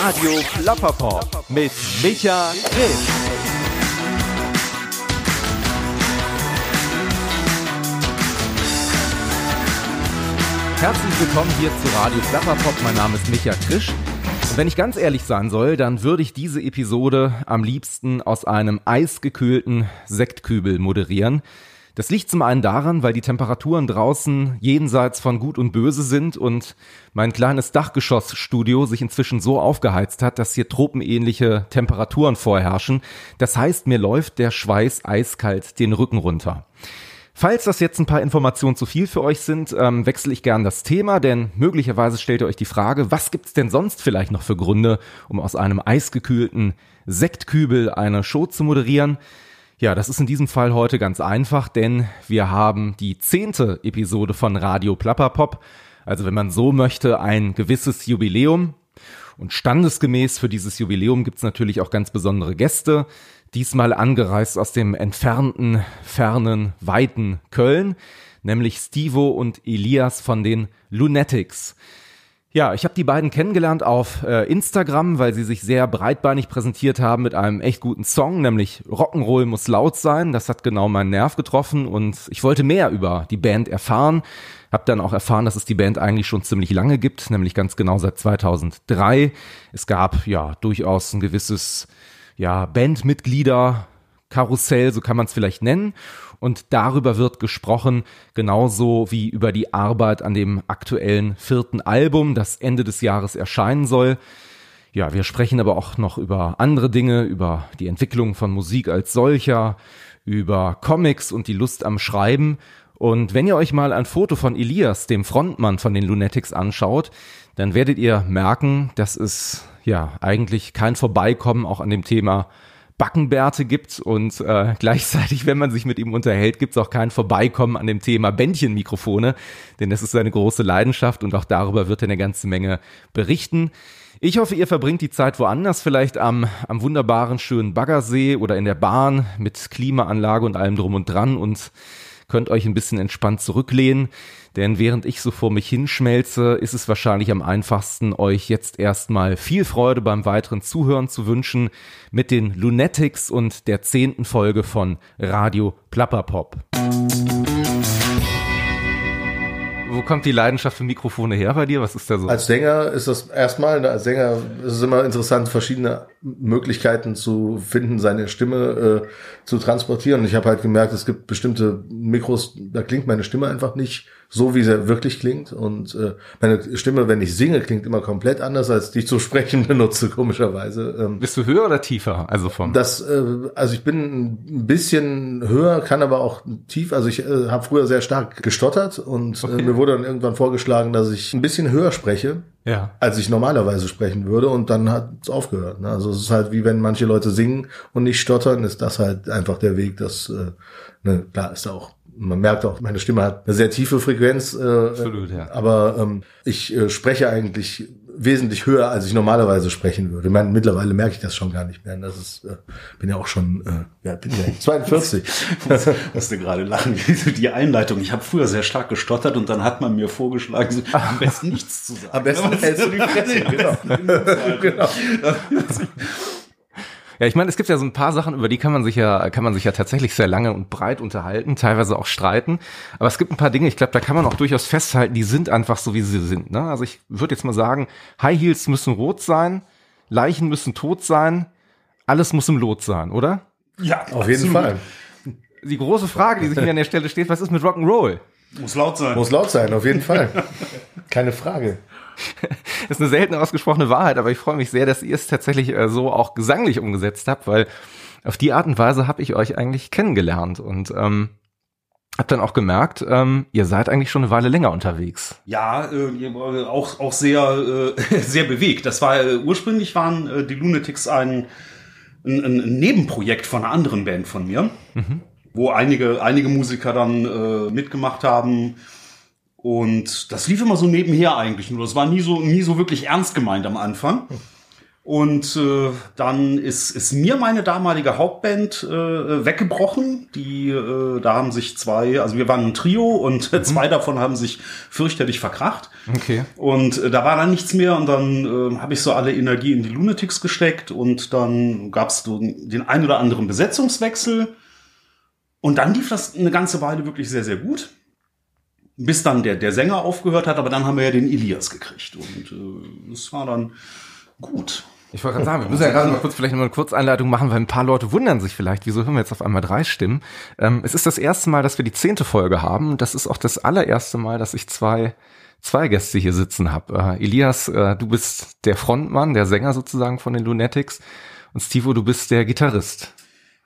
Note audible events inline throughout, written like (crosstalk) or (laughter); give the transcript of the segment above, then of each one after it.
Radio Plapperpop mit Micha Grimm. Herzlich willkommen hier zu Radio Plapperpop. Mein Name ist Micha Krisch. Und wenn ich ganz ehrlich sein soll, dann würde ich diese Episode am liebsten aus einem eisgekühlten Sektkübel moderieren. Das liegt zum einen daran, weil die Temperaturen draußen jenseits von Gut und Böse sind und mein kleines Dachgeschossstudio sich inzwischen so aufgeheizt hat, dass hier tropenähnliche Temperaturen vorherrschen. Das heißt, mir läuft der Schweiß eiskalt den Rücken runter. Falls das jetzt ein paar Informationen zu viel für euch sind, ähm, wechsle ich gern das Thema, denn möglicherweise stellt ihr euch die Frage, was gibt's denn sonst vielleicht noch für Gründe, um aus einem eisgekühlten Sektkübel eine Show zu moderieren? Ja, das ist in diesem Fall heute ganz einfach, denn wir haben die zehnte Episode von Radio Plapperpop. Also wenn man so möchte, ein gewisses Jubiläum. Und standesgemäß für dieses Jubiläum gibt's natürlich auch ganz besondere Gäste. Diesmal angereist aus dem entfernten, fernen, weiten Köln, nämlich Stivo und Elias von den Lunatics. Ja, ich habe die beiden kennengelernt auf äh, Instagram, weil sie sich sehr breitbeinig präsentiert haben mit einem echt guten Song, nämlich Rock'n'Roll muss laut sein. Das hat genau meinen Nerv getroffen und ich wollte mehr über die Band erfahren. Hab dann auch erfahren, dass es die Band eigentlich schon ziemlich lange gibt, nämlich ganz genau seit 2003. Es gab ja durchaus ein gewisses ja Bandmitglieder Karussell, so kann man es vielleicht nennen. Und darüber wird gesprochen, genauso wie über die Arbeit an dem aktuellen vierten Album, das Ende des Jahres erscheinen soll. Ja, wir sprechen aber auch noch über andere Dinge, über die Entwicklung von Musik als solcher, über Comics und die Lust am Schreiben. Und wenn ihr euch mal ein Foto von Elias, dem Frontmann von den Lunatics, anschaut, dann werdet ihr merken, dass es ja eigentlich kein Vorbeikommen auch an dem Thema Backenbärte gibt und äh, (laughs) gleichzeitig, wenn man sich mit ihm unterhält, gibt es auch kein Vorbeikommen an dem Thema Bändchenmikrofone, denn das ist seine große Leidenschaft und auch darüber wird er eine ganze Menge berichten. Ich hoffe, ihr verbringt die Zeit woanders, vielleicht am, am wunderbaren schönen Baggersee oder in der Bahn mit Klimaanlage und allem drum und dran und könnt euch ein bisschen entspannt zurücklehnen. Denn während ich so vor mich hinschmelze, ist es wahrscheinlich am einfachsten, euch jetzt erstmal viel Freude beim weiteren Zuhören zu wünschen mit den Lunatics und der zehnten Folge von Radio Plapperpop. Wo kommt die Leidenschaft für Mikrofone her bei dir? Was ist da so? Als Sänger ist das erstmal, als Sänger ist es immer interessant, verschiedene Möglichkeiten zu finden, seine Stimme äh, zu transportieren. Ich habe halt gemerkt, es gibt bestimmte Mikros, da klingt meine Stimme einfach nicht so, wie sie wirklich klingt. Und äh, meine Stimme, wenn ich singe, klingt immer komplett anders, als die ich zu (laughs) sprechen benutze, komischerweise. Ähm, Bist du höher oder tiefer? Also vom das, äh, also ich bin ein bisschen höher, kann aber auch tief. Also ich äh, habe früher sehr stark gestottert und äh, okay. äh, mir wurde dann irgendwann vorgeschlagen, dass ich ein bisschen höher spreche. Ja. als ich normalerweise sprechen würde und dann hat es aufgehört. Ne? Also es ist halt wie wenn manche Leute singen und nicht stottern, ist das halt einfach der Weg, das äh, ne, klar ist auch man merkt auch, meine Stimme hat eine sehr tiefe Frequenz. Äh, Absolut, ja. Aber ähm, ich äh, spreche eigentlich wesentlich höher, als ich normalerweise sprechen würde. Ich meine, mittlerweile merke ich das schon gar nicht mehr. Das ist, äh, bin ja auch schon, äh, ja, bin ja 42. (laughs) musste gerade lachen, die Einleitung. Ich habe früher sehr stark gestottert und dann hat man mir vorgeschlagen, so, am besten nichts zu sagen. Am besten (laughs) hältst du die Fresse, genau. (laughs) genau. Ja, ich meine, es gibt ja so ein paar Sachen, über die kann man sich ja, kann man sich ja tatsächlich sehr lange und breit unterhalten, teilweise auch streiten. Aber es gibt ein paar Dinge, ich glaube, da kann man auch durchaus festhalten, die sind einfach so, wie sie sind. Ne? Also ich würde jetzt mal sagen, High Heels müssen rot sein, Leichen müssen tot sein, alles muss im Lot sein, oder? Ja, auf jeden Fall. Die große Frage, die sich mir an der Stelle steht, was ist mit Rock'n'Roll? Muss laut sein. Muss laut sein, auf jeden Fall. Keine Frage. Das (laughs) ist eine selten ausgesprochene Wahrheit, aber ich freue mich sehr, dass ihr es tatsächlich äh, so auch gesanglich umgesetzt habt, weil auf die Art und Weise habe ich euch eigentlich kennengelernt und ähm, hab dann auch gemerkt, ähm, ihr seid eigentlich schon eine Weile länger unterwegs. Ja, äh, auch auch sehr äh, (laughs) sehr bewegt. Das war äh, ursprünglich waren äh, die Lunatics ein, ein, ein Nebenprojekt von einer anderen Band von mir, mhm. wo einige einige Musiker dann äh, mitgemacht haben und das lief immer so nebenher eigentlich nur. Das war nie so, nie so wirklich ernst gemeint am Anfang. Und äh, dann ist, ist mir meine damalige Hauptband äh, weggebrochen. Die, äh, da haben sich zwei, also wir waren ein Trio und (laughs) mhm. zwei davon haben sich fürchterlich verkracht. Okay. Und äh, da war dann nichts mehr und dann äh, habe ich so alle Energie in die Lunatics gesteckt und dann gab es so den ein oder anderen Besetzungswechsel. Und dann lief das eine ganze Weile wirklich sehr, sehr gut. Bis dann der, der Sänger aufgehört hat, aber dann haben wir ja den Elias gekriegt. Und äh, es war dann gut. Ich wollte gerade sagen, wir müssen ja gerade mal kurz vielleicht noch eine Kurzeinleitung machen, weil ein paar Leute wundern sich vielleicht, wieso hören wir jetzt auf einmal drei Stimmen. Ähm, es ist das erste Mal, dass wir die zehnte Folge haben. Das ist auch das allererste Mal, dass ich zwei zwei Gäste hier sitzen habe. Äh, Elias, äh, du bist der Frontmann, der Sänger sozusagen von den Lunatics und Stivo, du bist der Gitarrist.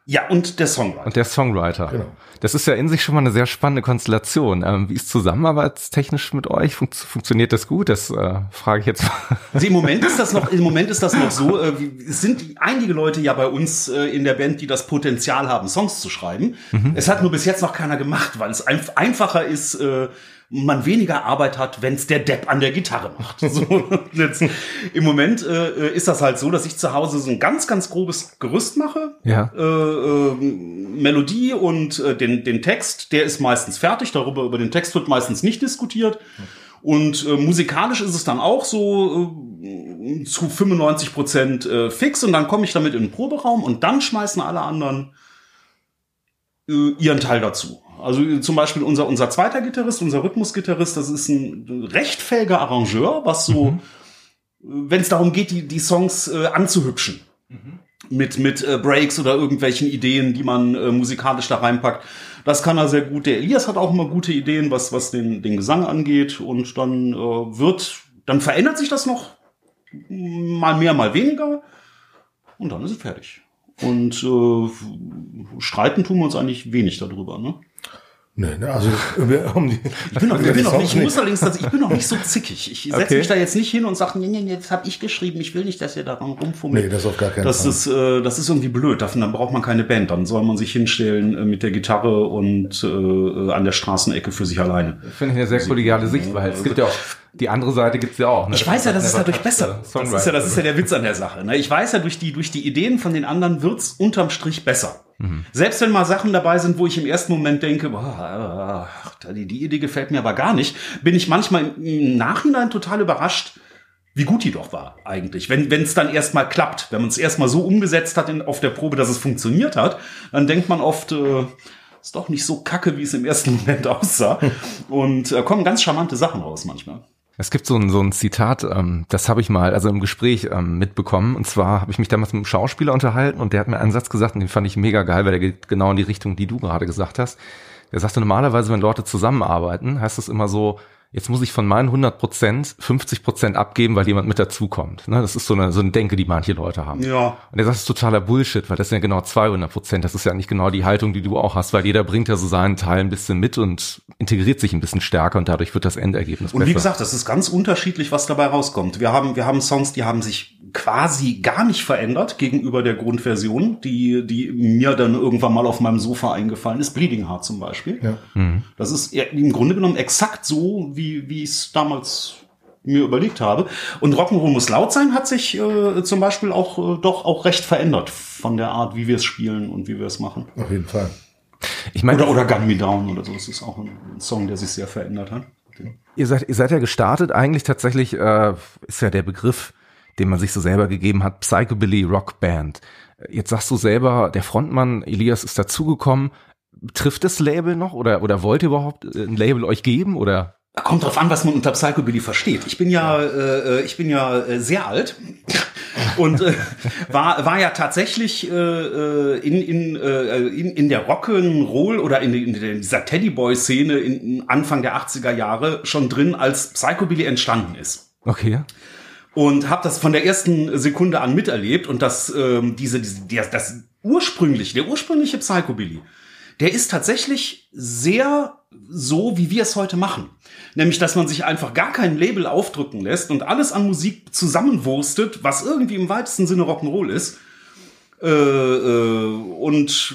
Ja, und der Songwriter. Und der Songwriter. Genau. Das ist ja in sich schon mal eine sehr spannende Konstellation. Ähm, wie ist zusammenarbeitstechnisch mit euch? Fun funktioniert das gut? Das äh, frage ich jetzt mal. Also im Moment ist das noch, im Moment ist das noch so, (laughs) äh, es sind einige Leute ja bei uns äh, in der Band, die das Potenzial haben, Songs zu schreiben. Mhm. Es hat nur bis jetzt noch keiner gemacht, weil es ein einfacher ist, äh, man weniger Arbeit hat, wenn es der Depp an der Gitarre macht. (laughs) So, jetzt, Im Moment äh, ist das halt so, dass ich zu Hause so ein ganz, ganz grobes Gerüst mache. Ja. Äh, äh, Melodie und äh, den, den Text, der ist meistens fertig. Darüber über den Text wird meistens nicht diskutiert. Und äh, musikalisch ist es dann auch so äh, zu 95 Prozent fix. Und dann komme ich damit in den Proberaum und dann schmeißen alle anderen ihren Teil dazu. Also zum Beispiel unser, unser zweiter Gitarrist, unser Rhythmusgitarrist, das ist ein recht fähiger Arrangeur, was so, mhm. wenn es darum geht, die, die Songs äh, anzuhübschen. Mhm. Mit, mit äh, Breaks oder irgendwelchen Ideen, die man äh, musikalisch da reinpackt. Das kann er sehr gut. Der Elias hat auch immer gute Ideen, was, was den, den Gesang angeht. Und dann äh, wird, dann verändert sich das noch mal mehr, mal weniger. Und dann ist es fertig. Und äh, streiten tun wir uns eigentlich wenig darüber. Ne? Nee, ne, also um die, ich bin (laughs) noch, ich bin noch nicht, ich muss allerdings, ich bin noch nicht so zickig. Ich setze okay. mich da jetzt nicht hin und sage, nee, nee, das habe ich geschrieben, ich will nicht, dass ihr daran rumfummelt. Nee, das auf gar keinen das Fall. Ist, äh, das ist irgendwie blöd, Dafür, dann braucht man keine Band, dann soll man sich hinstellen äh, mit der Gitarre und äh, an der Straßenecke für sich alleine. Finde ich eine sehr kollegiale Sichtweise. Es gibt ja auch die andere Seite gibt's ja auch. Ne? Ich weiß ja, das ist dadurch besser. Das ist ja, das ist ja der Witz an der Sache. Ne? Ich weiß ja, durch die, durch die Ideen von den anderen wird's unterm Strich besser. Mhm. Selbst wenn mal Sachen dabei sind, wo ich im ersten Moment denke, boah, die, die Idee gefällt mir aber gar nicht, bin ich manchmal im Nachhinein total überrascht, wie gut die doch war eigentlich. Wenn wenn es dann erstmal klappt, wenn man es erstmal so umgesetzt hat in, auf der Probe, dass es funktioniert hat, dann denkt man oft, äh, ist doch nicht so kacke, wie es im ersten (laughs) Moment aussah. Und äh, kommen ganz charmante Sachen raus manchmal. Es gibt so ein, so ein Zitat, ähm, das habe ich mal, also im Gespräch ähm, mitbekommen. Und zwar habe ich mich damals mit einem Schauspieler unterhalten und der hat mir einen Satz gesagt und den fand ich mega geil, weil der geht genau in die Richtung, die du gerade gesagt hast. Der sagte normalerweise, wenn Leute zusammenarbeiten, heißt das immer so, jetzt muss ich von meinen 100 Prozent 50 Prozent abgeben, weil jemand mit dazukommt. Ne? Das ist so eine, so eine Denke, die manche Leute haben. Ja. Und das ist totaler Bullshit, weil das sind ja genau 200 Prozent. Das ist ja nicht genau die Haltung, die du auch hast, weil jeder bringt ja so seinen Teil ein bisschen mit und integriert sich ein bisschen stärker und dadurch wird das Endergebnis und besser. Und wie gesagt, das ist ganz unterschiedlich, was dabei rauskommt. Wir haben, wir haben Songs, die haben sich quasi gar nicht verändert gegenüber der Grundversion, die, die mir dann irgendwann mal auf meinem Sofa eingefallen ist. Bleeding Heart zum Beispiel. Ja. Mhm. Das ist im Grunde genommen exakt so, wie, wie ich es damals mir überlegt habe. Und Rock'n'Roll muss laut sein hat sich äh, zum Beispiel auch äh, doch auch recht verändert von der Art, wie wir es spielen und wie wir es machen. Auf jeden Fall. Ich meine, oder, oder Gun Me Down oder so. Das ist auch ein Song, der sich sehr verändert hat. Ihr seid, ihr seid ja gestartet eigentlich tatsächlich, äh, ist ja der Begriff den man sich so selber gegeben hat, Psychobilly Rock Band. Jetzt sagst du selber, der Frontmann Elias ist dazugekommen. Trifft das Label noch oder, oder wollt ihr überhaupt ein Label euch geben oder? Kommt drauf an, was man unter Psychobilly versteht. Ich bin ja, äh, äh ich bin ja äh, sehr alt (laughs) und äh, war war ja tatsächlich äh, äh in in, äh, in in der Rock'n'Roll oder in, in dieser Teddyboy-Szene in Anfang der 80er Jahre schon drin, als Psychobilly entstanden ist. Okay und habe das von der ersten Sekunde an miterlebt. Und das ähm, diese, diese der, das ursprüngliche der ursprüngliche Psychobilly der ist tatsächlich sehr so wie wir es heute machen. Nämlich dass man sich einfach gar kein Label aufdrücken lässt und alles an Musik zusammenwurstet was irgendwie im weitesten Sinne Rock'n'Roll ist. Äh, äh, und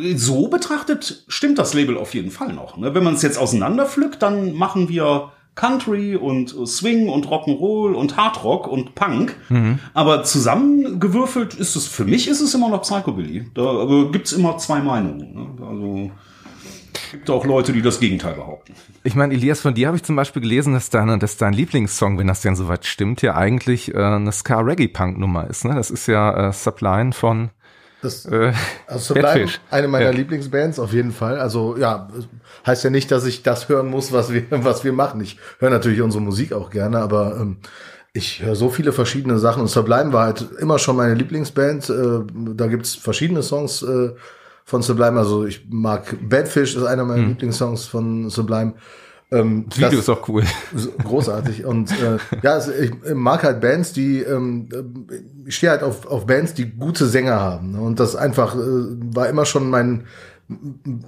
äh, so betrachtet stimmt das Label auf jeden Fall noch ne? wenn man es jetzt auseinanderpflückt dann machen wir Country und Swing und Rock'n'Roll und Hardrock und Punk. Mhm. Aber zusammengewürfelt ist es, für mich ist es immer noch Psychobilly. Da aber gibt's immer zwei Meinungen. Ne? Also gibt auch Leute, die das Gegenteil behaupten. Ich meine, Elias, von dir habe ich zum Beispiel gelesen, dass, deine, dass dein Lieblingssong, wenn das denn soweit stimmt, ja eigentlich äh, eine Ska-Reggae-Punk-Nummer ist. Ne? Das ist ja äh, Sublime von das, äh, also Sublime, eine meiner ja. Lieblingsbands auf jeden Fall. Also ja, heißt ja nicht, dass ich das hören muss, was wir, (laughs) was wir machen. Ich höre natürlich unsere Musik auch gerne, aber ähm, ich höre so viele verschiedene Sachen und Sublime war halt immer schon meine Lieblingsband. Äh, da gibt's verschiedene Songs äh, von Sublime. Also ich mag Badfish ist einer meiner hm. Lieblingssongs von Sublime. Ähm, das Video ist auch cool. Großartig. Und äh, ja, also ich mag halt Bands, die ähm, ich stehe halt auf, auf Bands, die gute Sänger haben. Und das einfach äh, war immer schon mein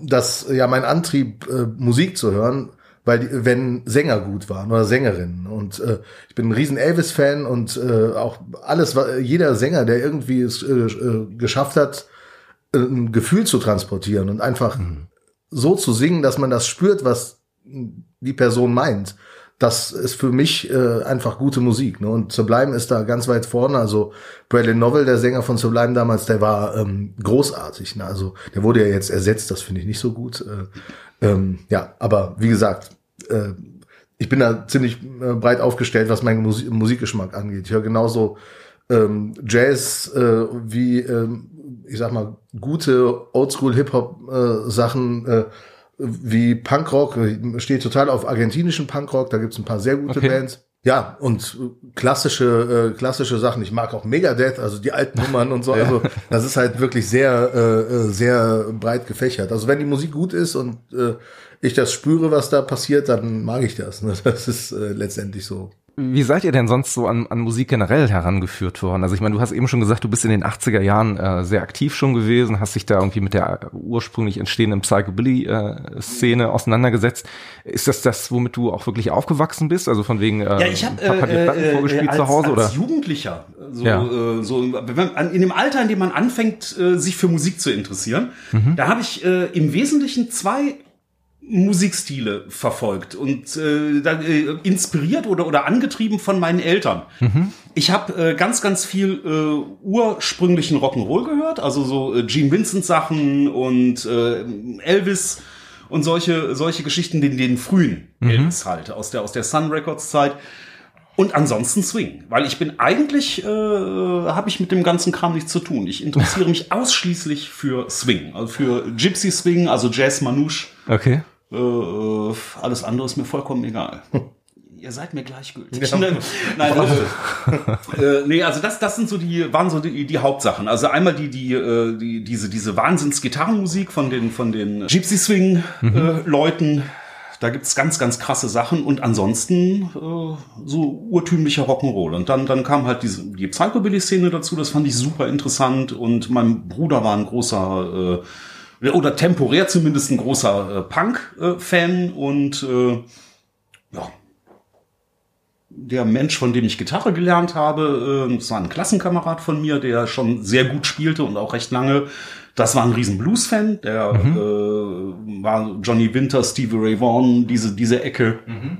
das ja mein Antrieb, äh, Musik zu hören, weil die, wenn Sänger gut waren oder Sängerinnen. Und äh, ich bin ein riesen Elvis-Fan und äh, auch alles, jeder Sänger, der irgendwie es äh, äh, geschafft hat, ein Gefühl zu transportieren und einfach mhm. so zu singen, dass man das spürt, was die Person meint. Das ist für mich äh, einfach gute Musik. Ne? Und Sublime ist da ganz weit vorne. Also Bradley Novell, der Sänger von Sublime damals, der war ähm, großartig. Ne? Also der wurde ja jetzt ersetzt, das finde ich nicht so gut. Äh, ähm, ja, aber wie gesagt, äh, ich bin da ziemlich äh, breit aufgestellt, was meinen Musik Musikgeschmack angeht. Ich höre genauso ähm, Jazz äh, wie, ähm, ich sag mal, gute Oldschool-Hip-Hop-Sachen. Äh, wie Punkrock, steht total auf argentinischen Punkrock, da gibt's ein paar sehr gute okay. Bands. Ja, und klassische, äh, klassische Sachen. Ich mag auch Megadeth, also die alten Nummern und so. ja. Also das ist halt wirklich sehr, äh, sehr breit gefächert. Also wenn die Musik gut ist und äh, ich das spüre, was da passiert, dann mag ich das. Ne? (laughs) Das ist äh, letztendlich so. Wie seid ihr denn sonst so an, an Musik generell herangeführt worden? Also ich meine, du hast eben schon gesagt, du bist in den 80er Jahren äh, sehr aktiv schon gewesen, hast dich da irgendwie mit der ursprünglich entstehenden Psychobilly-Szene äh, auseinandergesetzt. Ist das das, womit du auch wirklich aufgewachsen bist? Also von wegen, äh, ja, ich hab, Papa äh, Platten äh, vorgespielt als, zu Hause? Als oder? Jugendlicher, so, ja. äh, so in dem Alter, in dem man anfängt, äh, sich für Musik zu interessieren, mhm. da habe ich äh, im Wesentlichen zwei Musikstile verfolgt und äh, äh, inspiriert oder oder angetrieben von meinen Eltern. Mhm. Ich habe äh, ganz ganz viel äh, ursprünglichen Rock'n'Roll gehört, also so äh, Gene Vincent Sachen und äh, Elvis und solche solche Geschichten, den den frühen mhm. Elvis halt aus der aus der Sun Records Zeit. Und ansonsten Swing, weil ich bin eigentlich äh, habe ich mit dem ganzen Kram nichts zu tun. Ich interessiere (laughs) mich ausschließlich für Swing, also für Gypsy Swing, also Jazz Manouche. Okay. Äh, äh, alles andere ist mir vollkommen egal. (laughs) Ihr seid mir gleichgültig. Ja. Nein, äh, äh, nee, also das, das sind so die, waren so die, die Hauptsachen. Also einmal die, die, äh, die, diese, diese Wahnsinns-Gitarrenmusik von den, von den Gypsy Swing mhm. äh, Leuten. Da gibt's ganz, ganz krasse Sachen und ansonsten äh, so urtümlicher Rock'n'Roll. Und dann, dann kam halt diese, die Psychobilly-Szene dazu, das fand ich super interessant und mein Bruder war ein großer äh, oder temporär zumindest ein großer äh, Punk-Fan und äh, ja, der Mensch, von dem ich Gitarre gelernt habe, äh, das war ein Klassenkamerad von mir, der schon sehr gut spielte und auch recht lange. Das war ein riesen Blues-Fan, der mhm. äh, war Johnny Winter, Stevie Ray Vaughan, diese, diese Ecke. Mhm.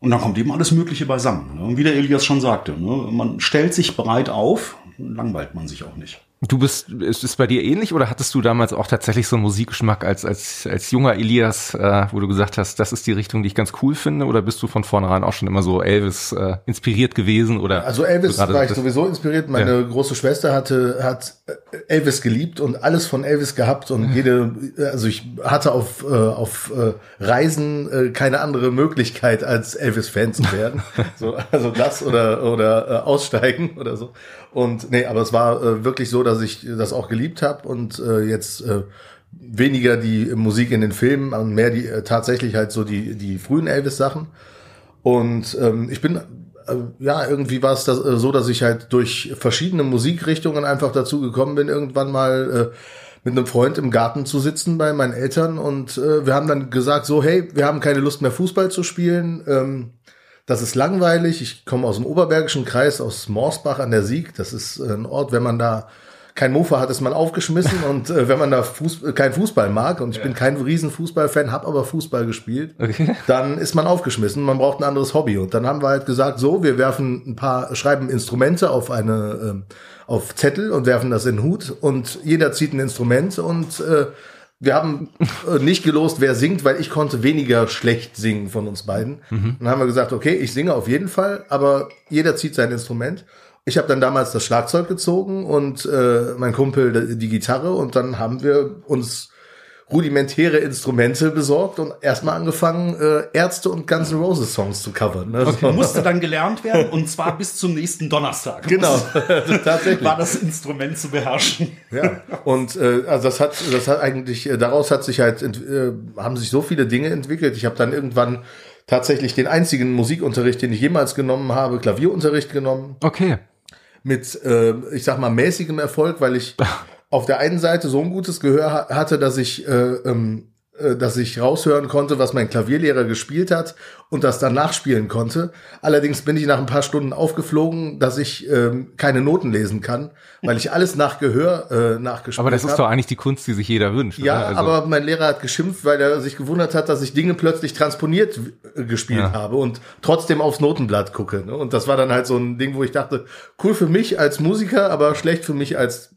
Und dann kommt eben alles Mögliche beisammen. Ne? Und wie der Elias schon sagte, ne? man stellt sich breit auf, langweilt man sich auch nicht. Du bist, ist es bei dir ähnlich oder hattest du damals auch tatsächlich so einen Musikgeschmack als, als, als junger Elias, äh, wo du gesagt hast, das ist die Richtung, die ich ganz cool finde? Oder bist du von vornherein auch schon immer so Elvis äh, inspiriert gewesen? Oder also Elvis war ich sowieso inspiriert. Meine ja. große Schwester hatte, hat Elvis geliebt und alles von Elvis gehabt und jede, also ich hatte auf, äh, auf äh, Reisen äh, keine andere Möglichkeit als Elvis-Fan zu werden. (laughs) so, also das oder, oder äh, aussteigen (laughs) oder so. Und nee, aber es war äh, wirklich so, dass ich das auch geliebt habe und äh, jetzt äh, weniger die Musik in den Filmen und mehr die äh, tatsächlich halt so die die frühen Elvis-Sachen. Und ähm, ich bin ja irgendwie war es das, äh, so, dass ich halt durch verschiedene Musikrichtungen einfach dazu gekommen bin, irgendwann mal äh, mit einem Freund im Garten zu sitzen bei meinen Eltern und äh, wir haben dann gesagt so hey wir haben keine Lust mehr Fußball zu spielen ähm, das ist langweilig. Ich komme aus dem Oberbergischen Kreis, aus Morsbach an der Sieg. Das ist äh, ein Ort, wenn man da kein Mofa hat, ist man aufgeschmissen und äh, wenn man da Fuß, kein Fußball mag und ich ja. bin kein riesen Fußballfan, habe aber Fußball gespielt, okay. dann ist man aufgeschmissen, man braucht ein anderes Hobby und dann haben wir halt gesagt, so, wir werfen ein paar, schreiben Instrumente auf eine, äh, auf Zettel und werfen das in den Hut und jeder zieht ein Instrument und äh, wir haben äh, nicht gelost, wer singt, weil ich konnte weniger schlecht singen von uns beiden. Mhm. Dann haben wir gesagt, okay, ich singe auf jeden Fall, aber jeder zieht sein Instrument. Ich habe dann damals das Schlagzeug gezogen und äh, mein Kumpel die Gitarre und dann haben wir uns rudimentäre Instrumente besorgt und erstmal angefangen, äh, Ärzte und Guns N' Roses Songs zu covern. Ne? Okay. Musste dann gelernt (laughs) werden und zwar bis zum nächsten Donnerstag. Genau, (laughs) tatsächlich. War das Instrument zu beherrschen. Ja, und äh, also das hat, das hat eigentlich, äh, daraus hat sich halt, äh, haben sich so viele Dinge entwickelt. Ich habe dann irgendwann tatsächlich den einzigen Musikunterricht, den ich jemals genommen habe, Klavierunterricht genommen. Okay. Mit, äh, ich sag mal, mäßigem Erfolg, weil ich (laughs) auf der einen Seite so ein gutes Gehör hatte, dass ich, äh, ähm, äh, dass ich raushören konnte, was mein Klavierlehrer gespielt hat und das dann nachspielen konnte. Allerdings bin ich nach ein paar Stunden aufgeflogen, dass ich ähm, keine Noten lesen kann, weil ich alles nach Gehör äh, nachgespielt habe. Aber das ist hab. doch eigentlich die Kunst, die sich jeder wünscht. Ja, also aber mein Lehrer hat geschimpft, weil er sich gewundert hat, dass ich Dinge plötzlich transponiert äh, gespielt ja. habe und trotzdem aufs Notenblatt gucke. Ne? Und das war dann halt so ein Ding, wo ich dachte, cool für mich als Musiker, aber schlecht für mich als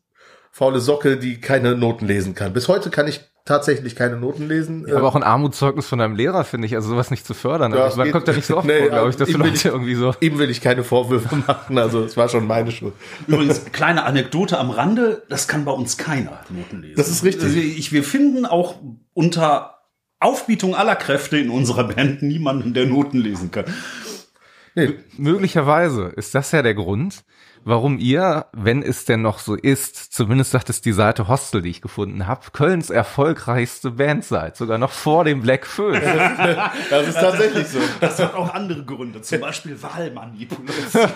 faule Socke, die keine Noten lesen kann. Bis heute kann ich tatsächlich keine Noten lesen. Ja, aber auch ein Armutszeugnis von deinem Lehrer, finde ich, also sowas nicht zu fördern. Ja, also, man kommt ja nicht so oft (laughs) nee, vor, glaube ich, dass Leute ich, irgendwie so. Ihm will ich keine Vorwürfe (laughs) machen, also es war schon meine Schuld. Übrigens, kleine Anekdote am Rande, das kann bei uns keiner Noten lesen. Das ist richtig. Also ich, wir finden auch unter Aufbietung aller Kräfte in unserer Band niemanden, der Noten lesen kann. Nee. Möglicherweise ist das ja der Grund, warum ihr, wenn es denn noch so ist, zumindest sagt es die Seite Hostel, die ich gefunden habe, Kölns erfolgreichste Band seid, sogar noch vor dem Black Föhn. (laughs) das ist tatsächlich so. Das hat auch andere Gründe, zum Beispiel Wahlmanipulation.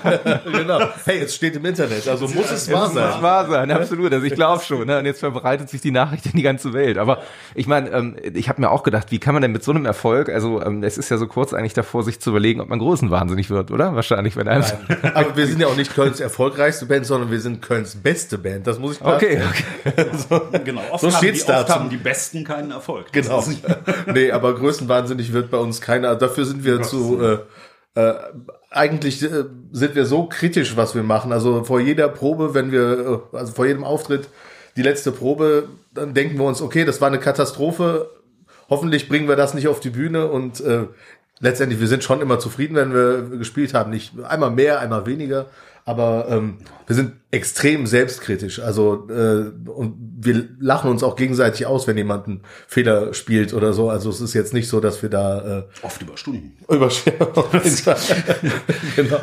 (laughs) genau. Hey, es steht im Internet, also muss es wahr sein. Muss wahr sein, absolut. Also ich glaube schon. Ne? Und jetzt verbreitet sich die Nachricht in die ganze Welt. Aber ich meine, ähm, ich habe mir auch gedacht, wie kann man denn mit so einem Erfolg, also ähm, es ist ja so kurz eigentlich davor, sich zu überlegen, ob man größenwahnsinnig wird, oder? Wahrscheinlich, wenn einem. Aber wir sind ja auch nicht Kölns Erfolg erfolgreichste Band, sondern wir sind Kölns beste Band. Das muss ich Okay, okay. (laughs) so, genau. Oft so steht's da. Oft haben die Besten keinen Erfolg. Genau. (laughs) nee, aber größenwahnsinnig wird bei uns keiner. Dafür sind wir zu, äh, äh, eigentlich äh, sind wir so kritisch, was wir machen. Also vor jeder Probe, wenn wir, äh, also vor jedem Auftritt, die letzte Probe, dann denken wir uns, okay, das war eine Katastrophe. Hoffentlich bringen wir das nicht auf die Bühne und äh, letztendlich, wir sind schon immer zufrieden, wenn wir gespielt haben. Nicht einmal mehr, einmal weniger aber ähm, wir sind extrem selbstkritisch. Also äh, und wir lachen uns auch gegenseitig aus, wenn jemand einen Fehler spielt oder so. Also es ist jetzt nicht so, dass wir da äh, oft über Stunden (laughs) über (laughs) genau.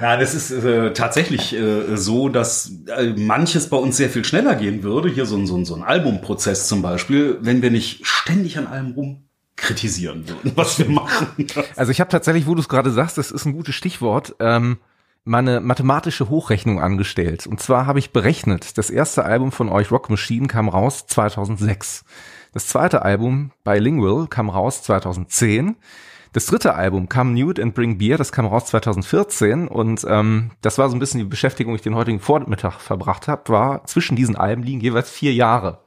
Ja, das ist äh, tatsächlich äh, so, dass äh, manches bei uns sehr viel schneller gehen würde. Hier so ein, so ein, so ein Albumprozess zum Beispiel, wenn wir nicht ständig an allem rum kritisieren würden, was wir (laughs) machen. Also ich habe tatsächlich, wo du es gerade sagst, das ist ein gutes Stichwort. Ähm meine mathematische Hochrechnung angestellt. Und zwar habe ich berechnet, das erste Album von euch, Rock Machine, kam raus 2006. Das zweite Album, Bilingual, kam raus 2010. Das dritte Album, Come Nude and Bring Beer, das kam raus 2014 und ähm, das war so ein bisschen die Beschäftigung, die ich den heutigen Vormittag verbracht habe, war zwischen diesen Alben liegen jeweils vier Jahre.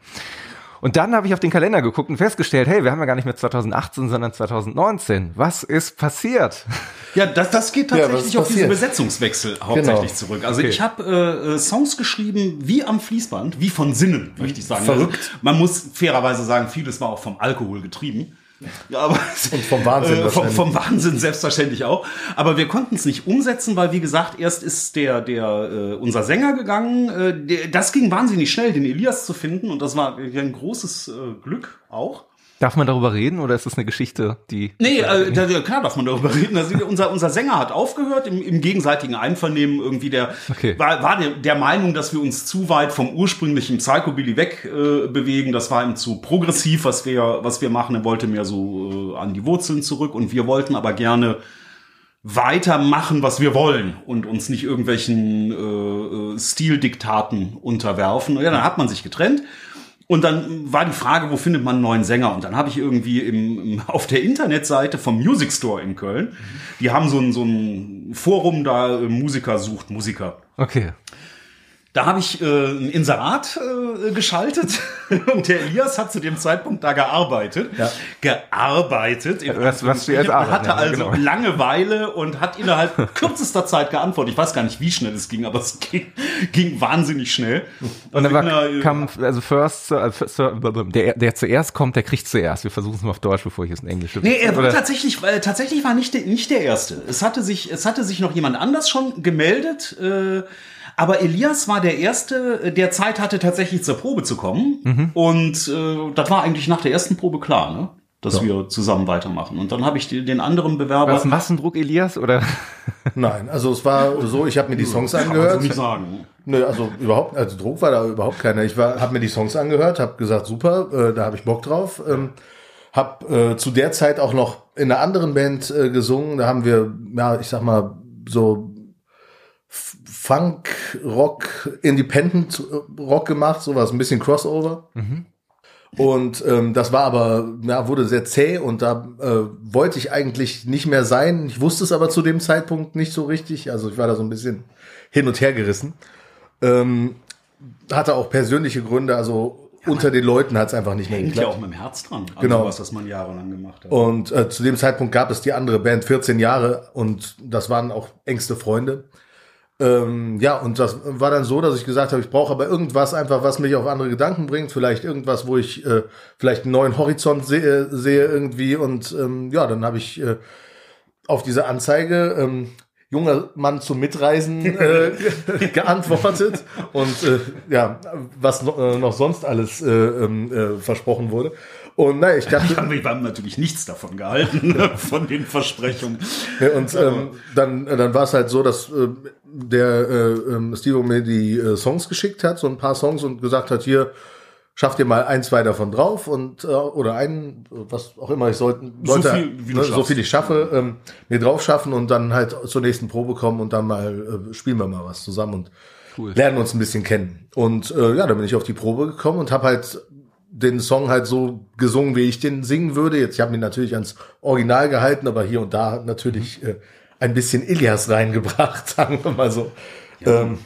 Und dann habe ich auf den Kalender geguckt und festgestellt, hey, wir haben ja gar nicht mehr 2018, sondern 2019. Was ist passiert? Ja, das, das geht tatsächlich ja, auf diesen Besetzungswechsel hauptsächlich genau. zurück. Also okay. ich habe äh, äh, Songs geschrieben wie am Fließband, wie von Sinnen, möchte ich sagen. Verrückt. Also, man muss fairerweise sagen, vieles war auch vom Alkohol getrieben. (laughs) Ja, aber (laughs) und vom Wahnsinn äh, vom, vom, Wahnsinn selbstverständlich auch. Aber wir konnten es nicht umsetzen, weil wie gesagt, erst ist der der äh, unser Sänger gegangen. Äh, der, das ging wahnsinnig schnell, den Elias zu finden und das war ein großes äh, Glück auch. Darf man darüber reden oder ist das eine Geschichte, die. Nee, äh, da, klar darf man darüber reden. Also unser, unser Sänger hat aufgehört im, im gegenseitigen Einvernehmen irgendwie. Der okay. war, war der, der Meinung, dass wir uns zu weit vom ursprünglichen Psychobilly weg äh, bewegen. Das war ihm zu progressiv, was wir, was wir machen. Er wollte mehr so äh, an die Wurzeln zurück und wir wollten aber gerne weitermachen, was wir wollen und uns nicht irgendwelchen äh, äh Stildiktaten unterwerfen. Ja, dann hat man sich getrennt. Und dann war die Frage, wo findet man einen neuen Sänger? Und dann habe ich irgendwie im, (laughs) auf der Internetseite vom Music Store in Köln, die haben so ein, so ein Forum, da Musiker sucht Musiker. Okay. Da habe ich äh, ein Inserat äh, geschaltet (laughs) und der Elias hat zu dem Zeitpunkt da gearbeitet. Ja. Gearbeitet. Was, was du jetzt arbeiten, hatte also genau. Langeweile und hat innerhalb (laughs) kürzester Zeit geantwortet. Ich weiß gar nicht, wie schnell es ging, aber es ging, ging wahnsinnig schnell. Und dann also war, einer, kam, also first, also der, der zuerst kommt, der kriegt zuerst. Wir versuchen es mal auf Deutsch, bevor ich es in Englisch Nee, er war tatsächlich, äh, tatsächlich war nicht, nicht der Erste. Es hatte sich, es hatte sich noch jemand anders schon gemeldet. Äh, aber Elias war der Erste, der Zeit hatte, tatsächlich zur Probe zu kommen. Mhm. Und äh, das war eigentlich nach der ersten Probe klar, ne? dass ja. wir zusammen weitermachen. Und dann habe ich den anderen Bewerber. War das Massendruck, Elias, oder? (laughs) Nein, also es war so, ich habe mir die Songs Kann angehört. Kann nicht sagen. Nö, also überhaupt, also Druck war da überhaupt keiner. Ich war, habe mir die Songs angehört, habe gesagt, super, äh, da habe ich Bock drauf. Ähm, hab äh, zu der Zeit auch noch in einer anderen Band äh, gesungen. Da haben wir, ja, ich sag mal, so Funk, Rock, Independent Rock gemacht, sowas, ein bisschen Crossover. Mhm. Und ähm, das war aber, ja, wurde sehr zäh und da äh, wollte ich eigentlich nicht mehr sein. Ich wusste es aber zu dem Zeitpunkt nicht so richtig. Also ich war da so ein bisschen hin und her gerissen. Ähm, hatte auch persönliche Gründe, also ja, unter den Leuten hat es einfach nicht mehr geklappt. ja auch mit dem Herz dran. Also genau. Was, das man jahrelang gemacht hat. Und äh, zu dem Zeitpunkt gab es die andere Band 14 Jahre und das waren auch engste Freunde. Ähm, ja, und das war dann so, dass ich gesagt habe, ich brauche aber irgendwas einfach, was mich auf andere Gedanken bringt, vielleicht irgendwas, wo ich äh, vielleicht einen neuen Horizont sehe, sehe irgendwie. Und ähm, ja, dann habe ich äh, auf diese Anzeige ähm, junger Mann zum Mitreisen äh, (laughs) (laughs) geantwortet und äh, ja, was no, äh, noch sonst alles äh, ähm, äh, versprochen wurde. Und nein, ich dachte. (laughs) wir haben natürlich nichts davon gehalten, (laughs) von den Versprechungen. Ja, und ähm, dann, dann war es halt so, dass äh, der äh, ähm, Steve mir die äh, Songs geschickt hat, so ein paar Songs und gesagt hat, hier, schaff dir mal ein, zwei davon drauf und äh, oder einen, was auch immer ich sollte, sollte so viel, ne, so viel ich schaffe, ähm, mir drauf schaffen und dann halt zur nächsten Probe kommen und dann mal äh, spielen wir mal was zusammen und cool. lernen uns ein bisschen kennen. Und äh, ja, dann bin ich auf die Probe gekommen und habe halt den Song halt so gesungen, wie ich den singen würde. Jetzt, ich habe ihn natürlich ans Original gehalten, aber hier und da natürlich äh, ein bisschen Ilias reingebracht, (laughs) sagen wir mal so. Ja. Ähm,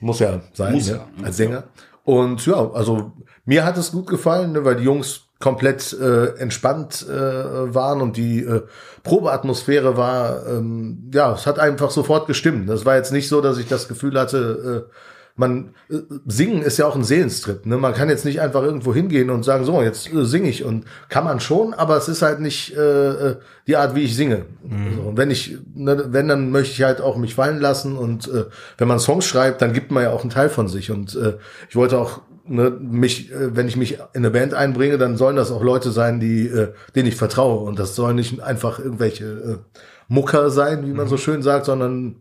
muss ja sein, muss ne? ja, als Sänger. Und ja, also mir hat es gut gefallen, ne, weil die Jungs komplett äh, entspannt äh, waren und die äh, Probeatmosphäre war, ähm, ja, es hat einfach sofort gestimmt. Das war jetzt nicht so, dass ich das Gefühl hatte, äh, man äh, singen ist ja auch ein Seelenstrip. Ne? Man kann jetzt nicht einfach irgendwo hingehen und sagen, so jetzt äh, singe ich und kann man schon, aber es ist halt nicht äh, äh die Art, wie ich singe. Mhm. Also, und wenn ich, ne, wenn dann möchte ich halt auch mich fallen lassen und äh, wenn man Songs schreibt, dann gibt man ja auch einen Teil von sich und äh, ich wollte auch ne, mich, äh, wenn ich mich in eine Band einbringe, dann sollen das auch Leute sein, die, äh, denen ich vertraue und das sollen nicht einfach irgendwelche äh, Mucker sein, wie man mhm. so schön sagt, sondern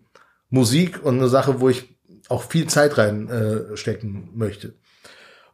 Musik und eine Sache, wo ich auch viel Zeit reinstecken äh, möchte.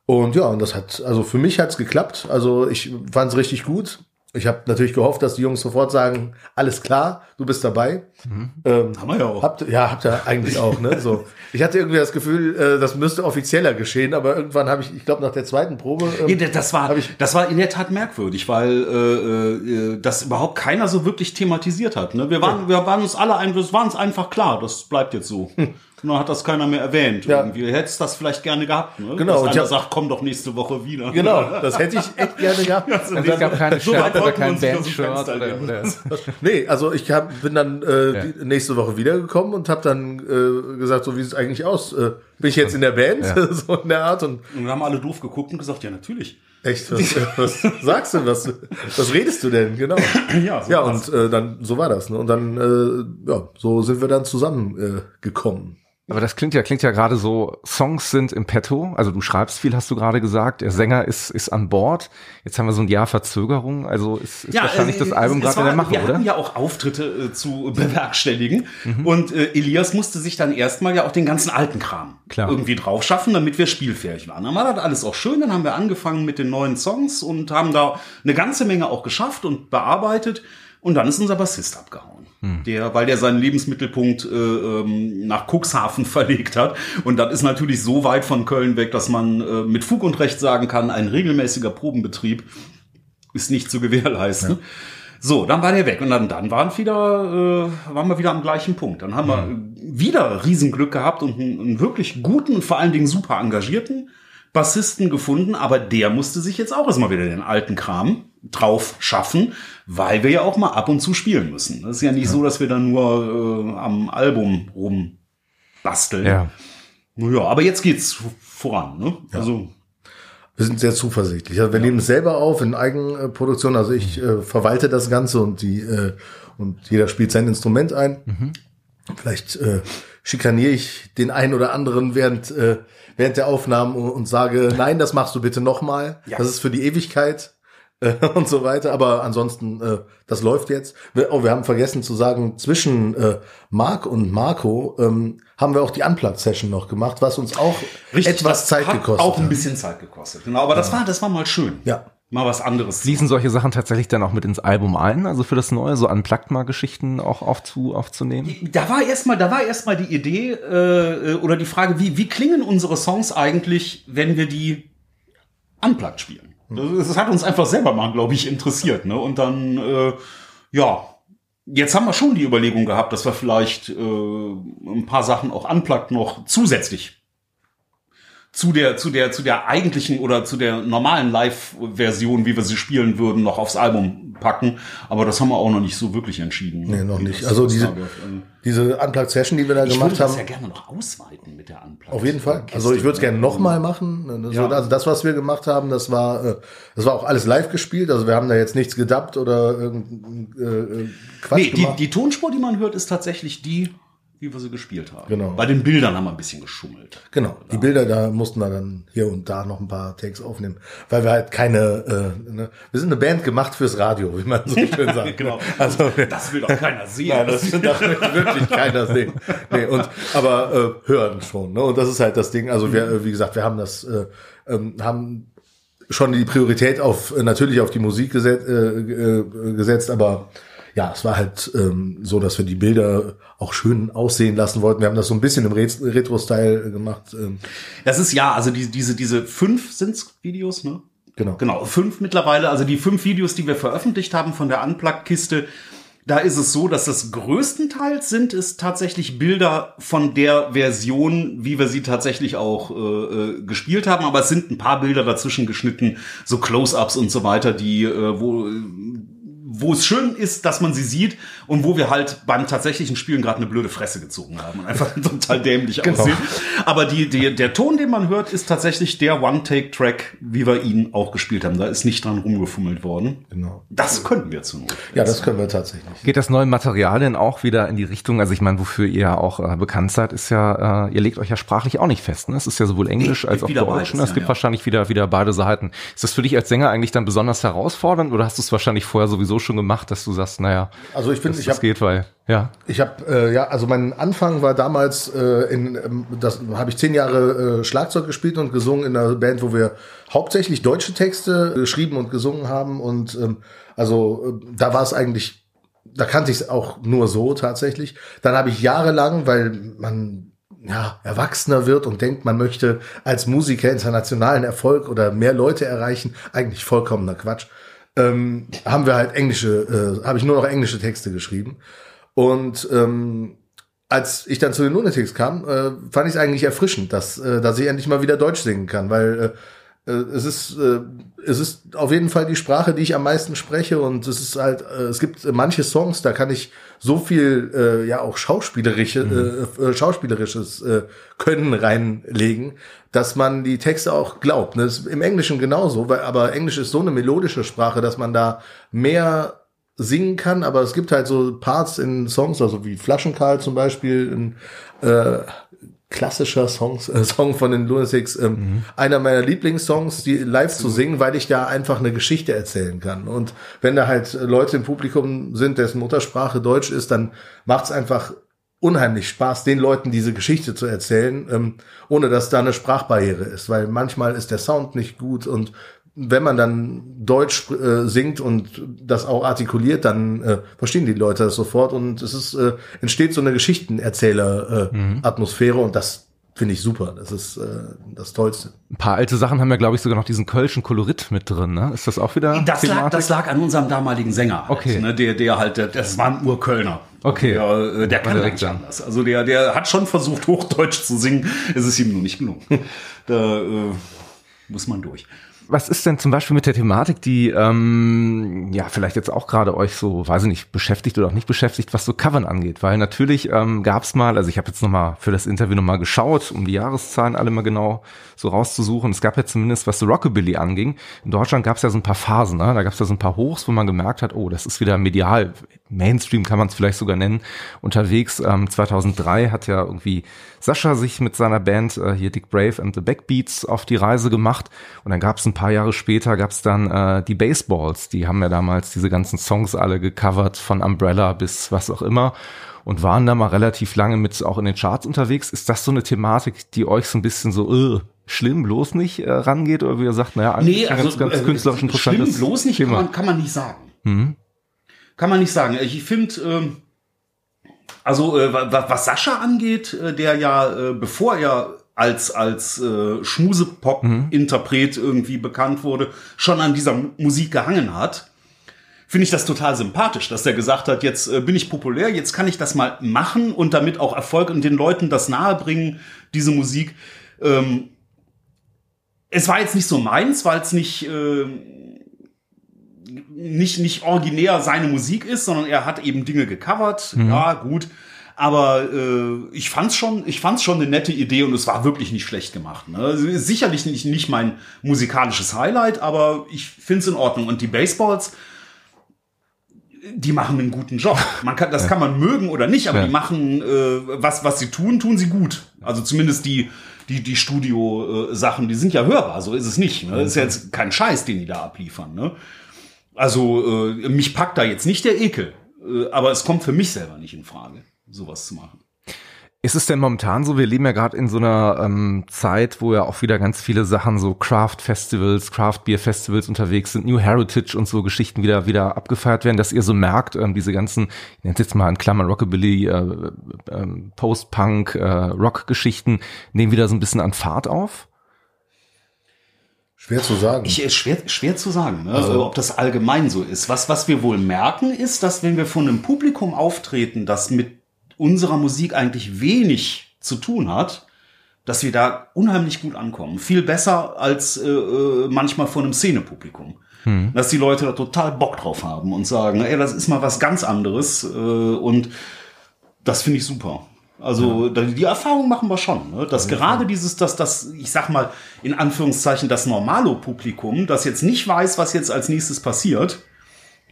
Und ja, und das hat, also für mich hat's geklappt. Also ich fand's richtig gut. Ich habe natürlich gehofft, dass die Jungs sofort sagen, alles klar, du bist dabei. Mhm. Ähm, Haben wir ja auch. Habt, ja, habt ihr eigentlich auch. Ne? So, (laughs) ich hatte irgendwie das Gefühl, äh, das müsste offizieller geschehen, aber irgendwann habe ich, ich glaube nach der zweiten Probe, ähm, ja, das war, ich, das war in der Tat merkwürdig, weil äh, äh, das überhaupt keiner so wirklich thematisiert hat. Ne? Wir waren, ja. wir waren uns alle ein, es war uns einfach klar, das bleibt jetzt so. (laughs) Hm. Nur hat das keiner mehr erwähnt. Ja. Irgendwie hättest das vielleicht gerne gehabt. Ne? Genau. Dass einer sagt, komm doch nächste Woche wieder. Genau, das hätte ich echt gerne gehabt. (laughs) Also es gab keine (laughs) so Shirt oder kein Bandshirt. Oder, oder. (laughs) Nee, also ich hab, bin dann äh, ja. nächste Woche wiedergekommen und habe dann äh, gesagt, so wie sieht es eigentlich aus? Äh, bin ich jetzt in der Band? Ja. so in der Art. Und, und wir haben alle doof geguckt und gesagt, ja natürlich. Echt? Was, was sagst du? Was, was redest du denn? Genau. (clears throat) Ja, so ja und äh, dann so war das. Ne? Und dann äh, ja, so sind wir dann zusammengekommen. Äh, gekommen. Aber das klingt ja, klingt ja gerade so, Songs sind im Petto, also du schreibst viel, hast du gerade gesagt, der Sänger ist, ist an Bord. Jetzt haben wir so ein Jahr Verzögerung, also ist, ist ja, wahrscheinlich äh, das Album gerade in der Mache, wir oder? Wir hatten ja auch Auftritte äh, zu bewerkstelligen mhm. und äh, Elias musste sich dann erstmal ja auch den ganzen alten Kram Klar. irgendwie drauf schaffen, damit wir spielfähig waren. Dann war das alles auch schön, dann haben wir angefangen mit den neuen Songs und haben da eine ganze Menge auch geschafft und bearbeitet und dann ist unser Bassist abgehauen. Hm. Der, weil der seinen Lebensmittelpunkt äh, ähm, nach Cuxhaven (laughs) verlegt hat. Und das ist natürlich so weit von Köln weg, dass man äh, mit Fug und Recht sagen kann, ein regelmäßiger Probenbetrieb ist nicht zu gewährleisten. So, dann war der weg und dann, dann waren, wieder, äh, waren wir wieder am gleichen Punkt. Dann haben wir mhm. wieder Riesenglück gehabt und einen, einen wirklich guten und vor allen Dingen super engagierten Bassisten gefunden, aber der musste sich jetzt auch erstmal wieder den alten Kram drauf schaffen, weil wir ja auch mal ab und zu spielen müssen. Das ist ja nicht ja. so, dass wir dann nur äh, am Album rumbasteln. Ja. Ja, aber jetzt geht's voran. Ne? Ja. Also wir sind sehr zuversichtlich. Also wir ja. nehmen es selber auf in Eigenproduktion. Also ich äh, verwalte das Ganze und die äh, und jeder spielt sein Instrument ein. Mhm. Vielleicht äh, schikaniere ich den einen oder anderen während äh, während der Aufnahmen und, und sage, nein, das machst du bitte nochmal. Ja. Das ist für die Ewigkeit äh, (laughs) und so weiter. Aber ansonsten, äh, das läuft jetzt. Wir, oh, wir haben vergessen zu sagen, zwischen äh, Marc und Marco ähm, haben wir auch die Unplugged-Session noch gemacht, was uns auch Richtig, etwas Zeit gekostet hat. Auch ein bisschen Zeit gekostet. Genau, aber das war, das war mal schön. Ja. Mal was anderes. Fließen solche Sachen tatsächlich dann auch mit ins Album ein, also für das Neue, so unplugged mal Geschichten auch aufzu, aufzunehmen? Da war erstmal, da war erstmal die Idee äh, oder die Frage, wie, wie klingen unsere Songs eigentlich, wenn wir die unplugged spielen? Das, das hat uns einfach selber mal, glaube ich, interessiert. Ne? Und dann, äh, ja, jetzt haben wir schon die Überlegung gehabt, dass wir vielleicht äh, ein paar Sachen auch unplugged noch zusätzlich zu der, zu der, zu der eigentlichen oder zu der normalen Live-Version, wie wir sie spielen würden, noch aufs Album packen. Aber das haben wir auch noch nicht so wirklich entschieden. Nee, noch nicht. Also diese, diese Unplugged Session, die wir da ich gemacht haben. Ich würde das ja gerne noch ausweiten mit der Unplugged. Auf jeden Fall. Also ich würde es gerne nochmal machen. Also, ja. also das, was wir gemacht haben, das war, äh, das war auch alles live gespielt. Also wir haben da jetzt nichts gedubbt oder irgendein äh, äh, Quatsch nee, gemacht. Die, die Tonspur, die man hört, ist tatsächlich die wie wir sie gespielt haben. Genau. Bei den Bildern haben wir ein bisschen geschummelt. Genau. Die Bilder, da mussten wir dann hier und da noch ein paar Takes aufnehmen, weil wir halt keine, äh, ne, wir sind eine Band gemacht fürs Radio, wie man so schön (laughs) sagt. genau. Also (laughs) das will doch keiner sehen. Nein, das, will das (laughs) will wirklich keiner sehen. Nee, und aber äh, hören schon. Ne? Und das ist halt das Ding. Also wir, äh, wie gesagt, wir haben das, äh, ähm, haben schon die Priorität auf äh, natürlich auf die Musik gesetzt, äh, äh, gesetzt aber ja, es war halt ähm, so, dass wir die Bilder auch schön aussehen lassen wollten. Wir haben das so ein bisschen im Retro-Style gemacht. Ähm. Das ist ja, also die, diese, diese fünf sind's Videos, ne? Genau. Genau, fünf mittlerweile. Also die fünf Videos, die wir veröffentlicht haben von der Unplugged-Kiste, da ist es so, dass das größtenteils sind es tatsächlich Bilder von der Version, wie wir sie tatsächlich auch äh, äh gespielt haben. Aber es sind ein paar Bilder dazwischen geschnitten, so Close-ups und so weiter, die äh, wo wo es schön ist, dass man sie sieht und wo wir halt beim tatsächlichen Spielen gerade eine blöde Fresse gezogen haben und einfach (laughs) total dämlich genau. aussehen. Aber die, die, der Ton, den man hört, ist tatsächlich der One-Take-Track, wie wir ihn auch gespielt haben. Da ist nicht dran rumgefummelt worden. Genau. Das könnten wir zu Not. Ja, das können wir tatsächlich. Geht das neue Material denn auch wieder in die Richtung? Also ich meine, wofür ihr auch äh, bekannt seid, ist ja, äh, ihr legt euch ja sprachlich auch nicht fest. Ne? Es ist ja sowohl Englisch nee, als auch Deutsch. Ne? Es ja, gibt ja. wahrscheinlich wieder, wieder beide Seiten. Ist das für dich als Sänger eigentlich dann besonders herausfordernd oder hast du es wahrscheinlich vorher sowieso schon gemacht, dass du sagst, naja, also ich finde, ich das hab, geht, weil ja. Ich habe äh, ja, also mein Anfang war damals äh, in, ähm, das habe ich zehn Jahre äh, Schlagzeug gespielt und gesungen in einer Band, wo wir hauptsächlich deutsche Texte geschrieben und gesungen haben und ähm, also äh, da war es eigentlich, da kannte ich es auch nur so tatsächlich. Dann habe ich jahrelang, weil man ja, erwachsener wird und denkt, man möchte als Musiker internationalen Erfolg oder mehr Leute erreichen, eigentlich vollkommener Quatsch ähm, haben wir halt englische, äh, habe ich nur noch englische Texte geschrieben. Und ähm, als ich dann zu den Lunatics kam, äh, fand ich es eigentlich erfrischend, dass, äh, dass ich endlich mal wieder Deutsch singen kann, weil äh, es ist äh, es ist auf jeden Fall die Sprache, die ich am meisten spreche und es ist halt äh, es gibt manche Songs, da kann ich so viel äh, ja auch schauspielerische mhm. äh, schauspielerisches äh, Können reinlegen, dass man die Texte auch glaubt. Ist im Englischen genauso, weil aber Englisch ist so eine melodische Sprache, dass man da mehr singen kann, aber es gibt halt so Parts in Songs, also wie Flaschenkarl zum Beispiel, ein äh, klassischer Songs, äh, (laughs) Song von den Lunatics, ähm, mhm. einer meiner Lieblingssongs, die live zu singen, weil ich da einfach eine Geschichte erzählen kann. Und wenn da halt Leute im Publikum sind, dessen Muttersprache Deutsch ist, dann macht's einfach unheimlich Spaß, den Leuten diese Geschichte zu erzählen, ähm, ohne dass da eine Sprachbarriere ist, weil manchmal ist der Sound nicht gut und wenn man dann Deutsch äh, singt und das auch artikuliert, dann äh, verstehen die Leute das sofort und es ist äh, entsteht so eine Geschichtenerzähler-Atmosphäre äh, mhm. und das finde ich super. Das ist äh, das Tollste. Ein paar alte Sachen haben ja, glaube ich, sogar noch diesen kölschen Kolorit mit drin. Ne? Ist das auch wieder? Das lag, das lag an unserem damaligen Sänger. Halt, okay. Ne? Der, der halt, das war ein Urkölner. Okay. Der, äh, der kann direkt anders. Also der, der hat schon versucht, (laughs) Hochdeutsch zu singen. Es ist ihm nur nicht gelungen. da äh, muss man durch was ist denn zum Beispiel mit der Thematik, die ähm, ja vielleicht jetzt auch gerade euch so, weiß ich nicht, beschäftigt oder auch nicht beschäftigt, was so Covern angeht? Weil natürlich ähm, gab es mal, also ich habe jetzt nochmal für das Interview nochmal geschaut, um die Jahreszahlen alle mal genau so rauszusuchen. Es gab ja zumindest, was so Rockabilly anging. In Deutschland gab es ja so ein paar Phasen, ne? da gab es ja so ein paar Hochs, wo man gemerkt hat, oh, das ist wieder medial, Mainstream kann man es vielleicht sogar nennen, unterwegs. Ähm, 2003 hat ja irgendwie Sascha sich mit seiner Band äh, hier Dick Brave and the Backbeats auf die Reise gemacht und dann gab es ein paar Jahre später gab es dann äh, die Baseballs, die haben ja damals diese ganzen Songs alle gecovert von Umbrella bis was auch immer und waren da mal relativ lange mit auch in den Charts unterwegs. Ist das so eine Thematik, die euch so ein bisschen so uh, schlimm bloß nicht äh, rangeht oder wie ihr sagt, naja, nee, also, ganz, ganz äh, künstlerisch interessantes Schlimm bloß nicht kann man, kann man nicht sagen. Mhm. Kann man nicht sagen. Ich finde ähm, also äh, was Sascha angeht, äh, der ja, äh, bevor er als als äh, Schmusepop-Interpret irgendwie bekannt wurde, schon an dieser Musik gehangen hat, finde ich das total sympathisch, dass er gesagt hat, jetzt äh, bin ich populär, jetzt kann ich das mal machen und damit auch Erfolg und den Leuten das nahebringen, diese Musik. Ähm, es war jetzt nicht so meins, weil es nicht äh, nicht, nicht originär seine Musik ist, sondern er hat eben Dinge gecovert. Mhm. Ja, gut. Aber äh, ich fand's schon, ich fand's schon eine nette Idee und es war wirklich nicht schlecht gemacht. Ne? Also, sicherlich nicht, nicht mein musikalisches Highlight, aber ich find's in Ordnung. Und die Baseballs, die machen einen guten Job. Man kann, das kann man mögen oder nicht, aber ja. die machen äh, was, was sie tun, tun sie gut. Also zumindest die die die Studio-Sachen, die sind ja hörbar. So ist es nicht. Ne? Das ist ja jetzt kein Scheiß, den die da abliefern. Ne? Also äh, mich packt da jetzt nicht der Ekel, äh, aber es kommt für mich selber nicht in Frage, sowas zu machen. Ist es denn momentan so, wir leben ja gerade in so einer ähm, Zeit, wo ja auch wieder ganz viele Sachen, so Craft-Festivals, Craft-Beer-Festivals unterwegs sind, New Heritage und so Geschichten wieder wieder abgefeiert werden, dass ihr so merkt, ähm, diese ganzen, ich nenne es jetzt mal in Klammern Rockabilly, äh, äh, Post-Punk, äh, Rock-Geschichten, nehmen wieder so ein bisschen an Fahrt auf? Schwer zu sagen. Ich, äh, schwer, schwer zu sagen, ne? also, ob das allgemein so ist. Was, was wir wohl merken, ist, dass wenn wir von einem Publikum auftreten, das mit unserer Musik eigentlich wenig zu tun hat, dass wir da unheimlich gut ankommen. Viel besser als äh, äh manchmal von einem Szenepublikum. Hm. Dass die Leute da total Bock drauf haben und sagen, ey, das ist mal was ganz anderes. Äh, und das finde ich super. Also ja. die Erfahrung machen wir schon, ne? dass ja, gerade dieses, dass das, ich sag mal in Anführungszeichen das Normalo-Publikum, das jetzt nicht weiß, was jetzt als nächstes passiert,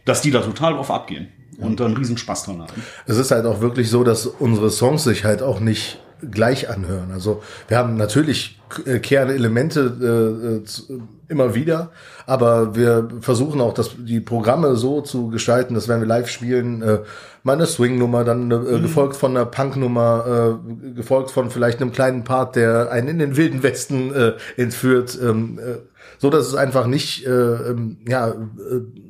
dass die da total drauf abgehen und dann riesen Spaß dran haben. Es ist halt auch wirklich so, dass unsere Songs sich halt auch nicht gleich anhören. Also wir haben natürlich äh, Kernelemente äh, immer wieder, aber wir versuchen auch, dass die Programme so zu gestalten, dass wenn wir live spielen, äh, mal eine Swing-Nummer, dann äh, mhm. gefolgt von einer Punk-Nummer, äh, gefolgt von vielleicht einem kleinen Part, der einen in den wilden Westen äh, entführt, ähm, äh, so dass es einfach nicht, äh, ähm, ja, äh,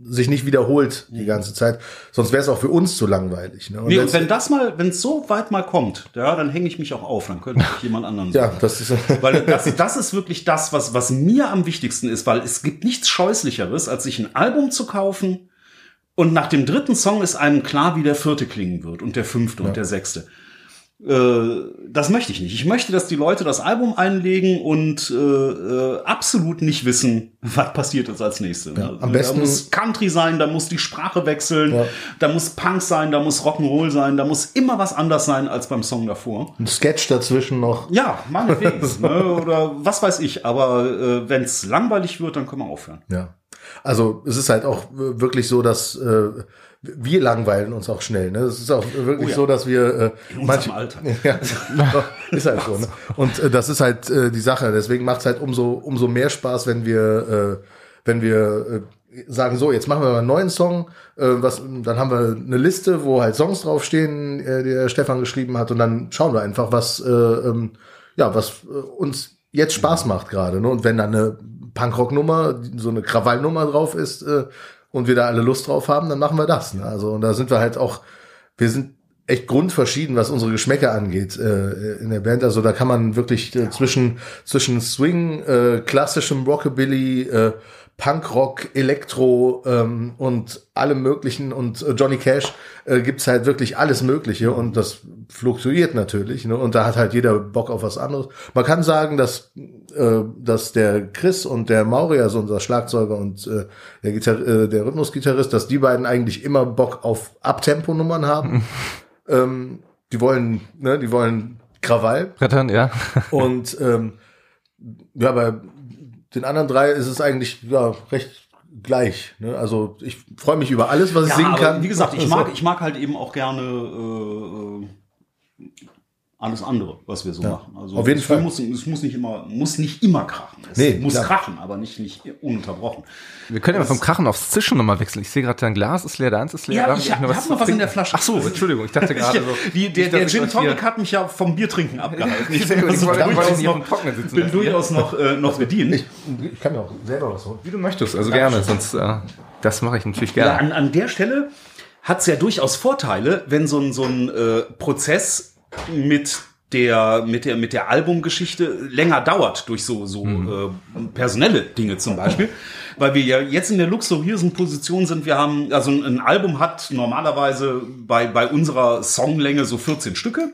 sich nicht wiederholt die ganze Zeit. Sonst wäre es auch für uns zu langweilig. Ne? Und, nee, und wenn das mal, wenn es so weit mal kommt, ja, dann hänge ich mich auch auf, dann könnte ich jemand anderen ja, das ist (laughs) weil das, das ist wirklich das, was was mir am wichtigsten ist, weil es gibt nichts scheußlicheres, als sich ein Album zu kaufen und nach dem dritten Song ist einem klar, wie der vierte klingen wird und der fünfte ja. und der sechste. Äh, das möchte ich nicht. Ich möchte, dass die Leute das Album einlegen und äh, äh, absolut nicht wissen, (laughs) was passiert ist als nächstes. Ja, am besten da muss Country sein, da muss die Sprache wechseln, ja. da muss Punk sein, da muss Rock'n'Roll sein, da muss immer was anders sein als beim Song davor. Ein Sketch dazwischen noch. Ja, meinetwegen. (laughs) ne, oder was weiß ich. Aber äh, wenn es langweilig wird, dann können wir aufhören. Ja. Also es ist halt auch wirklich so, dass äh, wir langweilen uns auch schnell. Ne? Es ist auch wirklich oh ja. so, dass wir äh, in manch, Alter. (laughs) Ja, ist halt so. Ne? Und äh, das ist halt äh, die Sache. Deswegen macht es halt umso umso mehr Spaß, wenn wir äh, wenn wir äh, sagen so, jetzt machen wir mal einen neuen Song. Äh, was, dann haben wir eine Liste, wo halt Songs draufstehen, äh, die der Stefan geschrieben hat, und dann schauen wir einfach, was äh, ähm, ja was äh, uns jetzt Spaß macht gerade. Ne? Und wenn dann eine Punkrock-Nummer, so eine Krawallnummer drauf ist, äh, und wir da alle Lust drauf haben, dann machen wir das. Ne? Also und da sind wir halt auch, wir sind echt grundverschieden, was unsere Geschmäcker angeht äh, in der Band. Also da kann man wirklich äh, zwischen zwischen Swing, äh, klassischem Rockabilly, äh, Punkrock, Elektro ähm, und allem möglichen und äh, Johnny Cash äh, gibt's halt wirklich alles Mögliche und das fluktuiert natürlich. Ne? Und da hat halt jeder Bock auf was anderes. Man kann sagen, dass, äh, dass der Chris und der Mauri, also unser Schlagzeuger und äh, der, Gitar äh, der Rhythmusgitarrist, dass die beiden eigentlich immer Bock auf Abtempo-Nummern haben. (laughs) ähm, die wollen, ne, die wollen Krawall. Brettern, ja. und ähm, ja, bei den anderen drei ist es eigentlich ja recht gleich. Ne? Also ich freue mich über alles, was ich ja, singen kann. Wie gesagt, ich mag, ich mag halt eben auch gerne äh, äh alles andere, was wir so ja, machen. Also auf jeden Fall. Muss, es muss nicht immer, muss nicht immer krachen. Es nee, muss klar. krachen, aber nicht, nicht ununterbrochen. Wir können ja mal vom Krachen aufs Zischen nochmal wechseln. Ich sehe gerade, dein Glas ist leer, deins ist leer. Ja, ich, ich habe noch, hab noch was in der Flasche. Ach so, Entschuldigung, ich dachte (laughs) gerade so. Die, der, der Gin Tonic hat mich ja vom Biertrinken (laughs) abgehalten. Ich bin, also durchaus noch, bin durchaus noch, äh, noch bedient. Ich, ich, kann mir auch selber was holen. Wie du möchtest, also gerne, sonst äh, das mache ich natürlich gerne. Ja, an, an der Stelle hat es ja durchaus Vorteile, wenn so ein, so ein äh, Prozess mit der mit der mit der Albumgeschichte länger dauert durch so so mhm. äh, personelle Dinge zum Beispiel, weil wir ja jetzt in der luxuriösen Position sind. Wir haben also ein, Album hat normalerweise bei bei unserer Songlänge so 14 Stücke.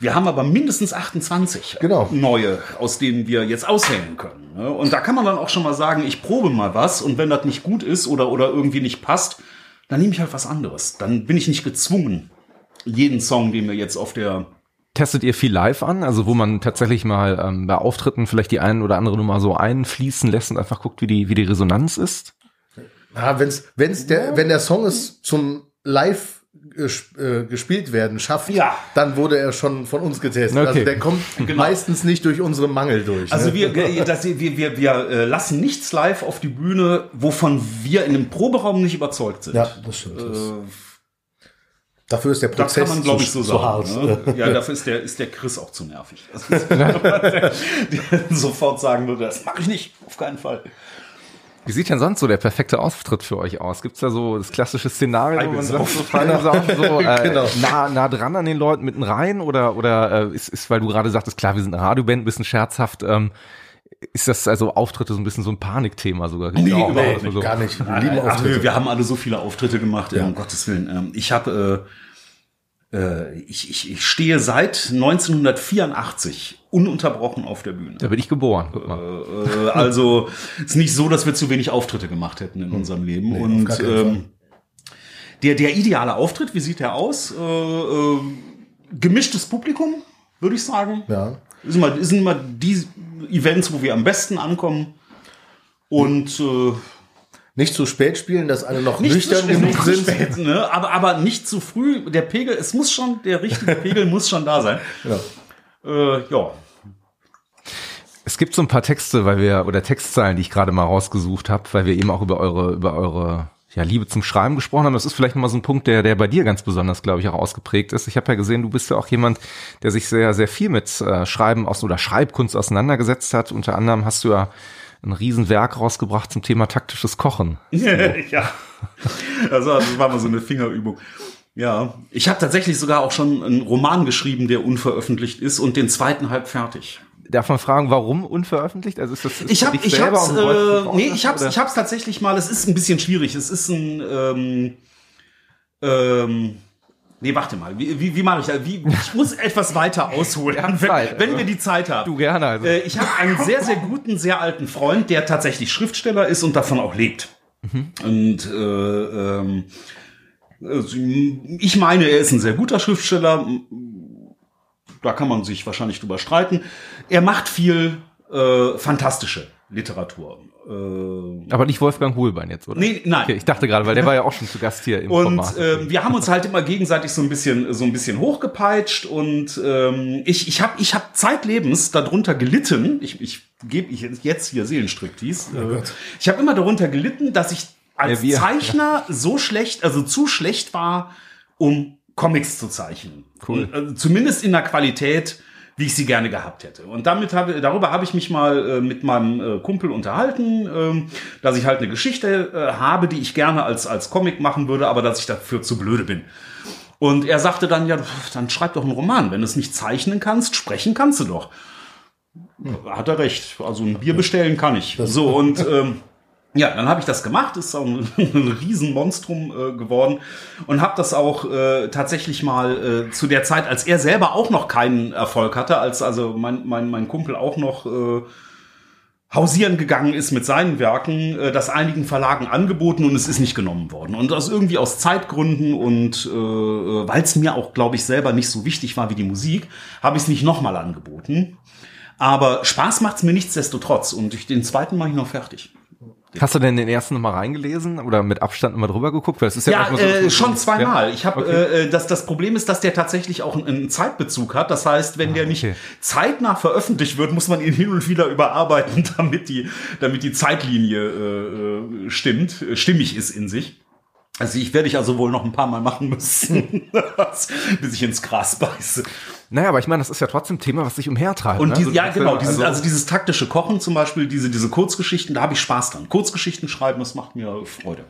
Wir haben aber mindestens 28 genau. neue, aus denen wir jetzt auswählen können. Ne? Und da kann man dann auch schon mal sagen, ich probe mal was und wenn das nicht gut ist oder, oder irgendwie nicht passt, dann nehme ich halt was anderes. Dann bin ich nicht gezwungen, jeden Song, den wir jetzt auf der Testet ihr viel live an, also wo man tatsächlich mal ähm, bei Auftritten vielleicht die einen oder andere Nummer so einfließen lässt und einfach guckt, wie die, wie die Resonanz ist? Ja, wenn's, wenn's der, wenn der Song es zum Live äh, gespielt werden schafft, ja. dann wurde er schon von uns getestet. Okay. Also der kommt (laughs) genau. meistens nicht durch unsere Mangel durch. Also ne? wir, (laughs) das, wir, wir, wir äh, lassen nichts live auf die Bühne, wovon wir in dem Proberaum nicht überzeugt sind. Ja, das stimmt. Äh, Dafür ist der Prozess das kann man, glaube ich, so sagen. Ne? (laughs) Ja, dafür ist der, ist der Chris auch zu nervig. Ist, (laughs) der, (laughs) sofort sagen würde, das mache ich nicht, auf keinen Fall. Wie sieht denn sonst so der perfekte Auftritt für euch aus? Gibt's da so das klassische Szenario, wo man sagt, so, so äh, genau. nah, nah dran an den Leuten mitten rein oder oder äh, ist, ist, weil du gerade sagtest, klar, wir sind eine Radioband, ein bisschen scherzhaft, ähm, ist das also Auftritte so ein bisschen so ein Panikthema sogar? Nee, auch, überhaupt nicht, so. gar nicht. Wir, lieben Ach, wir, wir haben alle so viele Auftritte gemacht, ja. um Gottes Willen. Ähm, ich habe äh, äh, ich, ich, ich stehe seit 1984 ununterbrochen auf der Bühne. Da bin ich geboren. Äh, äh, also (laughs) ist nicht so, dass wir zu wenig Auftritte gemacht hätten in unserem Leben. Nee, Und ähm, der, der ideale Auftritt, wie sieht der aus? Äh, äh, gemischtes Publikum, würde ich sagen. Ja. Ist immer, sind immer die Events, wo wir am besten ankommen. Und äh, nicht zu spät spielen, dass alle noch nüchtern genug sind. Spät, ne? aber, aber nicht zu früh. Der Pegel, es muss schon, der richtige (laughs) Pegel muss schon da sein. Ja. Äh, ja. Es gibt so ein paar Texte, weil wir, oder Textzeilen, die ich gerade mal rausgesucht habe, weil wir eben auch über eure, über eure ja, Liebe zum Schreiben gesprochen haben. Das ist vielleicht nochmal so ein Punkt, der, der bei dir ganz besonders, glaube ich, auch ausgeprägt ist. Ich habe ja gesehen, du bist ja auch jemand, der sich sehr, sehr viel mit äh, Schreiben aus oder Schreibkunst auseinandergesetzt hat. Unter anderem hast du ja ein Riesenwerk rausgebracht zum Thema taktisches Kochen. (laughs) (laughs) ja. Also das war mal so eine Fingerübung. Ja, ich habe tatsächlich sogar auch schon einen Roman geschrieben, der unveröffentlicht ist und den zweiten halb fertig. Darf man fragen, warum unveröffentlicht? Also ist das ist ich habe ich hab's, äh, nee, ich hab's, ich hab's tatsächlich mal. Es ist ein bisschen schwierig. Es ist ein ähm, ähm, Nee, warte mal. Wie, wie, wie mache ich das? Wie, ich muss (laughs) etwas weiter ausholen, wenn, wenn, wir die Zeit haben. Du gerne. Also. Äh, ich habe einen sehr, sehr guten, sehr alten Freund, der tatsächlich Schriftsteller ist und davon auch lebt. Mhm. Und äh, ähm, also, ich meine, er ist ein sehr guter Schriftsteller da kann man sich wahrscheinlich drüber streiten. Er macht viel äh, fantastische Literatur. Äh, Aber nicht Wolfgang Hohlbein jetzt, oder? Nee, nein. Okay, ich dachte gerade, weil der war ja auch schon zu Gast hier im und, Format. Und äh, wir haben uns halt immer gegenseitig so ein bisschen so ein bisschen hochgepeitscht und ähm, ich ich habe ich hab zeitlebens darunter gelitten. Ich ich gebe ich jetzt hier Seelenstriptease. Oh äh, ich habe immer darunter gelitten, dass ich als ja, Zeichner ja. so schlecht, also zu schlecht war, um Comics zu zeichnen. Cool. Also zumindest in der Qualität, wie ich sie gerne gehabt hätte. Und damit habe, darüber habe ich mich mal äh, mit meinem äh, Kumpel unterhalten, ähm, dass ich halt eine Geschichte äh, habe, die ich gerne als, als Comic machen würde, aber dass ich dafür zu blöde bin. Und er sagte dann, ja, dann schreib doch einen Roman. Wenn du es nicht zeichnen kannst, sprechen kannst du doch. Hat er recht. Also ein Bier bestellen kann ich. So, und ähm, ja, dann habe ich das gemacht, ist auch ein, (laughs) ein Riesenmonstrum äh, geworden und habe das auch äh, tatsächlich mal äh, zu der Zeit, als er selber auch noch keinen Erfolg hatte, als also mein, mein, mein Kumpel auch noch äh, hausieren gegangen ist mit seinen Werken, äh, das einigen Verlagen angeboten und es ist nicht genommen worden. Und aus irgendwie aus Zeitgründen und äh, weil es mir auch, glaube ich, selber nicht so wichtig war wie die Musik, habe ich es nicht nochmal angeboten. Aber Spaß macht's mir nichtsdestotrotz und den zweiten mache ich noch fertig. Hast du denn den ersten nochmal reingelesen oder mit Abstand nochmal drüber geguckt? Weil es ist ja, ja so, äh, schon zweimal. Ja? Ich habe okay. äh, das, das Problem ist, dass der tatsächlich auch einen Zeitbezug hat. Das heißt, wenn ah, der nicht okay. zeitnah veröffentlicht wird, muss man ihn hin und wieder überarbeiten, (laughs) damit die, damit die Zeitlinie äh, äh stimmt, äh, stimmig ist in sich. Also ich werde ich also wohl noch ein paar Mal machen müssen, (laughs) bis ich ins Gras beiße. Naja, aber ich meine, das ist ja trotzdem ein Thema, was sich umhertreibt. Und ne? diese, ja, genau, dieses, also, also dieses taktische Kochen zum Beispiel, diese, diese Kurzgeschichten, da habe ich Spaß dran. Kurzgeschichten schreiben, das macht mir Freude.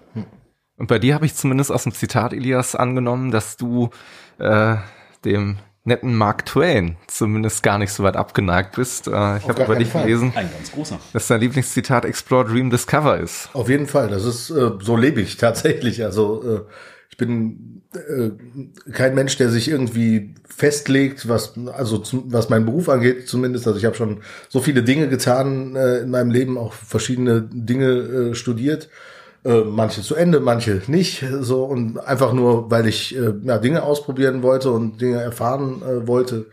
Und bei dir habe ich zumindest aus dem Zitat, Elias, angenommen, dass du äh, dem netten Mark Twain zumindest gar nicht so weit abgeneigt bist. Äh, ich habe über dich Fall. gelesen, Ein ganz großer. dass dein Lieblingszitat Explore, Dream, Discover ist. Auf jeden Fall, das ist äh, so lebe ich tatsächlich. Also äh, ich bin kein Mensch, der sich irgendwie festlegt, was also zum, was meinen Beruf angeht zumindest. Also ich habe schon so viele Dinge getan äh, in meinem Leben, auch verschiedene Dinge äh, studiert. Äh, manche zu Ende, manche nicht, so und einfach nur, weil ich äh, ja, Dinge ausprobieren wollte und Dinge erfahren äh, wollte,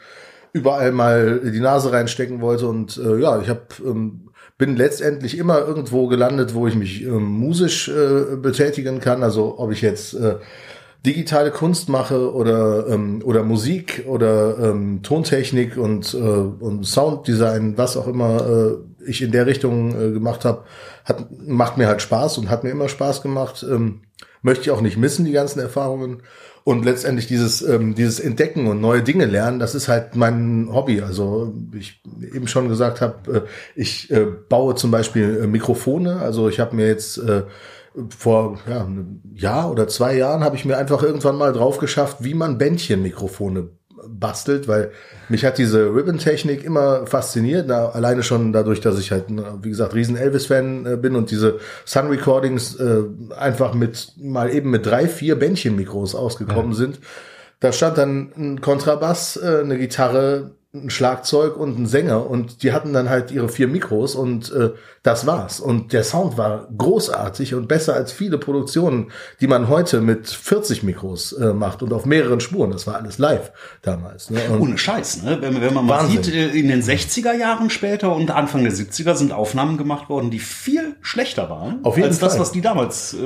überall mal die Nase reinstecken wollte. Und äh, ja, ich habe ähm, bin letztendlich immer irgendwo gelandet, wo ich mich ähm, musisch äh, betätigen kann, also ob ich jetzt äh, digitale Kunst mache oder ähm, oder Musik oder ähm, Tontechnik und äh, und Sounddesign, was auch immer äh, ich in der Richtung äh, gemacht habe, hat macht mir halt Spaß und hat mir immer Spaß gemacht. Ähm, möchte ich auch nicht missen die ganzen Erfahrungen und letztendlich dieses ähm, dieses Entdecken und neue Dinge lernen, das ist halt mein Hobby. Also ich eben schon gesagt habe, äh, ich äh, baue zum Beispiel äh, Mikrofone. Also ich habe mir jetzt äh, vor ja, einem Jahr oder zwei Jahren habe ich mir einfach irgendwann mal drauf geschafft, wie man Bändchenmikrofone bastelt, weil mich hat diese Ribbon-Technik immer fasziniert, da, alleine schon dadurch, dass ich halt, wie gesagt, riesen Elvis-Fan äh, bin und diese Sun-Recordings äh, einfach mit mal eben mit drei, vier Bändchenmikros ausgekommen ja. sind. Da stand dann ein Kontrabass, äh, eine Gitarre, ein Schlagzeug und ein Sänger und die hatten dann halt ihre vier Mikros und äh, das war's. Und der Sound war großartig und besser als viele Produktionen, die man heute mit 40 Mikros äh, macht und auf mehreren Spuren. Das war alles live damals. Ne? Ohne Scheiß, ne? Wenn, wenn man mal sieht, äh, in den 60er Jahren später und Anfang der 70er sind Aufnahmen gemacht worden, die viel schlechter waren auf jeden als Fall. das, was die damals äh,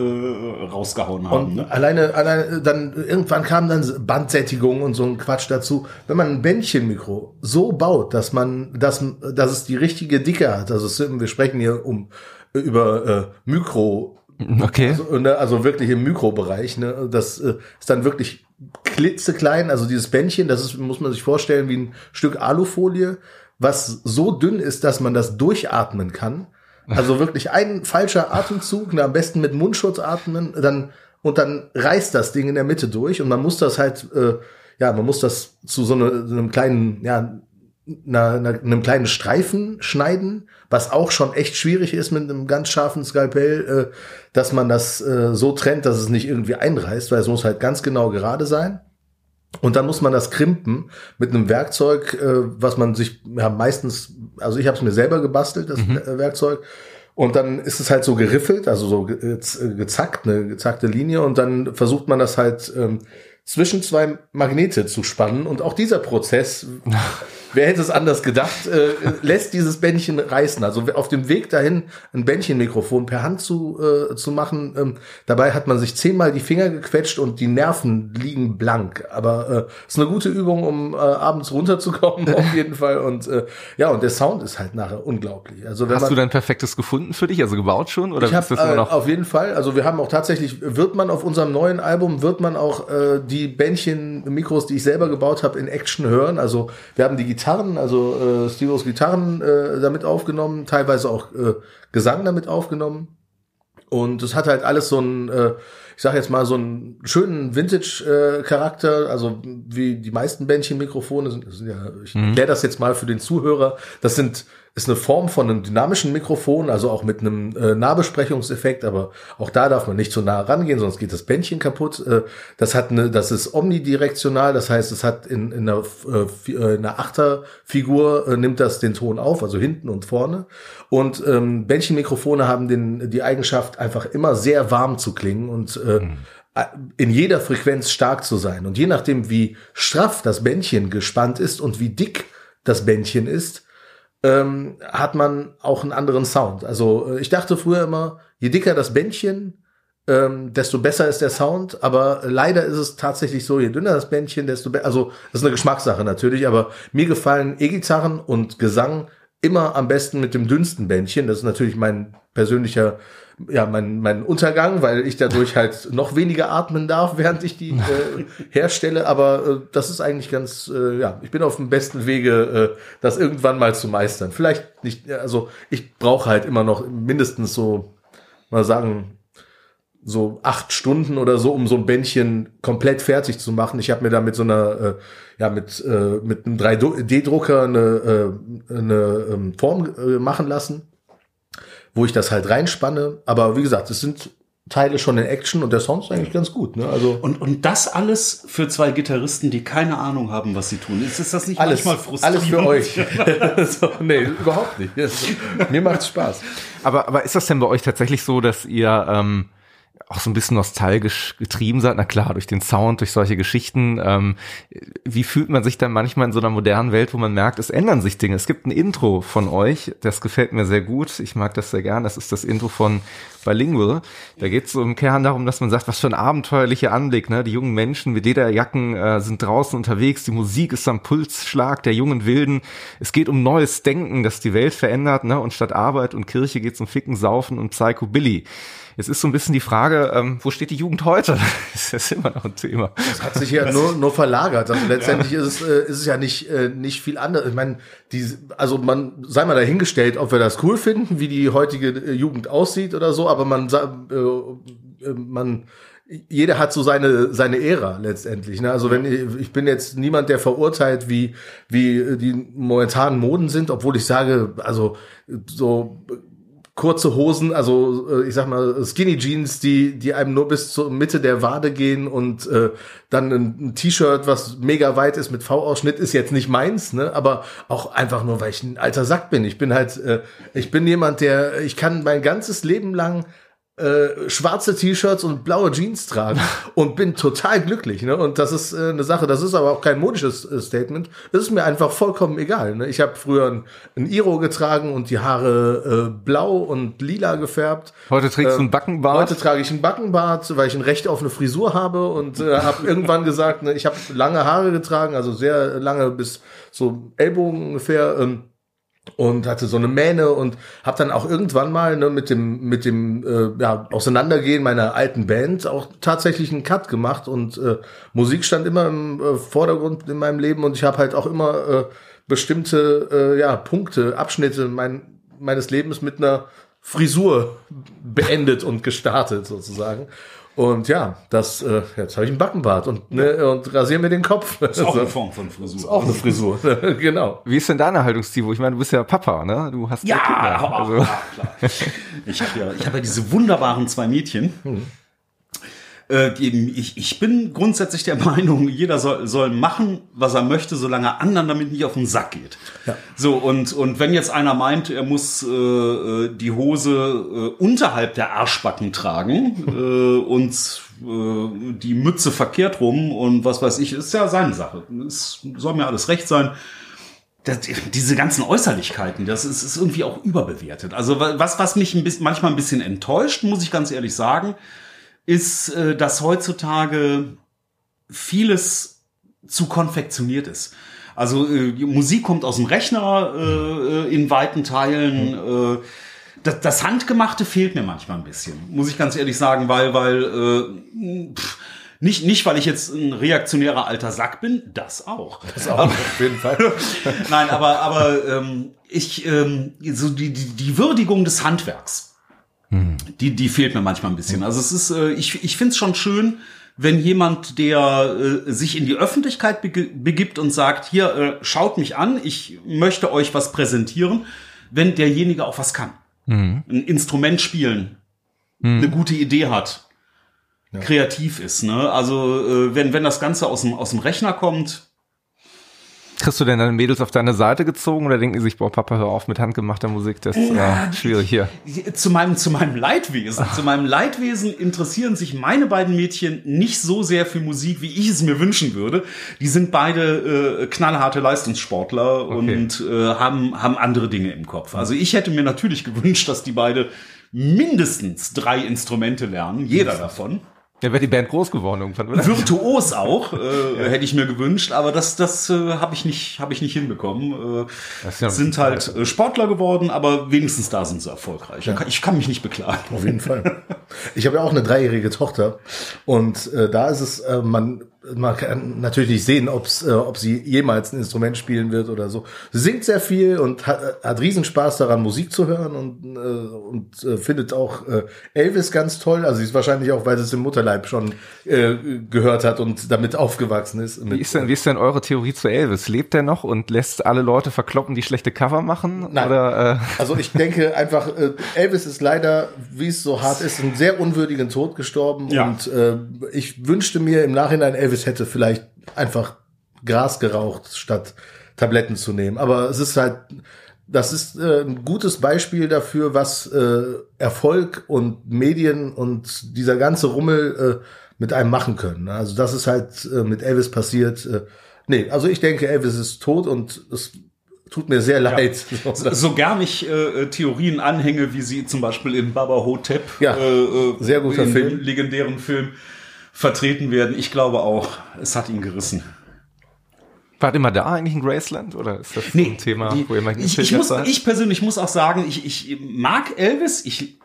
rausgehauen haben. Und ne? alleine, alleine dann irgendwann kam dann Bandsättigung und so ein Quatsch dazu. Wenn man ein Bändchenmikro so baut, dass man, dass, dass es die richtige Dicke hat, also wir sprechen hier um über äh, Mikro. Okay. Also, ne, also wirklich im Mikrobereich. Ne? Das äh, ist dann wirklich klitzeklein. Also dieses Bändchen, das ist, muss man sich vorstellen, wie ein Stück Alufolie, was so dünn ist, dass man das durchatmen kann. Also wirklich ein falscher Atemzug, ne, am besten mit Mundschutz atmen, dann und dann reißt das Ding in der Mitte durch und man muss das halt, äh, ja, man muss das zu so, eine, so einem kleinen, ja, einer, einer, einem kleinen Streifen schneiden, was auch schon echt schwierig ist mit einem ganz scharfen Skalpell, äh, dass man das äh, so trennt, dass es nicht irgendwie einreißt, weil es muss halt ganz genau gerade sein. Und dann muss man das krimpen mit einem Werkzeug, äh, was man sich ja, meistens, also ich habe es mir selber gebastelt, das mhm. Äh, Werkzeug. Und dann ist es halt so geriffelt, also so äh, gezackt, eine gezackte Linie. Und dann versucht man das halt ähm, zwischen zwei Magnete zu spannen. Und auch dieser Prozess (laughs) wer hätte es anders gedacht, äh, lässt dieses Bändchen reißen. Also auf dem Weg dahin, ein Bändchenmikrofon per Hand zu, äh, zu machen, ähm, dabei hat man sich zehnmal die Finger gequetscht und die Nerven liegen blank. Aber äh, ist eine gute Übung, um äh, abends runterzukommen, (laughs) auf jeden Fall. Und äh, ja, und der Sound ist halt nachher unglaublich. Also wenn Hast man, du dein perfektes gefunden für dich, also gebaut schon? Oder ich hab, ist das immer noch? Äh, auf jeden Fall. Also wir haben auch tatsächlich, wird man auf unserem neuen Album, wird man auch äh, die Bändchen-Mikros, die ich selber gebaut habe, in Action hören. Also wir haben die Gitarren, also äh, Steve's Gitarren äh, damit aufgenommen, teilweise auch äh, Gesang damit aufgenommen. Und es hat halt alles so ein, äh, ich sage jetzt mal, so einen schönen Vintage-Charakter, also wie die meisten Bändchen-Mikrofone sind, sind ja, ich mhm. erkläre das jetzt mal für den Zuhörer, das sind ist eine Form von einem dynamischen Mikrofon, also auch mit einem äh, Nahbesprechungseffekt, aber auch da darf man nicht zu nah rangehen, sonst geht das Bändchen kaputt. Äh, das hat eine, das ist omnidirektional, das heißt, es hat in, in einer, äh, äh einer Achterfigur äh, nimmt das den Ton auf, also hinten und vorne. Und ähm, Bändchenmikrofone haben den, die Eigenschaft, einfach immer sehr warm zu klingen und äh, mhm in jeder Frequenz stark zu sein. Und je nachdem, wie straff das Bändchen gespannt ist und wie dick das Bändchen ist, ähm, hat man auch einen anderen Sound. Also äh, ich dachte früher immer, je dicker das Bändchen, ähm, desto besser ist der Sound. Aber leider ist es tatsächlich so, je dünner das Bändchen, desto besser. Also das ist eine Geschmackssache natürlich, aber mir gefallen E-Gitarren und Gesang immer am besten mit dem dünnsten Bändchen. Das ist natürlich mein persönlicher ja, mein, mein Untergang, weil ich dadurch halt noch weniger atmen darf, während ich die äh, (laughs) herstelle. Aber äh, das ist eigentlich ganz, äh, ja, ich bin auf dem besten Wege, äh, das irgendwann mal zu meistern. Vielleicht nicht, also ich brauche halt immer noch mindestens so, mal sagen, so acht Stunden oder so, um so ein Bändchen komplett fertig zu machen. Ich habe mir da mit so einer, äh, ja, mit, äh, mit einem 3D-Drucker eine, äh, eine ähm, Form äh, machen lassen wo ich das halt reinspanne. Aber wie gesagt, es sind Teile schon in Action und der Sound ist eigentlich ganz gut. Ne? Also und, und das alles für zwei Gitarristen, die keine Ahnung haben, was sie tun. Ist, ist das nicht alles, manchmal frustrierend? Alles für euch. (laughs) (laughs) so, nee, überhaupt nicht. (laughs) Mir macht's Spaß. Aber, aber ist das denn bei euch tatsächlich so, dass ihr ähm, auch so ein bisschen nostalgisch getrieben seid, na klar, durch den Sound, durch solche Geschichten. Ähm, wie fühlt man sich dann manchmal in so einer modernen Welt, wo man merkt, es ändern sich Dinge? Es gibt ein Intro von euch, das gefällt mir sehr gut. Ich mag das sehr gern. Das ist das Intro von Bilingual. Da geht es im Kern darum, dass man sagt, was für ein abenteuerlicher Anblick. Ne? Die jungen Menschen mit Lederjacken äh, sind draußen unterwegs. Die Musik ist am Pulsschlag der jungen Wilden. Es geht um neues Denken, das die Welt verändert. Ne? Und statt Arbeit und Kirche geht es um Ficken, Saufen und Psycho Billy. Jetzt ist so ein bisschen die Frage, ähm, wo steht die Jugend heute? (laughs) Das ist immer noch ein Thema. Das hat sich ja nur, nur verlagert. Also letztendlich ja. ist, es, äh, ist es ja nicht, äh, nicht viel anderes. Ich meine, die, also man sei mal dahingestellt, ob wir das cool finden, wie die heutige äh, Jugend aussieht oder so, aber man, äh, äh, man jeder hat so seine seine Ära letztendlich. Ne? Also wenn ich, ich bin jetzt niemand, der verurteilt, wie wie die momentanen Moden sind, obwohl ich sage, also so kurze Hosen, also äh, ich sag mal Skinny Jeans, die die einem nur bis zur Mitte der Wade gehen und äh, dann ein, ein T-Shirt, was mega weit ist mit V-Ausschnitt, ist jetzt nicht meins, ne? Aber auch einfach nur, weil ich ein alter Sack bin. Ich bin halt, äh, ich bin jemand, der, ich kann mein ganzes Leben lang äh, schwarze T-Shirts und blaue Jeans tragen (laughs) und bin total glücklich. Ne? Und das ist äh, eine Sache, das ist aber auch kein modisches äh, Statement. Das ist mir einfach vollkommen egal. Ne? Ich habe früher ein, ein Iro getragen und die Haare äh, blau und lila gefärbt. Heute trägst du einen ähm, Backenbart? Heute trage ich einen Backenbart, weil ich ein Recht auf eine Frisur habe und äh, habe (laughs) irgendwann gesagt, ne, ich habe lange Haare getragen, also sehr lange bis so Ellbogen ungefähr. Ähm, und hatte so eine Mähne und habe dann auch irgendwann mal ne, mit dem mit dem äh, ja, Auseinandergehen meiner alten Band auch tatsächlich einen Cut gemacht und äh, Musik stand immer im äh, Vordergrund in meinem Leben und ich habe halt auch immer äh, bestimmte äh, ja Punkte Abschnitte mein, meines Lebens mit einer Frisur beendet und gestartet sozusagen und ja, das, äh, jetzt habe ich einen Backenbart und, ne, und rasiere mir den Kopf. Das (laughs) ist auch eine Form von Frisur. Das ist auch eine Frisur, (laughs) genau. Wie ist denn deine Haltung, Steve? Ich meine, du bist ja Papa, ne? Du hast ja, Kinder. Also. ja klar. Ich habe ja, ich hab ja diese wunderbaren zwei Mädchen. Hm. Äh, ich, ich bin grundsätzlich der (laughs) Meinung, jeder soll, soll machen, was er möchte, solange anderen damit nicht auf den Sack geht. Ja. So, und, und wenn jetzt einer meint, er muss äh, äh die Hose äh, unterhalb der Arschbacken tragen äh, und äh, die Mütze verkehrt rum und was weiß ich, ist ja seine Sache. Es soll mir alles recht sein. Das, diese ganzen Äußerlichkeiten, das ist, ist irgendwie auch überbewertet. Also was, was mich ein bisschen, manchmal ein bisschen enttäuscht, muss ich ganz ehrlich sagen, ist, äh, dass heutzutage vieles zu konfektioniert ist. Also äh, Musik kommt aus dem Rechner äh, äh in weiten Teilen. Äh, das, das Handgemachte fehlt mir manchmal ein bisschen, muss ich ganz ehrlich sagen, weil, weil äh, pff, nicht, nicht, weil ich jetzt ein reaktionärer alter Sack bin, das auch. Das auch, auf jeden Fall. (laughs) Nein, aber, aber ähm, ich, ähm, so die, die, die Würdigung des Handwerks die, die fehlt mir manchmal ein bisschen. Also es ist, äh, ich, ich finde es schon schön, wenn jemand, der äh, sich in die Öffentlichkeit begibt und sagt, hier, äh, schaut mich an, ich möchte euch was präsentieren, wenn derjenige auch was kann. Mhm. Ein Instrument spielen, mhm. eine gute Idee hat, ja. kreativ ist. Ne? Also äh, wenn, wenn das Ganze aus dem, aus dem Rechner kommt, Kriegst du denn deine Mädels auf deine Seite gezogen oder denken die sich, boah, Papa, hör auf mit handgemachter Musik, das ist ja, schwierig hier. Zu meinem, zu meinem Leidwesen, Ach. zu meinem Leidwesen interessieren sich meine beiden Mädchen nicht so sehr für Musik, wie ich es mir wünschen würde. Die sind beide äh, knallharte Leistungssportler okay. und äh, haben, haben andere Dinge im Kopf. Also ich hätte mir natürlich gewünscht, dass die beide mindestens drei Instrumente lernen, jeder davon. Ja, wäre die Band groß geworden irgendwann, oder? Virtuos auch, äh, (laughs) ja. hätte ich mir gewünscht, aber das, das äh, habe ich nicht, habe ich nicht hinbekommen. Äh, ja sind halt äh, Sportler geworden, aber wenigstens da sind sie erfolgreich. Ja. Ich kann mich nicht beklagen. Auf jeden Fall. (laughs) Ich habe ja auch eine dreijährige Tochter und äh, da ist es, äh, man man kann natürlich nicht sehen, ob's, äh, ob sie jemals ein Instrument spielen wird oder so. Sie singt sehr viel und hat, hat Riesenspaß daran, Musik zu hören und, äh, und äh, findet auch äh, Elvis ganz toll. Also sie ist wahrscheinlich auch, weil sie es im Mutterleib schon äh, gehört hat und damit aufgewachsen ist. Wie ist, denn, wie ist denn eure Theorie zu Elvis? Lebt er noch und lässt alle Leute verkloppen, die schlechte Cover machen? Nein. Oder, äh? Also ich denke einfach, äh, Elvis ist leider, wie es so hart ist, einen sehr unwürdigen Tod gestorben ja. und äh, ich wünschte mir im Nachhinein Elvis Elvis hätte vielleicht einfach Gras geraucht, statt Tabletten zu nehmen. Aber es ist halt, das ist äh, ein gutes Beispiel dafür, was äh, Erfolg und Medien und dieser ganze Rummel äh, mit einem machen können. Also das ist halt äh, mit Elvis passiert. Äh, nee, also ich denke, Elvis ist tot und es tut mir sehr leid. Ja. So, so gern ich äh, Theorien anhänge, wie sie zum Beispiel in Baba Hotep, ja, äh, äh sehr guter Film. legendären Film, vertreten werden. Ich glaube auch, es hat ihn gerissen. War immer da eigentlich in Graceland oder ist das nee, ein Thema, die, wo ihr mal ich, ich, muss, ich persönlich muss auch sagen, ich, ich mag Elvis, ich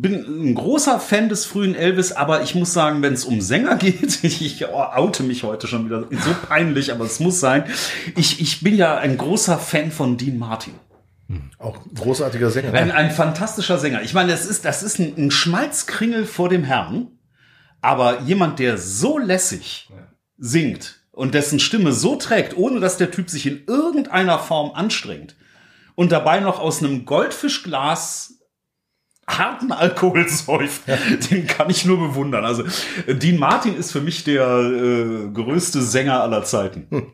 bin ein großer Fan des frühen Elvis, aber ich muss sagen, wenn es um Sänger (laughs) geht, ich oute mich heute schon wieder, so peinlich, aber es muss sein. Ich, ich bin ja ein großer Fan von Dean Martin. Hm. Auch großartiger Sänger. Ein, ein fantastischer Sänger. Ich meine, das ist, das ist ein, ein Schmalzkringel vor dem Herrn. Aber jemand, der so lässig singt und dessen Stimme so trägt, ohne dass der Typ sich in irgendeiner Form anstrengt und dabei noch aus einem Goldfischglas harten Alkohol (laughs) säuft, ja. den kann ich nur bewundern. Also Dean Martin ist für mich der äh, größte Sänger aller Zeiten. Hm.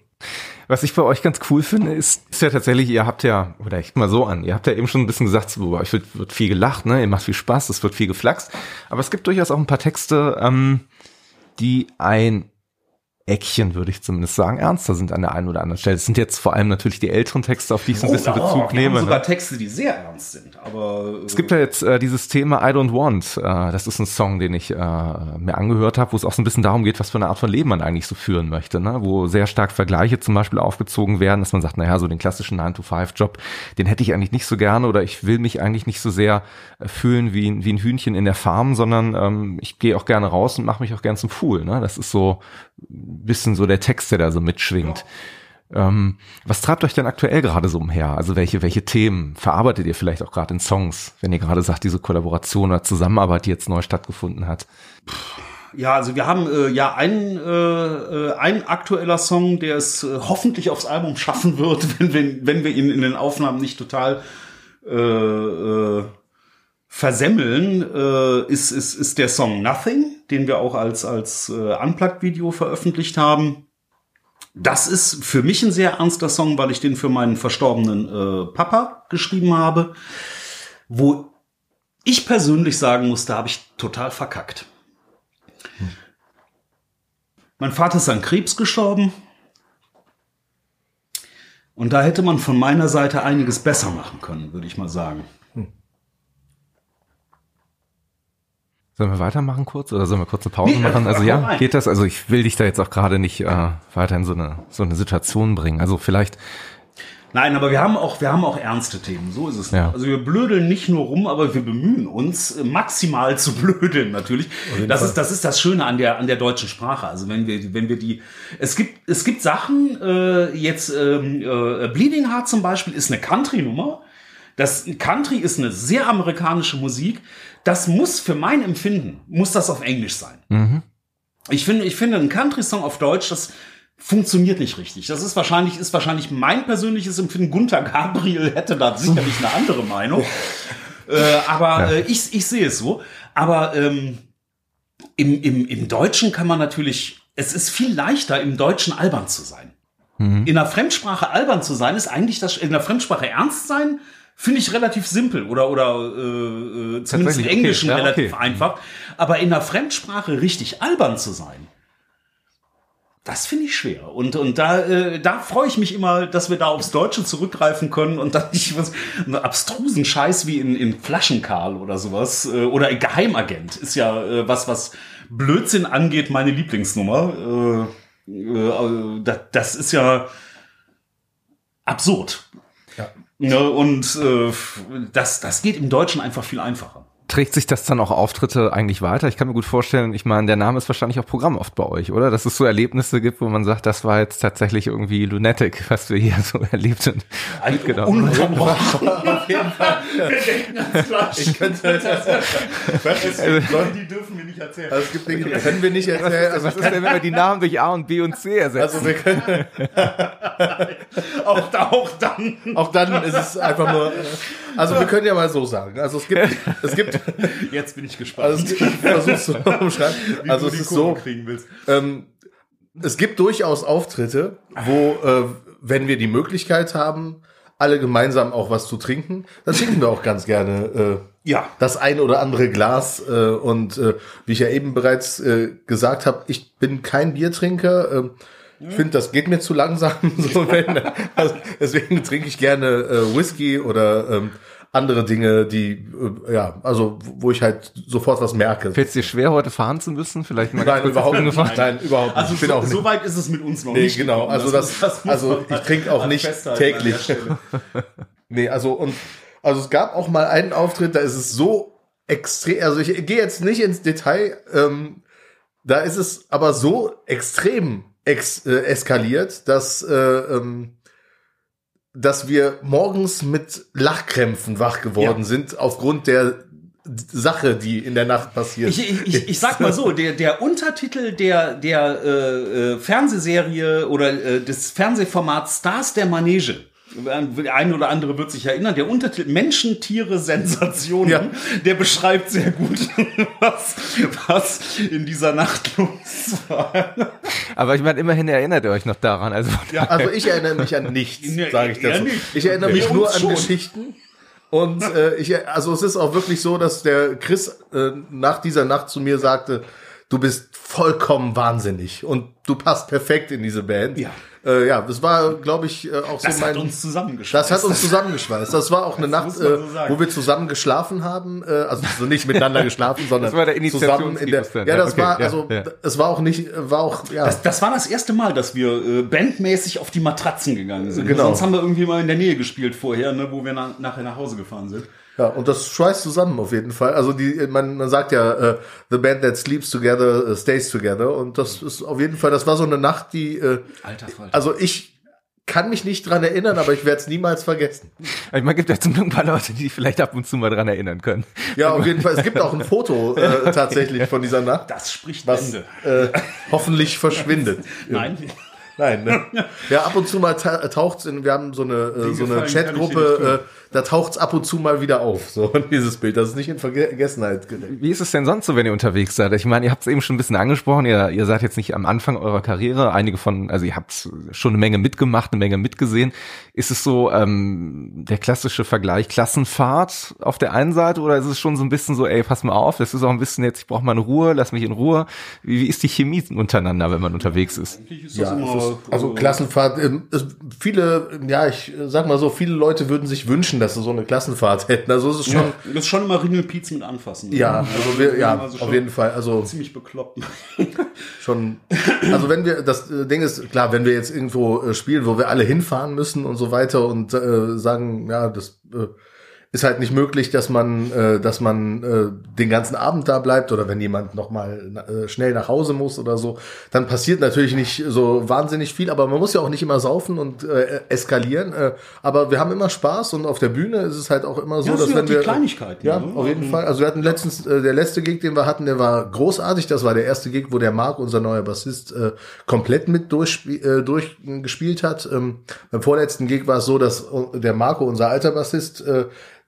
Was ich bei euch ganz cool finde, ist, ist ja tatsächlich, ihr habt ja, oder ich mal so an, ihr habt ja eben schon ein bisschen gesagt, bei euch wird, wird viel gelacht, ne? ihr macht viel Spaß, es wird viel geflaxt. Aber es gibt durchaus auch ein paar Texte, ähm, die ein Eckchen, würde ich zumindest sagen, ernster sind an der einen oder anderen Stelle. Es sind jetzt vor allem natürlich die älteren Texte, auf die ich so ein oh, bisschen oh, Bezug nehme. sogar ne? Texte, die sehr ernst sind. Aber äh es gibt ja jetzt äh, dieses Thema I Don't Want. Äh, das ist ein Song, den ich äh, mir angehört habe, wo es auch so ein bisschen darum geht, was für eine Art von Leben man eigentlich so führen möchte. Ne? Wo sehr stark Vergleiche zum Beispiel aufgezogen werden, dass man sagt, naja, so den klassischen 9-to-5-Job, den hätte ich eigentlich nicht so gerne oder ich will mich eigentlich nicht so sehr äh, fühlen wie, wie ein Hühnchen in der Farm, sondern ähm, ich gehe auch gerne raus und mache mich auch gern zum Fool. Ne? Das ist so bisschen so der Text, der da so mitschwingt. Ja. Ähm, was treibt euch denn aktuell gerade so umher? Also welche, welche Themen verarbeitet ihr vielleicht auch gerade in Songs, wenn ihr gerade sagt, diese Kollaboration oder Zusammenarbeit, die jetzt neu stattgefunden hat? Ja, also wir haben äh, ja einen, äh, äh, ein aktueller Song, der es äh, hoffentlich aufs Album schaffen wird, (laughs) wenn, wenn, wenn wir ihn in den Aufnahmen nicht total äh, äh, versemmeln, äh, ist, ist, ist der Song Nothing, den wir auch als, als äh, Unplugged-Video veröffentlicht haben. Das ist für mich ein sehr ernster Song, weil ich den für meinen verstorbenen äh, Papa geschrieben habe, wo ich persönlich sagen muss, da habe ich total verkackt. Hm. Mein Vater ist an Krebs gestorben. Und da hätte man von meiner Seite einiges besser machen können, würde ich mal sagen. Sollen wir weitermachen kurz oder sollen wir kurz eine Pause nee, machen? Also ja, geht das? Also ich will dich da jetzt auch gerade nicht äh, weiter in so eine so eine Situation bringen. Also vielleicht. Nein, aber wir haben auch wir haben auch ernste Themen. So ist es. Ja. Also wir blödeln nicht nur rum, aber wir bemühen uns äh, maximal zu (laughs) blödeln natürlich. Das ist das ist das Schöne an der an der deutschen Sprache. Also wenn wir wenn wir die es gibt es gibt Sachen äh, jetzt ähm, äh, Bleeding Heart zum Beispiel ist eine Country Nummer Das Country ist eine sehr amerikanische Musik. Das muss für mein Empfinden, muss das auf Englisch sein. Mhm. Ich finde, ich finde, ein Country-Song auf Deutsch, das funktioniert nicht richtig. Das ist wahrscheinlich, ist wahrscheinlich mein persönliches Empfinden. Gunther Gabriel hätte da sicherlich eine andere Meinung. (laughs) äh, aber ja. äh, ich, ich sehe es so. Aber ähm, im, im, im Deutschen kann man natürlich, es ist viel leichter, im Deutschen albern zu sein. Mhm. In der Fremdsprache albern zu sein, ist eigentlich das, in der Fremdsprache ernst sein, finde ich relativ simpel oder, oder äh, äh zumindest im Englischen okay. ja, relativ okay. einfach. Aber in der Fremdsprache richtig albern zu sein, das finde ich schwer. Und, und da, äh, da freue ich mich immer, dass wir da aufs Deutsche zurückgreifen können und dann nicht was, einen abstrusen Scheiß wie in, in Flaschenkarl oder sowas. Äh, oder Geheimagent ist ja äh, was, was Blödsinn angeht, meine Lieblingsnummer. Äh, äh, das, das ist ja absurd. Ja. Ne, und äh, das, das geht im Deutschen einfach viel einfacher. Trägt sich das dann auch Auftritte eigentlich weiter? Ich kann mir gut vorstellen, ich meine, der Name ist wahrscheinlich auch Programm oft bei euch, oder? Dass es so Erlebnisse gibt, wo man sagt, das war jetzt tatsächlich irgendwie Lunatic, was wir hier (laughs) so erlebt sind. Genau. Ununterbrochen. Auf jeden Fall. (laughs) Ich könnte (laughs) also, Leute, die dürfen wir nicht erzählen. Also es gibt Dinge, die können wir nicht erzählen. Was, was ist denn, wenn wir die Namen durch A und B und C ersetzen? Also wir können auch, auch dann. Auch dann ist es einfach nur. Also wir können ja mal so sagen. Also es gibt, es gibt (laughs) Jetzt bin ich gespannt. Also ich versuch's zu (laughs) umschreiben. Wie also es ist so, ähm, es gibt durchaus Auftritte, wo, äh, wenn wir die Möglichkeit haben, alle gemeinsam auch was zu trinken, dann trinken wir auch ganz gerne äh, ja. das ein oder andere Glas. Äh, und äh, wie ich ja eben bereits äh, gesagt habe, ich bin kein Biertrinker. Äh, ich finde, das geht mir zu langsam. (laughs) So, wenn, also deswegen trinke ich gerne äh, Whisky oder ähm, andere Dinge, die, äh, ja, also wo ich halt sofort was merke. Fällt es dir schwer, heute fahren zu müssen? Vielleicht mal nein, überhaupt nicht. Nein, nein, überhaupt nicht. Also so, auch so weit ist es mit uns noch nee, nicht. genau. Also das, das (laughs) also ich trinke auch nicht täglich. (laughs) nee, also und also es gab auch mal einen Auftritt, da ist es so extrem, also ich gehe jetzt nicht ins Detail, ähm, da ist es aber so extrem ex, äh, eskaliert, dass äh, ähm, dass wir morgens mit Lachkrämpfen wach geworden ja. sind aufgrund der Sache, die in der Nacht passiert. Ich, ich, ich, ich sag mal so, der, der Untertitel der, der äh, äh, Fernsehserie oder äh, des Fernsehformats Stars der Manege der eine oder andere wird sich erinnern, der Untertitel Menschen, Tiere, Sensationen, ja. der beschreibt sehr gut, (laughs) was, was in dieser Nacht los war. Aber ich meine, immerhin erinnert ihr euch noch daran. Also, ja, also ich erinnere mich an nichts, sage ich dazu. Ich erinnere mich nur an schon. Geschichten. Und äh, ich, also es ist auch wirklich so, dass der Chris äh, nach dieser Nacht zu mir sagte, du bist vollkommen wahnsinnig und du passt perfekt in diese Band. Ja. Äh, ja, das war, glaube ich, äh, auch das so mein. Das hat uns zusammengeschweißt. Das hat uns zusammengeschweißt. Das war auch eine Nacht, so äh, wo wir zusammen geschlafen haben. Äh, also so nicht miteinander geschlafen, sondern das war der zusammen in der. Ja, das okay, war also, ja, ja. es war auch nicht, war auch. Ja. Das, das war das erste Mal, dass wir äh, bandmäßig auf die Matratzen gegangen sind. Genau. Sonst haben wir irgendwie mal in der Nähe gespielt vorher, ne, wo wir na, nachher nach Hause gefahren sind. Ja, und das schweißt zusammen auf jeden Fall. Also die, man, man sagt ja, uh, the band that sleeps together uh, stays together. Und das ist auf jeden Fall, das war so eine Nacht, die. Uh, Alter Falter. Also ich kann mich nicht dran erinnern, aber ich werde es niemals vergessen. Ich meine, gibt ja zum Glück ein paar Leute, die vielleicht ab und zu mal dran erinnern können. Ja, auf jeden Fall. Es gibt auch ein Foto äh, tatsächlich von dieser Nacht. Das spricht was, Äh, hoffentlich verschwindet. (laughs) Nein. Nein, ne? Ja, ab und zu mal taucht's in, wir haben so eine, äh, so eine Chatgruppe, äh, da taucht's ab und zu mal wieder auf, so (laughs) dieses Bild. Das ist nicht in Vergessenheit gerät. Wie ist es denn sonst so, wenn ihr unterwegs seid? Ich meine, ihr habt es eben schon ein bisschen angesprochen, ihr, ihr seid jetzt nicht am Anfang eurer Karriere, einige von, also ihr habt schon eine Menge mitgemacht, eine Menge mitgesehen. Ist es so ähm, der klassische Vergleich Klassenfahrt auf der einen Seite oder ist es schon so ein bisschen so, ey, pass mal auf, das ist auch ein bisschen jetzt, ich brauche mal eine Ruhe, lass mich in Ruhe. Wie, wie ist die Chemie untereinander, wenn man unterwegs ist? ist ja, ist, also Klassenfahrt, ähm, viele, ja, ich sag mal so, viele Leute würden sich wünschen, dass sie so eine Klassenfahrt (laughs) hätten. Also es ist schon. Ja, das ist schon immer Ringelpiez mit anfassen. Ne? Ja, also wir, ja, also auf jeden Fall. Also ziemlich bekloppt. (laughs) schon. Also wenn wir, das äh, Ding ist klar, wenn wir jetzt irgendwo äh, spielen, wo wir alle hinfahren müssen und so weiter und äh, sagen, ja, das äh, ist halt nicht möglich, dass man, äh, dass man äh, den ganzen Abend da bleibt oder wenn jemand noch mal äh, schnell nach Hause muss oder so, dann passiert natürlich nicht so wahnsinnig viel. Aber man muss ja auch nicht immer saufen und äh, eskalieren. Äh, aber wir haben immer Spaß und auf der Bühne ist es halt auch immer so, ja, das dass wenn die wir Kleinigkeiten, ja, ne? auf jeden Fall. Also wir hatten letztens äh, der letzte Gig, den wir hatten, der war großartig. Das war der erste Gig, wo der Marc, unser neuer Bassist, äh, komplett mit durchgespielt äh, durchgespielt hat. Ähm, beim vorletzten Gig war es so, dass der Marco, unser alter Bassist, äh,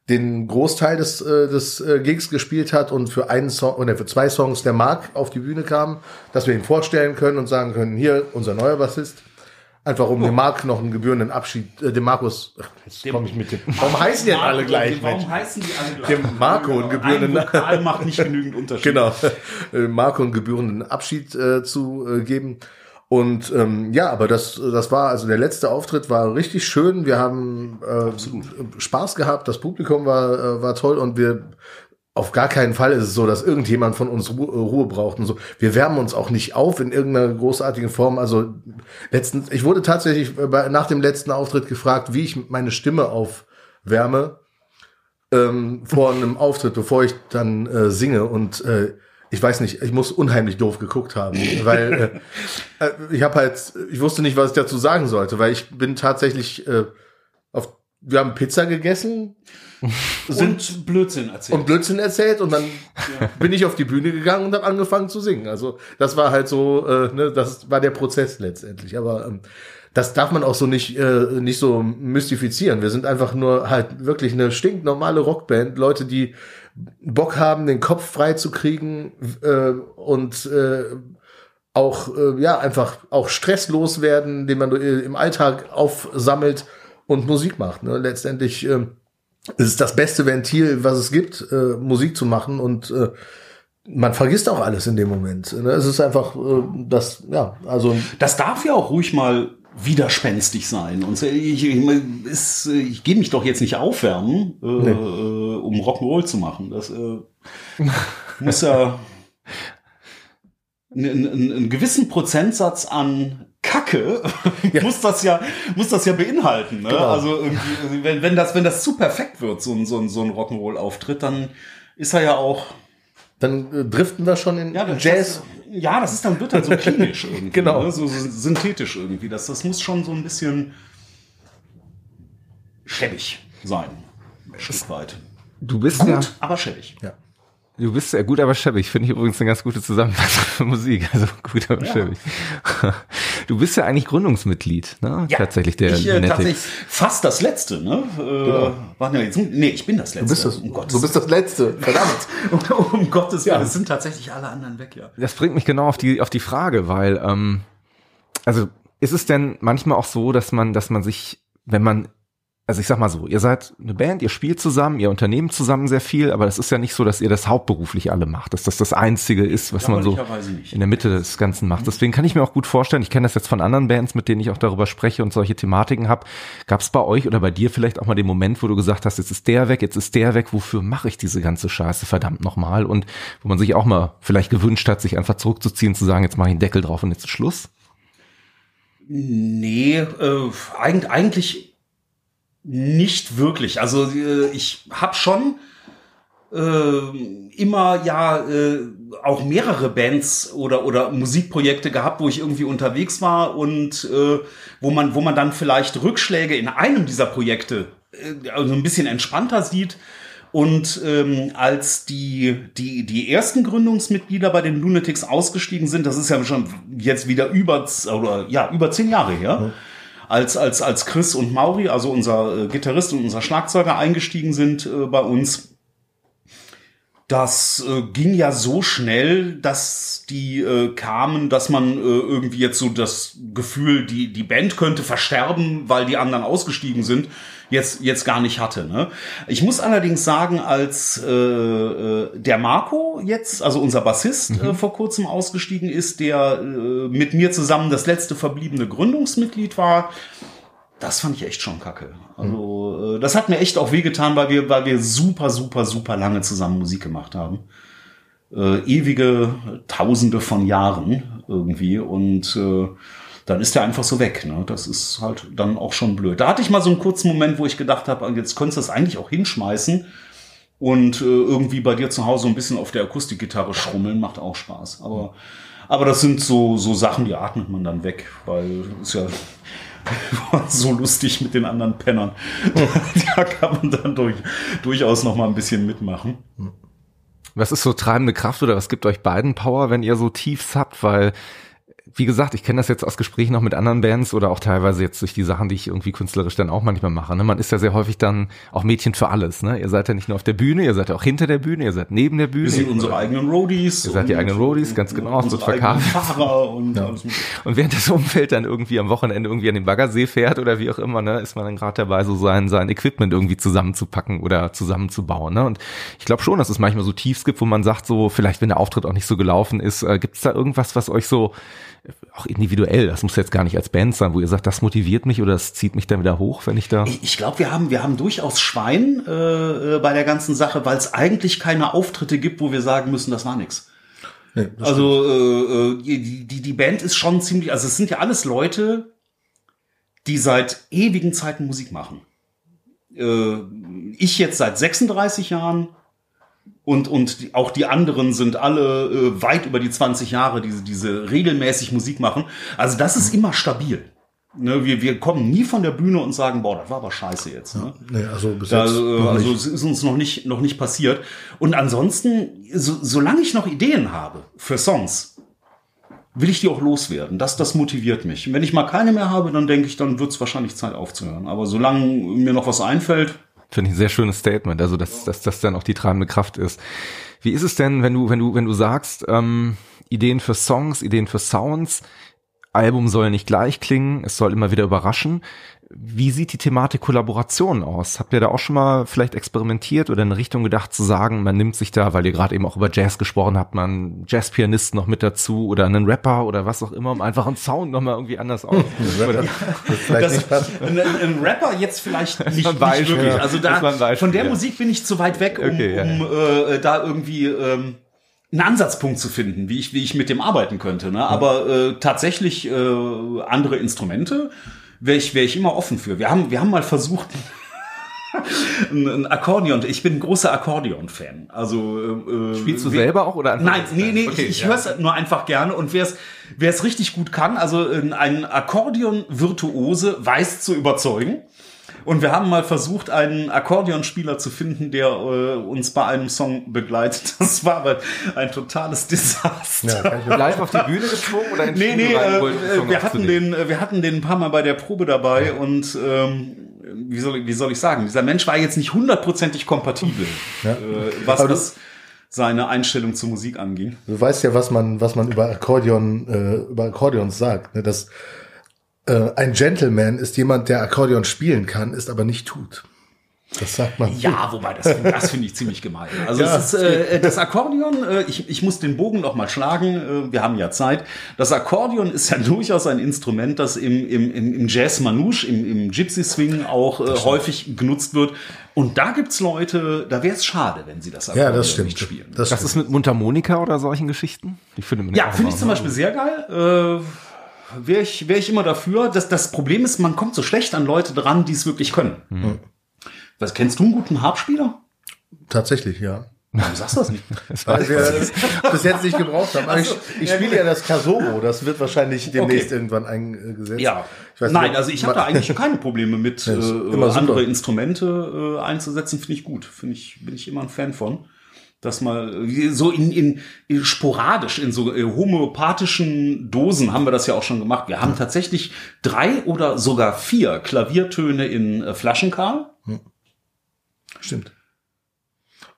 den Großteil des, äh, des äh, Gigs gespielt hat und für einen Song oder für zwei Songs der Mark auf die Bühne kam, dass wir ihn vorstellen können und sagen können, hier unser neuer Bassist. Einfach um oh. dem Mark noch einen gebührenden Abschied, äh, dem Markus, jetzt komme ich mit dem. (laughs) Warum heißen die denn alle gleich? Warum Mensch? heißen die alle gleich? Dem Marco einen gebührenden Ein macht nicht genügend Unterschied. (laughs) Genau. Äh, Marco einen gebührenden Abschied äh, zu äh, geben. Und ähm, ja, aber das, das war, also der letzte Auftritt war richtig schön. Wir haben äh, Spaß gehabt, das Publikum war, äh, war toll und wir auf gar keinen Fall ist es so, dass irgendjemand von uns Ruhe, Ruhe braucht und so. Wir wärmen uns auch nicht auf in irgendeiner großartigen Form. Also letztens, ich wurde tatsächlich bei, nach dem letzten Auftritt gefragt, wie ich meine Stimme aufwärme ähm, vor einem Auftritt, bevor ich dann äh, singe. Und äh, ich weiß nicht, ich muss unheimlich doof geguckt haben, weil äh, äh, ich habe halt, ich wusste nicht, was ich dazu sagen sollte, weil ich bin tatsächlich äh, auf, wir haben Pizza gegessen sind und Blödsinn erzählt und Blödsinn erzählt und dann ja. bin ich auf die Bühne gegangen und habe angefangen zu singen. Also das war halt so, äh, ne, das war der Prozess letztendlich. Aber ähm, das darf man auch so nicht äh, nicht so mystifizieren. Wir sind einfach nur halt wirklich eine stinknormale Rockband, Leute, die Bock haben, den Kopf frei zu kriegen äh, und äh, auch äh, ja einfach auch stresslos werden, den man äh, im Alltag aufsammelt und Musik macht. Ne? Letztendlich äh, ist es das beste Ventil, was es gibt, äh, Musik zu machen und äh, man vergisst auch alles in dem Moment. Ne? Es ist einfach äh, das, ja, also. Das darf ja auch ruhig mal widerspenstig sein. Und ich, ich, ist, ich gehe mich doch jetzt nicht aufwärmen, äh, nee. äh, um Rock'n'Roll zu machen. Das äh, muss ja (laughs) einen, gewissen Prozentsatz an Kacke (laughs) ja. muss das ja muss das ja beinhalten. Ne? Genau. Also irgendwie, wenn, wenn das wenn das zu perfekt wird, so ein so ein, so ein Rock'n'Roll Auftritt, dann ist er ja auch dann äh, driften wir schon in ja, Jazz. Das, ja, das ist dann wird dann so klinisch (laughs) irgendwie, genau, ne? so, so, synthetisch irgendwie. Das, das muss schon so ein bisschen schäbig sein, ein Stück weit. Du bist Gut, ja, aber schäbig. Ja. Du bist ja gut, aber schäbig. Finde ich übrigens eine ganz gute Zusammenfassung für Musik. Also gut, aber ja. schäbig. Du bist ja eigentlich Gründungsmitglied, ne? Ja, tatsächlich der ich, äh, tatsächlich fast das letzte, ne? Äh, genau. Waren ja jetzt, nee, ich bin das letzte. Du bist das, um Gottes. Du bist das letzte, verdammt. um, (laughs) um Gottes Willen, ja. es sind tatsächlich alle anderen weg, ja. Das bringt mich genau auf die auf die Frage, weil ähm, also ist es denn manchmal auch so, dass man dass man sich wenn man also ich sag mal so, ihr seid eine Band, ihr spielt zusammen, ihr unternehmt zusammen sehr viel, aber das ist ja nicht so, dass ihr das hauptberuflich alle macht, dass das das Einzige ist, was man so in der Mitte des Ganzen macht. Deswegen kann ich mir auch gut vorstellen, ich kenne das jetzt von anderen Bands, mit denen ich auch darüber spreche und solche Thematiken habe. Gab es bei euch oder bei dir vielleicht auch mal den Moment, wo du gesagt hast, jetzt ist der weg, jetzt ist der weg, wofür mache ich diese ganze Scheiße verdammt nochmal? Und wo man sich auch mal vielleicht gewünscht hat, sich einfach zurückzuziehen, zu sagen, jetzt mache ich einen Deckel drauf und jetzt ist Schluss? Nee, äh, eigentlich nicht wirklich. Also äh, ich habe schon äh, immer ja äh, auch mehrere Bands oder oder Musikprojekte gehabt, wo ich irgendwie unterwegs war und äh, wo man wo man dann vielleicht Rückschläge in einem dieser Projekte äh, also ein bisschen entspannter sieht. Und ähm, als die, die, die ersten Gründungsmitglieder bei den Lunatics ausgestiegen sind, das ist ja schon jetzt wieder über, oder, ja, über zehn Jahre her, mhm als, als, als Chris und Mauri, also unser äh, Gitarrist und unser Schlagzeuger eingestiegen sind äh, bei uns, das äh, ging ja so schnell, dass die äh, kamen, dass man äh, irgendwie jetzt so das Gefühl, die, die Band könnte versterben, weil die anderen ausgestiegen sind jetzt, jetzt gar nicht hatte. Ne? Ich muss allerdings sagen, als äh, äh, der Marco jetzt, also unser Bassist, äh, mhm. äh, vor kurzem ausgestiegen ist, der äh, mit mir zusammen das letzte verbliebene Gründungsmitglied war, das fand ich echt schon kacke. Also, äh, das hat mir echt auch wehgetan, weil wir, weil wir super, super, super lange zusammen Musik gemacht haben. Äh, ewige Tausende von Jahren irgendwie. Und äh, dann ist der einfach so weg. Ne? Das ist halt dann auch schon blöd. Da hatte ich mal so einen kurzen Moment, wo ich gedacht habe, jetzt könntest du das eigentlich auch hinschmeißen und äh, irgendwie bei dir zu Hause ein bisschen auf der Akustikgitarre schrummeln, macht auch Spaß. Aber, aber das sind so, so Sachen, die atmet man dann weg, weil ist ja (laughs) so lustig mit den anderen Pennern. (laughs) da kann man dann durch, durchaus noch mal ein bisschen mitmachen. Was ist so treibende Kraft oder was gibt euch beiden Power, wenn ihr so Tiefs habt? Weil wie gesagt, ich kenne das jetzt aus Gesprächen noch mit anderen Bands oder auch teilweise jetzt durch die Sachen, die ich irgendwie künstlerisch dann auch manchmal mache. Ne? Man ist ja sehr häufig dann auch Mädchen für alles. Ne? Ihr seid ja nicht nur auf der Bühne, ihr seid ja auch hinter der Bühne, ihr seid neben der Bühne. Wir sind unsere eigenen Roadies. Ihr seid die eigenen Roadies, ganz genau. Unsere verkauft. Fahrer und, ja. und während das Umfeld dann irgendwie am Wochenende irgendwie an den Baggersee fährt oder wie auch immer, ne, ist man dann gerade dabei, so sein, sein Equipment irgendwie zusammenzupacken oder zusammenzubauen. Ne? Und ich glaube schon, dass es manchmal so Tiefs gibt, wo man sagt, so vielleicht, wenn der Auftritt auch nicht so gelaufen ist, äh, gibt es da irgendwas, was euch so auch individuell, das muss jetzt gar nicht als Band sein, wo ihr sagt, das motiviert mich oder das zieht mich dann wieder hoch, wenn ich da. Ich, ich glaube, wir haben, wir haben durchaus Schwein äh, äh bei der ganzen Sache, weil es eigentlich keine Auftritte gibt, wo wir sagen müssen, das war nix. Nee, also äh, äh, die, die, die Band ist schon ziemlich, also es sind ja alles Leute, die seit ewigen Zeiten Musik machen. Äh, ich jetzt seit 36 Jahren, und, und die, auch die anderen sind alle äh, weit über die 20 Jahre, die diese regelmäßig Musik machen. Also das ist immer stabil. Ne, wir, wir kommen nie von der Bühne und sagen, boah, das war aber scheiße jetzt. Ne? Ja, nee, also bis jetzt also es ist uns noch nicht, noch nicht passiert. Und ansonsten, so, solange ich noch Ideen habe für Songs, will ich die auch loswerden. Das, das motiviert mich. Und wenn ich mal keine mehr habe, dann denke ich, dann wird es wahrscheinlich Zeit aufzuhören. Aber solange mir noch was einfällt, Finde ich ein sehr schönes Statement, also dass, dass das dann auch die treibende Kraft ist. Wie ist es denn, wenn du, wenn du, wenn du sagst, ähm, Ideen für Songs, Ideen für Sounds, Album soll nicht gleich klingen, es soll immer wieder überraschen. Wie sieht die Thematik Kollaboration aus? Habt ihr da auch schon mal vielleicht experimentiert oder in Richtung gedacht zu sagen, man nimmt sich da, weil ihr gerade eben auch über Jazz gesprochen habt, man Jazzpianist noch mit dazu oder einen Rapper oder was auch immer, um einfach einen Sound nochmal irgendwie anders aus. (laughs) ja, das, ein, ein, Rapper jetzt vielleicht nicht, nicht wirklich. Also da, Beispiel, von der ja. Musik bin ich zu weit weg, um, okay, ja. um äh, da irgendwie ähm, einen Ansatzpunkt zu finden, wie ich, wie ich mit dem arbeiten könnte. Ne? Aber äh, tatsächlich äh, andere Instrumente wäre ich, wär ich immer offen für. Wir haben, wir haben mal versucht, (laughs) ein, ein Akkordeon. Ich bin ein großer Akkordeon-Fan. Also äh, spielst du selber auch oder? Nein, nee, nee. Okay, ich ich ja. höre es nur einfach gerne und wer es wer es richtig gut kann, also ein Akkordeon-Virtuose weiß zu überzeugen. Und wir haben mal versucht, einen Akkordeonspieler zu finden, der äh, uns bei einem Song begleitet. (laughs) Das war aber ein totales Desaster. Ja, live auf die Bühne gezwungen oder in Nee, nee, äh, wir hatten den, äh, wir hatten den ein paar Mal bei der Probe dabei ja. und ähm, wie soll, wie soll ich sagen, dieser Mensch war jetzt nicht hundertprozentig kompatibel, ja. äh, was aber das seine Einstellung zur Musik anging. Du weißt ja, was man, was man über Akkordeon, äh, über Akkordeons sagt, ne? dass äh, ein Gentleman ist jemand, der Akkordeon spielen kann, ist aber nicht tut. Das sagt man. Ja, wobei, das, das finde ich ziemlich gemein. Also ja, es ist, äh, das Akkordeon, äh, ich, ich muss den Bogen noch mal schlagen, äh, wir haben ja Zeit. Das Akkordeon ist ja (laughs) durchaus ein Instrument, das im, im, im Jazz Manouche, im, im Gypsy Swing auch äh, häufig genutzt wird. Und da gibt's Leute, da wäre es schade, wenn sie das Akkordeon ja, das stimmt. nicht spielen. Das, das ist mit Mundharmonika oder solchen Geschichten? Ich finde ja, finde ich zum Beispiel sehr geil. Äh, wäre ich, wär ich immer dafür. Das, das Problem ist, man kommt so schlecht an Leute dran, die es wirklich können. Mhm. Was kennst du einen guten Harpspieler? Tatsächlich, ja. Warum sagst du das nicht? (laughs) Weil wir das bis jetzt nicht gebraucht haben. Also, ich, ich spiele ja das Kasoro, das wird wahrscheinlich demnächst okay. irgendwann eingesetzt. Ja. Nein, nicht, also ich habe da eigentlich keine Probleme mit, (laughs) äh, andere Instrumente äh, einzusetzen, finde ich gut. Finde ich, bin ich immer ein Fan von dass mal so in, in, sporadisch in so äh, homöopathischen Dosen haben wir das ja auch schon gemacht. Wir haben tatsächlich drei oder sogar vier Klaviertöne in äh, Flaschenkarl. Hm. Stimmt.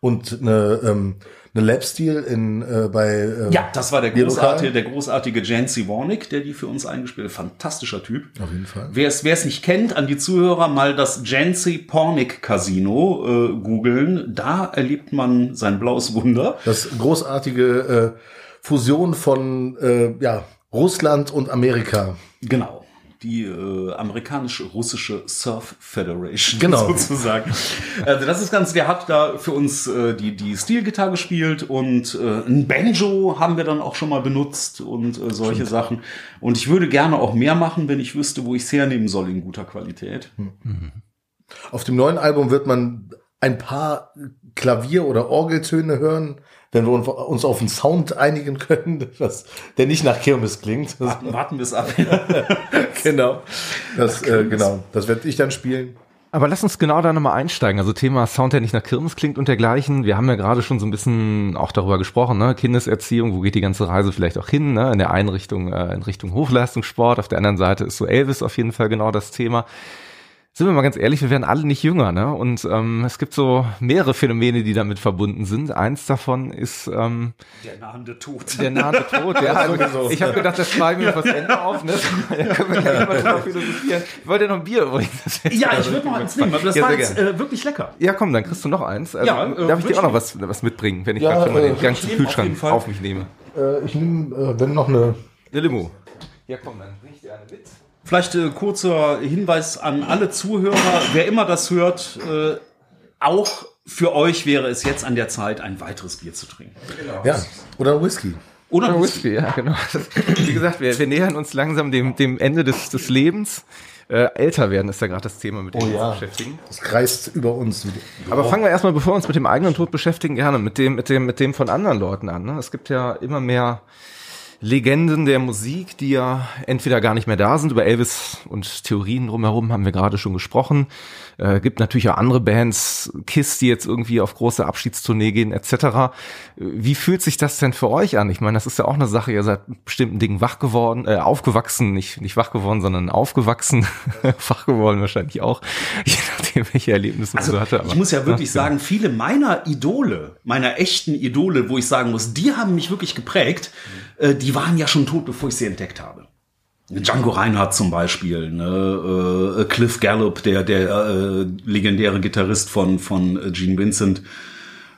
Und eine ähm, eine Lab-Stil in äh, bei äh, Ja, das war der großartige, der großartige Jancy Warnick, der die für uns eingespielt hat. Fantastischer Typ. Auf jeden Fall. Wer es wer es nicht kennt, an die Zuhörer mal das Jancy Pornick Casino äh, googeln. Da erlebt man sein blaues Wunder. Das großartige äh, Fusion von äh, ja Russland und Amerika. Genau. Die äh, amerikanische russische Surf Federation (laughs) genau. sozusagen. Also das ist ganz, der hat da für uns äh, die die Stilgitarre gespielt und äh, ein Banjo haben wir dann auch schon mal benutzt und äh, solche Stimmt. Sachen. Und ich würde gerne auch mehr machen, wenn ich wüsste, wo ich es hernehmen soll in guter Qualität. Mhm. Auf dem neuen Album wird man ein paar Klavier- oder Orgeltöne hören, wenn wir uns auf einen Sound einigen können, (laughs) was, der nicht nach Kirmes klingt. Warten, warten wir es ab. (laughs) genau. Das, äh, genau. Das werde ich dann spielen. Aber lass uns genau da nochmal einsteigen. Also Thema Sound, der nicht nach Kirmes klingt und dergleichen. Wir haben ja gerade schon so ein bisschen auch darüber gesprochen, ne? Kindeserziehung, wo geht die ganze Reise vielleicht auch hin? Ne? In der einen Richtung, äh, in Richtung Hochleistungssport, auf der anderen Seite ist so Elvis auf jeden Fall genau das Thema sind wir mal ganz ehrlich, wir werden alle nicht jünger, ne? Und ähm, es gibt so mehrere Phänomene, die damit verbunden sind. Eins davon ist ähm, der nahende Tod. Der nahende Tod, ja. (laughs) Also, ich habe gedacht, das schreiben wir fürs Ende auf, ne? Da können wir gleich mal (laughs) drauf philosophieren. Ich wollte ja noch ein Bier übrigens. Ja, ich würde noch eins nehmen, aber das ja, war jetzt äh, wirklich lecker. Ja, komm, dann kriegst du noch eins. Also, ja, äh, darf ich dir auch noch was, was mitbringen, wenn ich ja, gerade schon mal den äh, ganzen Kühlschrank auf, auf, mich nehme? Äh, ich nehme, äh, wenn noch eine... Eine Limo. Ja, komm, dann bring ich dir eine mit. Vielleicht äh, kurzer Hinweis an alle Zuhörer, wer immer das hört, äh, auch für euch wäre es jetzt an der Zeit, ein weiteres Bier zu trinken. Genau. Ja, oder Whisky. Oder, oder Whisky. Whisky, ja, genau. (laughs) Wie gesagt, wir, wir nähern uns langsam dem, dem Ende des, des Lebens. Äh, älter werden ist ja gerade das Thema, mit dem oh, wir uns beschäftigen. Das kreist über uns. Aber fangen wir erstmal, bevor wir uns mit dem eigenen Tod beschäftigen, gerne mit dem, mit dem, mit dem von anderen Leuten an. Ne? Es gibt ja immer mehr Legenden der Musik, die ja entweder gar nicht mehr da sind. Über Elvis und Theorien drumherum haben wir gerade schon gesprochen. Äh, gibt natürlich auch andere Bands, Kiss, die jetzt irgendwie auf große Abschiedstournee gehen, etc. Wie fühlt sich das denn für euch an? Ich meine, das ist ja auch eine Sache, ihr seid bestimmten Dingen wach geworden, äh, aufgewachsen, nicht, nicht wach geworden, sondern aufgewachsen, (laughs) wach geworden wahrscheinlich auch, je nachdem, welche Erlebnisse also, man so hatte. Aber, ich muss ja wirklich ja, sagen, viele meiner Idole, meiner echten Idole, wo ich sagen muss, die haben mich wirklich geprägt, äh, die waren ja schon tot, bevor ich sie entdeckt habe. Django Reinhardt zum Beispiel, ne? äh, Cliff Gallup, der, der äh, legendäre Gitarrist von, von Gene Vincent.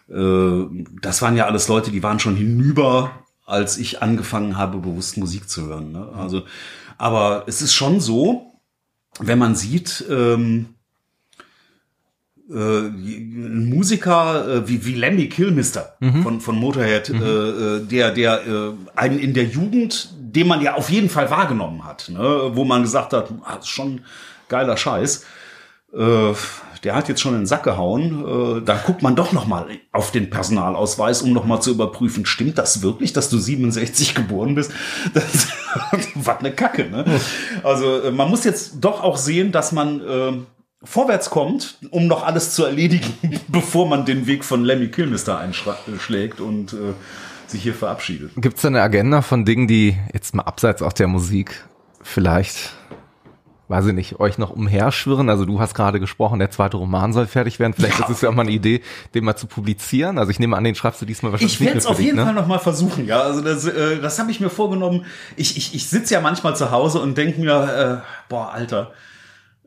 Äh, das waren ja alles Leute, die waren schon hinüber, als ich angefangen habe, bewusst Musik zu hören. Ne? Also, aber es ist schon so, wenn man sieht, ähm, äh, ein Musiker äh, wie, wie Lemmy Kilmister mhm. von, von Motorhead, mhm. äh, äh der, der äh, einen in der Jugend den man ja auf jeden Fall wahrgenommen hat, ne? wo man gesagt hat, ah, ist schon geiler Scheiß. Äh, der hat jetzt schon in den Sack gehauen. Äh, da guckt man doch noch mal auf den Personalausweis, um noch mal zu überprüfen, stimmt das wirklich, dass du 67 geboren bist? (laughs) Das war eine Kacke. Ne? Also äh, man muss jetzt doch auch sehen, dass man äh, vorwärts kommt, um noch alles zu erledigen, (laughs) bevor man den Weg von Lemmy Kilmister einschlägt und äh, sich hier verabschiedet. Gibt es eine Agenda von Dingen, die jetzt mal abseits auch der Musik vielleicht, weiß ich nicht, euch noch umherschwirren? Also du hast gerade gesprochen, der zweite Roman soll fertig werden. Vielleicht ja. ist es ja auch mal eine Idee, den mal zu publizieren. Also ich nehme an, den schreibst du diesmal wahrscheinlich Ich werde es auf jeden ne? Fall noch mal versuchen, ja. Also das, äh, das habe ich mir vorgenommen. Ich, ich, ich sitze ja manchmal zu Hause und denke mir, äh, boah, Alter,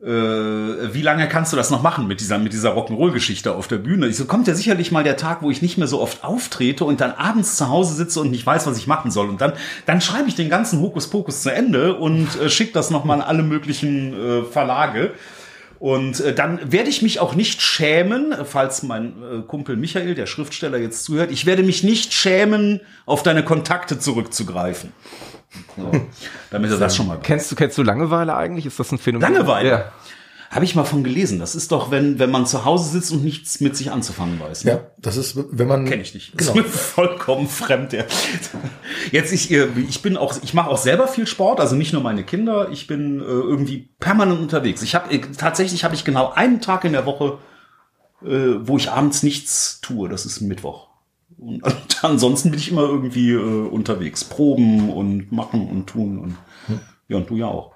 wie lange kannst du das noch machen mit dieser, mit dieser Rock'n'Roll-Geschichte auf der Bühne? Ich so, kommt ja sicherlich mal der Tag, wo ich nicht mehr so oft auftrete und dann abends zu Hause sitze und nicht weiß, was ich machen soll. Und dann, dann schreibe ich den ganzen Hokuspokus zu Ende und äh, schicke das nochmal an alle möglichen äh, Verlage. Und äh, dann werde ich mich auch nicht schämen, falls mein äh, Kumpel Michael, der Schriftsteller, jetzt zuhört, ich werde mich nicht schämen, auf deine Kontakte zurückzugreifen. So, damit er das schon mal. Kennst du, kennst du Langeweile eigentlich? Ist das ein Phänomen? Langeweile? Ja. Habe ich mal von gelesen. Das ist doch, wenn, wenn man zu Hause sitzt und nichts mit sich anzufangen weiß. Ne? Ja, das ist, wenn man. Kenne ich nicht. Genau. Das ist mir vollkommen fremd. Ja. Jetzt, ich, ich bin auch, ich mache auch selber viel Sport, also nicht nur meine Kinder. Ich bin äh, irgendwie permanent unterwegs. Ich habe äh, tatsächlich habe ich genau einen Tag in der Woche, äh, wo ich abends nichts tue. Das ist Mittwoch. Und, (laughs) ansonsten bin ich immer irgendwie äh, unterwegs. Proben und machen und tun. Und, hm. Ja, und du ja auch.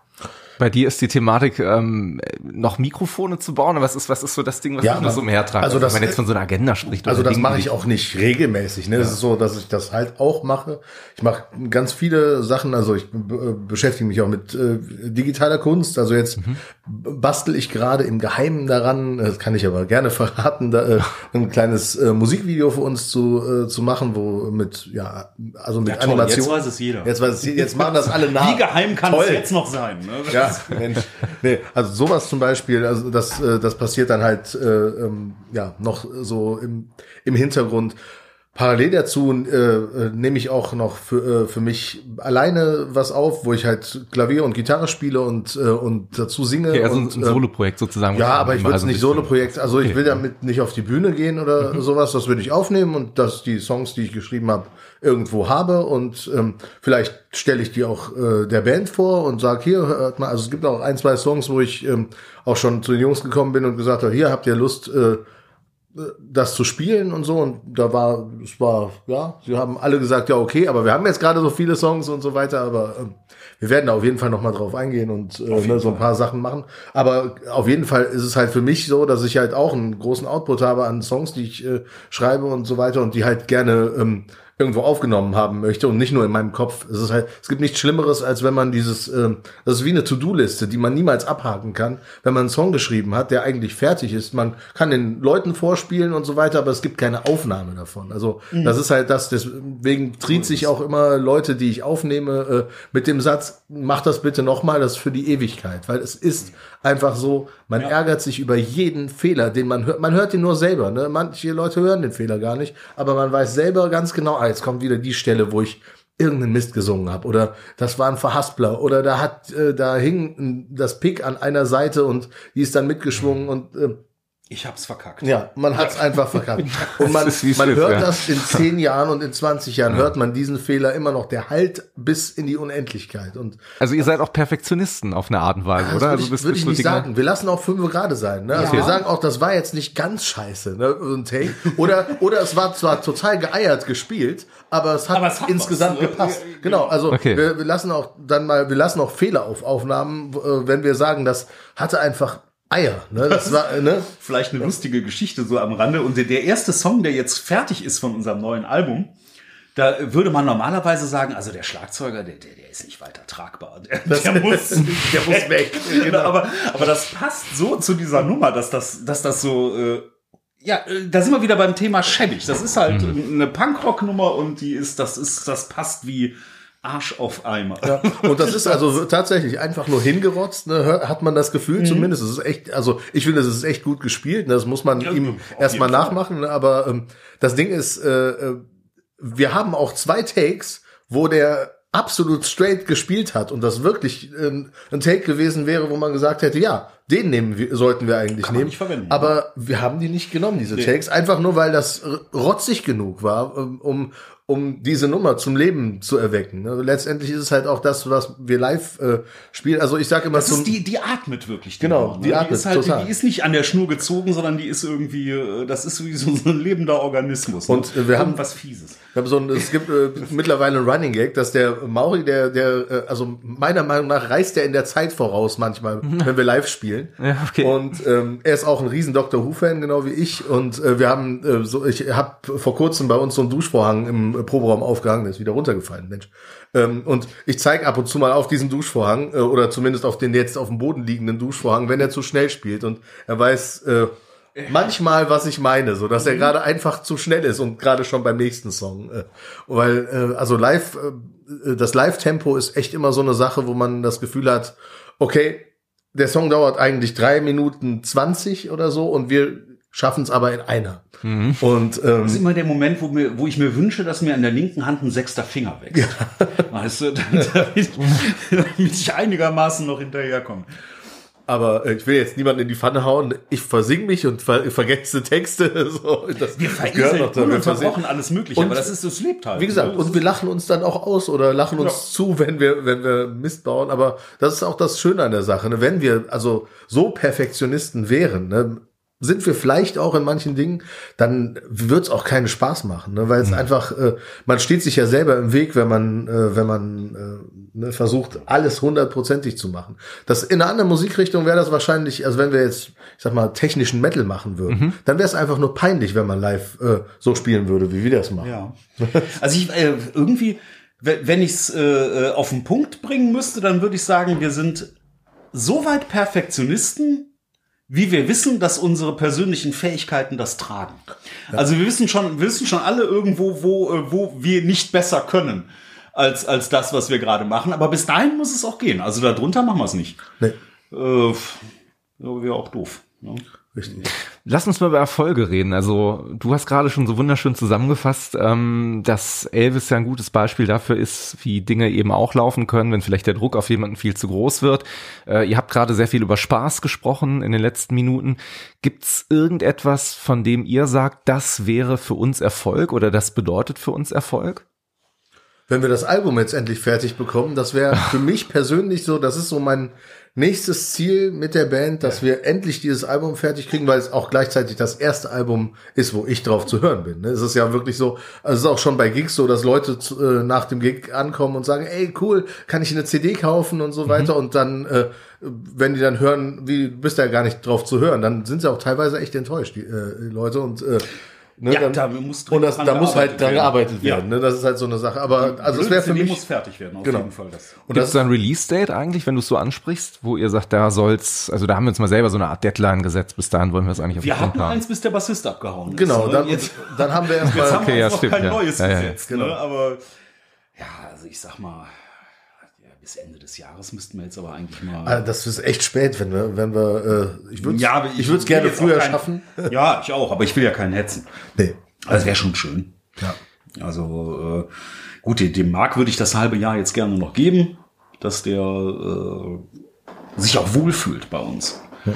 Bei dir ist die Thematik, ähm, noch Mikrofone zu bauen, was ist, was ist so das Ding, was ja, du nur so umhertragst? Also das, wenn man jetzt von so einer Agenda spricht. Also das mache ich auch nicht regelmäßig. Ne? Ja. Das ist so, dass ich das halt auch mache. Ich mache ganz viele Sachen, also ich beschäftige mich auch mit äh, digitaler Kunst. Also jetzt mhm. bastel ich gerade im Geheimen daran, das kann ich aber gerne (laughs) verraten, da, äh, ein kleines äh, Musikvideo für uns zu, äh, zu machen, wo mit, ja, also mit ja, toll, Animation. Jetzt weiß es jeder. Jetzt, weiß es, jetzt machen das alle nach. Wie geheim kann toll. es jetzt noch sein? Ne? Ja, Ja, (laughs) Mensch. Nee, also sowas zum Beispiel, also das, äh, das passiert dann halt äh, ähm, ja noch so im, im Hintergrund. Parallel dazu äh, äh, nehme ich auch noch für, äh, für mich alleine was auf, wo ich halt Klavier und Gitarre spiele und, äh, und dazu singe. Okay, also und, ein Soloprojekt sozusagen. Ja, aber ich will es nicht Soloprojekt. Also ich will damit nicht auf die Bühne gehen oder mhm. sowas. Das will ich aufnehmen und dass die Songs, die ich geschrieben habe, irgendwo habe und ähm, vielleicht stelle ich die auch äh, der Band vor und sage hier hört mal. Also es gibt auch ein zwei Songs, wo ich ähm, auch schon zu den Jungs gekommen bin und gesagt habe, hier habt ihr Lust. Äh, das zu spielen und so. Und da war, es war, ja, sie haben alle gesagt, ja, okay, aber wir haben jetzt gerade so viele Songs und so weiter, aber äh, wir werden da auf jeden Fall nochmal drauf eingehen und äh, ne, so ein paar Sachen machen. Aber auf jeden Fall ist es halt für mich so, dass ich halt auch einen großen Output habe an Songs, die ich äh, schreibe und so weiter und die halt gerne ähm, irgendwo aufgenommen haben möchte und nicht nur in meinem Kopf. Es ist halt, es gibt nichts Schlimmeres, als wenn man dieses, äh, das ist wie eine To-Do-Liste, die man niemals abhaken kann, wenn man einen Song geschrieben hat, der eigentlich fertig ist. Man kann den Leuten vorspielen und so weiter, aber es gibt keine Aufnahme davon. Also mhm. das ist halt das, deswegen triet sich auch immer Leute, die ich aufnehme, äh, mit dem Satz, mach das bitte nochmal, das ist für die Ewigkeit, weil es ist einfach so, man ja. ärgert sich über jeden Fehler, den man hört. Man hört ihn nur selber. Ne? Manche Leute hören den Fehler gar nicht, aber man weiß selber ganz genau, ah, jetzt kommt wieder die Stelle, wo ich irgendeinen Mist gesungen habe oder das war ein Verhaspler oder da hat äh, da hing das Pick an einer Seite und die ist dann mitgeschwungen und äh, ich hab's verkackt. Ja, man hat's einfach verkackt. (laughs) Und man, man hört ja. das in zehn (laughs) Jahren und in 20 Jahren ja. hört man diesen Fehler immer noch. Der halt bis in die Unendlichkeit. Und also ihr seid auch Perfektionisten auf eine Art und Weise, oder? Also würde ich, würd ich nicht sagen. Wir lassen auch fünf gerade sein. Ne? Also ja. wir sagen auch, das war jetzt nicht ganz scheiße, ne? ein Take. Oder, oder es war zwar total geeiert gespielt, aber es hat, aber es hat insgesamt was, ne? gepasst. Genau, also okay. wir, wir lassen auch dann mal, wir lassen auch Fehler auf Aufnahmen, äh, wenn wir sagen, das hatte einfach Eier, ne? Das war, ne? (laughs) Vielleicht eine lustige Geschichte so am Rande. Und der erste Song, der jetzt fertig ist von unserem neuen Album, da würde man normalerweise sagen, also der Schlagzeuger, der, der, der ist nicht weiter tragbar. Der, (laughs) der muss, (laughs) der muss weg. Genau. Aber, aber das passt so zu dieser Nummer, dass das, dass das so, äh, ja, äh, da sind wir wieder beim Thema schäbig. Das ist halt mhm. eine Punkrock-Nummer und die ist, das ist, das passt wie, Arsch auf Eimer. Ja, und das ist also tatsächlich einfach nur hingerotzt, ne, hat man das Gefühl mhm. zumindest. Es ist echt, also ich finde, es ist echt gut gespielt. Ne, das muss man ja, ihm erstmal nachmachen. Ne, aber ähm, das Ding ist, äh, äh, wir haben auch zwei Takes, wo der absolut straight gespielt hat und das wirklich äh, ein Take gewesen wäre, wo man gesagt hätte, ja, den nehmen wir, sollten wir eigentlich Kann nehmen. Aber wir haben die nicht genommen, diese nee. Takes, einfach nur weil das rotzig genug war, um, um diese Nummer zum Leben zu erwecken. Ne? Letztendlich ist es halt auch das, was wir live äh, spielen. Also ich sage immer das zum, ist die die atmet wirklich. Die genau, Nummer, ne? die atmet die ist halt, total. Die, ist nicht an der Schnur gezogen, sondern die ist irgendwie, äh, das ist wie so ein lebender Organismus. Ne? Und ne? wir haben was Fieses. Wir haben so ein, es gibt äh, mittlerweile ein Running Gag, dass der Mauri, der der äh, also meiner Meinung nach reist er in der Zeit voraus manchmal, wenn wir live spielen. (laughs) Ja, okay. Und ähm, er ist auch ein riesen Doctor Who Fan, genau wie ich. Und äh, wir haben äh, so, ich habe vor kurzem bei uns so einen Duschvorhang im Proberaum aufgehangen, der ist wieder runtergefallen, Mensch. Ähm, und ich zeige ab und zu mal auf diesen Duschvorhang, äh, oder zumindest auf den jetzt auf dem Boden liegenden Duschvorhang, wenn er zu schnell spielt. Und er weiß äh, manchmal, was ich meine, so dass er mhm. gerade einfach zu schnell ist und gerade schon beim nächsten Song. Äh, weil, äh, also live, äh, das Live-Tempo ist echt immer so eine Sache, wo man das Gefühl hat, okay, der Song dauert eigentlich drei Minuten zwanzig oder so und wir schaffen es aber in einer. Mhm. Und ähm, das ist immer der Moment, wo, mir, wo ich mir wünsche, dass mir an der linken Hand ein sechster Finger wächst. Ja. (laughs) Weißt du, (laughs) damit, damit ich einigermaßen noch hinterherkomme. Aber äh, ich will jetzt niemanden in die Pfanne hauen. Ich versing mich und ver vergesse Texte. (laughs) So, das wir gehört noch da. Wir verbrochen alles Mögliche, und, aber das ist das lebt halt. Wie gesagt, und wir lachen uns dann auch aus oder lachen uns ja. zu, wenn wir, wenn wir Mist bauen. Aber das ist auch das Schöne an der Sache. Ne? Wenn wir also so Perfektionisten wären, ne? Sind wir vielleicht auch in manchen Dingen, dann wird's auch keinen Spaß machen, ne? weil es mhm. einfach, äh, man steht sich ja selber im Weg, wenn man, äh, wenn man äh, ne, versucht, alles hundertprozentig zu machen. Das in einer anderen Musikrichtung wäre das wahrscheinlich, also wenn wir jetzt, ich sag mal, technischen Metal machen würden, mhm. dann wäre es einfach nur peinlich, wenn man live äh, so spielen würde, wie wir das machen. Ja. Also ich äh, irgendwie, wenn ich es äh, äh, auf den Punkt bringen müsste, dann würde ich sagen, wir sind so weit Perfektionisten, wie wir wissen, dass unsere persönlichen Fähigkeiten das tragen. Ja. Also wir wissen schon, wir wissen schon alle irgendwo, wo, äh, wo wir nicht besser können. als, als das, was wir gerade machen. Aber bis dahin muss es auch gehen. Also darunter machen wir es nicht. Nee. Äh, wäre auch doof. Ne? Richtig. Lass uns mal über Erfolge reden. Also du hast gerade schon so wunderschön zusammengefasst, ähm, dass Elvis ja ein gutes Beispiel dafür ist, wie Dinge eben auch laufen können, wenn vielleicht der Druck auf jemanden viel zu groß wird. Äh, ihr habt gerade sehr viel über Spaß gesprochen in den letzten Minuten. Gibt's irgendetwas, von dem ihr sagt, das wäre für uns Erfolg oder das bedeutet für uns Erfolg? Wenn wir das Album jetzt endlich fertig bekommen, das wäre (laughs) für mich persönlich so, das ist so mein nächstes Ziel mit der Band, dass wir endlich dieses Album fertig kriegen, weil es auch gleichzeitig das erste Album ist, wo ich drauf zu hören bin. Ne? Es ist ja wirklich so, also es ist auch schon bei Gigs so, dass Leute zu, äh, nach dem Gig ankommen und sagen, ey, cool, kann ich eine CD kaufen und so mhm. weiter und dann, äh, wenn die dann hören, wie bist du ja gar nicht drauf zu hören, dann sind sie auch teilweise echt enttäuscht, die, äh, Leute und äh, Ne, ja, dann, da muss und das, da muss halt dran gearbeitet werden. Ja. Ne? Das ist halt so eine Sache. Aber also es wäre für mich muss fertig werden auf genau. jeden Fall. Das. Und Gibt es da ein Release-Date eigentlich, wenn du es so ansprichst, wo ihr sagt, da soll's, also da haben wir uns mal selber so eine Art Deadline gesetzt. Bis dahin wollen wir es eigentlich auf Wir hatten haben. eins, bis der Bassist abgehauen ist. Genau, ne? dann, jetzt, dann haben wir (laughs) erstmal okay, haben wir ja, stimmt, kein ja. neues ja, gesetzt. Genau. Ne? Aber ja, also ich sag mal bis Ende des Jahres müssten wir jetzt aber eigentlich mal. Ah, das ist echt spät, wenn wir, wenn wir, äh, ich würde ja, ich, ich würde es gerne früher kein, schaffen. (laughs) Ja, ich auch, aber ich will ja keinen hetzen. Nee. Also wäre schon schön. Ja. Also äh, gut, dem Marc würde ich das halbe Jahr jetzt gerne noch geben, dass der äh, sich auch wohlfühlt bei uns. Ja.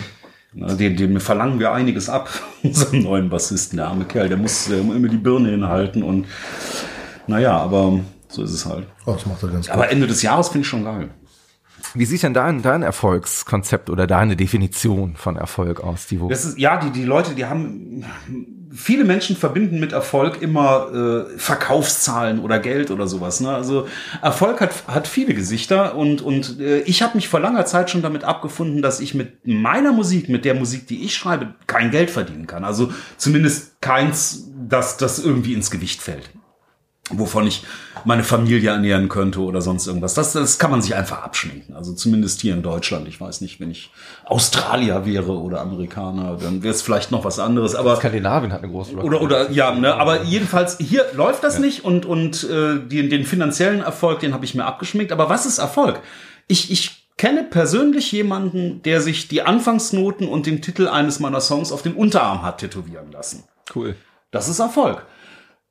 Na, dem, dem verlangen wir einiges ab, (laughs) unserem neuen Bassisten, der arme Kerl, der muss äh, immer die Birne hinhalten und naja, aber so ist es halt. Oh, das macht er ganz gut. Aber Ende des Jahres finde ich schon geil. Wie sieht denn dein, dein Erfolgskonzept oder deine Definition von Erfolg aus, Divo? Das ist, ja, die, die Leute, die haben, viele Menschen verbinden mit Erfolg immer äh, Verkaufszahlen oder Geld oder sowas. Ne? Also Erfolg hat, hat viele Gesichter und, und äh, ich habe mich vor langer Zeit schon damit abgefunden, dass ich mit meiner Musik, mit der Musik, die ich schreibe, kein Geld verdienen kann. Also zumindest keins, dass das irgendwie ins Gewicht fällt wovon ich meine Familie ernähren könnte oder sonst irgendwas. Das, das kann man sich einfach abschminken. Also zumindest hier in Deutschland. Ich weiß nicht, wenn ich Australier wäre oder Amerikaner, dann wäre es vielleicht noch was anderes. Aber Skandinavien hat eine große Rolle. Oder oder ja, ne, aber jedenfalls hier läuft das ja. nicht und und äh, den, den finanziellen Erfolg, den habe ich mir abgeschminkt. Aber was ist Erfolg? Ich ich kenne persönlich jemanden, der sich die Anfangsnoten und den Titel eines meiner Songs auf den Unterarm hat tätowieren lassen. Cool. Das ist Erfolg.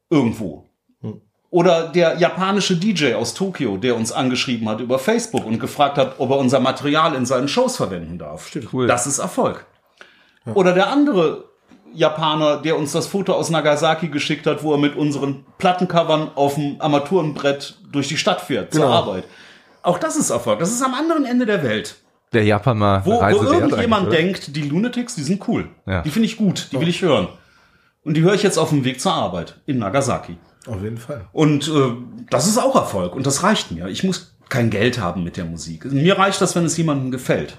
Irgendwo. Oder der japanische DJ aus Tokio, der uns angeschrieben hat über Facebook und gefragt hat, ob er unser Material in seinen Shows verwenden darf. Stimmt, cool. Das ist Erfolg. Ja. Oder der andere Japaner, der uns das Foto aus Nagasaki geschickt hat, wo er mit unseren Plattencovern auf dem Armaturenbrett durch die Stadt fährt genau. zur Arbeit. Auch das ist Erfolg. Das ist am anderen Ende der Welt. Der Japan mal wo, wo irgendjemand denkt, die Lunatics, die sind cool. Ja. Die finde ich gut, die will ich hören. Und die höre ich jetzt auf dem Weg zur Arbeit in Nagasaki. Auf jeden Fall. Und äh, das ist auch Erfolg und das reicht mir. Ich muss kein Geld haben mit der Musik. Mir reicht das, wenn es jemandem gefällt.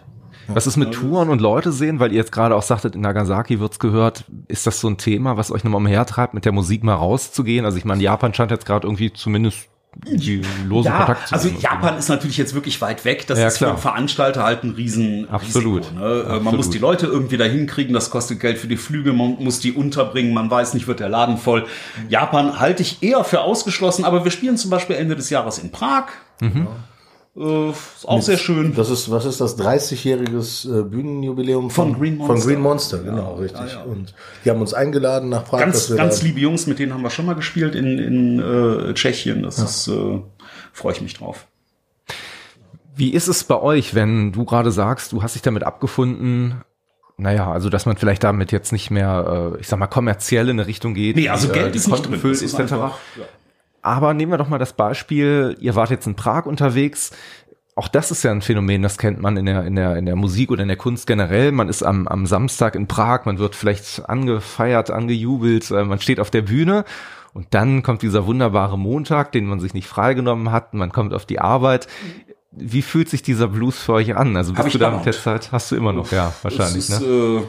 Was ist mit Touren und Leute sehen? Weil ihr jetzt gerade auch sagtet, in Nagasaki wird's gehört. Ist das so ein Thema, was euch nochmal umhertreibt, mit der Musik mal rauszugehen? Also ich meine, Japan scheint jetzt gerade irgendwie zumindest die lose ja, Kontakt zu Also Japan ist natürlich jetzt wirklich weit weg. Das ja, ist klar. für Veranstalter halt ein riesen Absolut. Risiko. Ne? Absolut. Man muss die Leute irgendwie dahin kriegen, das kostet Geld für die Flüge, man muss die unterbringen, man weiß nicht, wird der Laden voll. Japan halte ich eher für ausgeschlossen, aber wir spielen zum Beispiel Ende des Jahres in Prag. Mhm. Äh, ist auch Mit, sehr schön. Das ist, was ist das, 30-jähriges äh, Bühnenjubiläum von, von, Green Monster. Von Green Monster, genau, ja, richtig. Ja, ja. Und die haben uns eingeladen nach Prag. Ganz, ganz liebe Jungs, mit denen haben wir schon mal gespielt in, in äh, Tschechien. Das ist, äh, freue ich mich drauf. Wie ist es bei euch, wenn du gerade sagst, du hast dich damit abgefunden, naja, also dass man vielleicht damit jetzt nicht mehr, äh, ich sag mal, kommerziell in eine Richtung geht, nee, also Geld die, ist nicht drin, füllt, etc. Einfach, ja. Aber nehmen wir doch mal das Beispiel, ihr wart jetzt in Prag unterwegs. Auch das ist ja ein Phänomen, das kennt man in der, in der, in der Musik oder in der Kunst generell. Man ist am, am Samstag in Prag, man wird vielleicht angefeiert, angejubelt, äh, man steht auf der Bühne und dann kommt dieser wunderbare Montag, den man sich nicht freigenommen hat, man kommt auf die Arbeit. Wie fühlt sich dieser Blues für euch an? Also bist du da mit der Zeit, hast du immer noch, ja, wahrscheinlich, ist, ne? Äh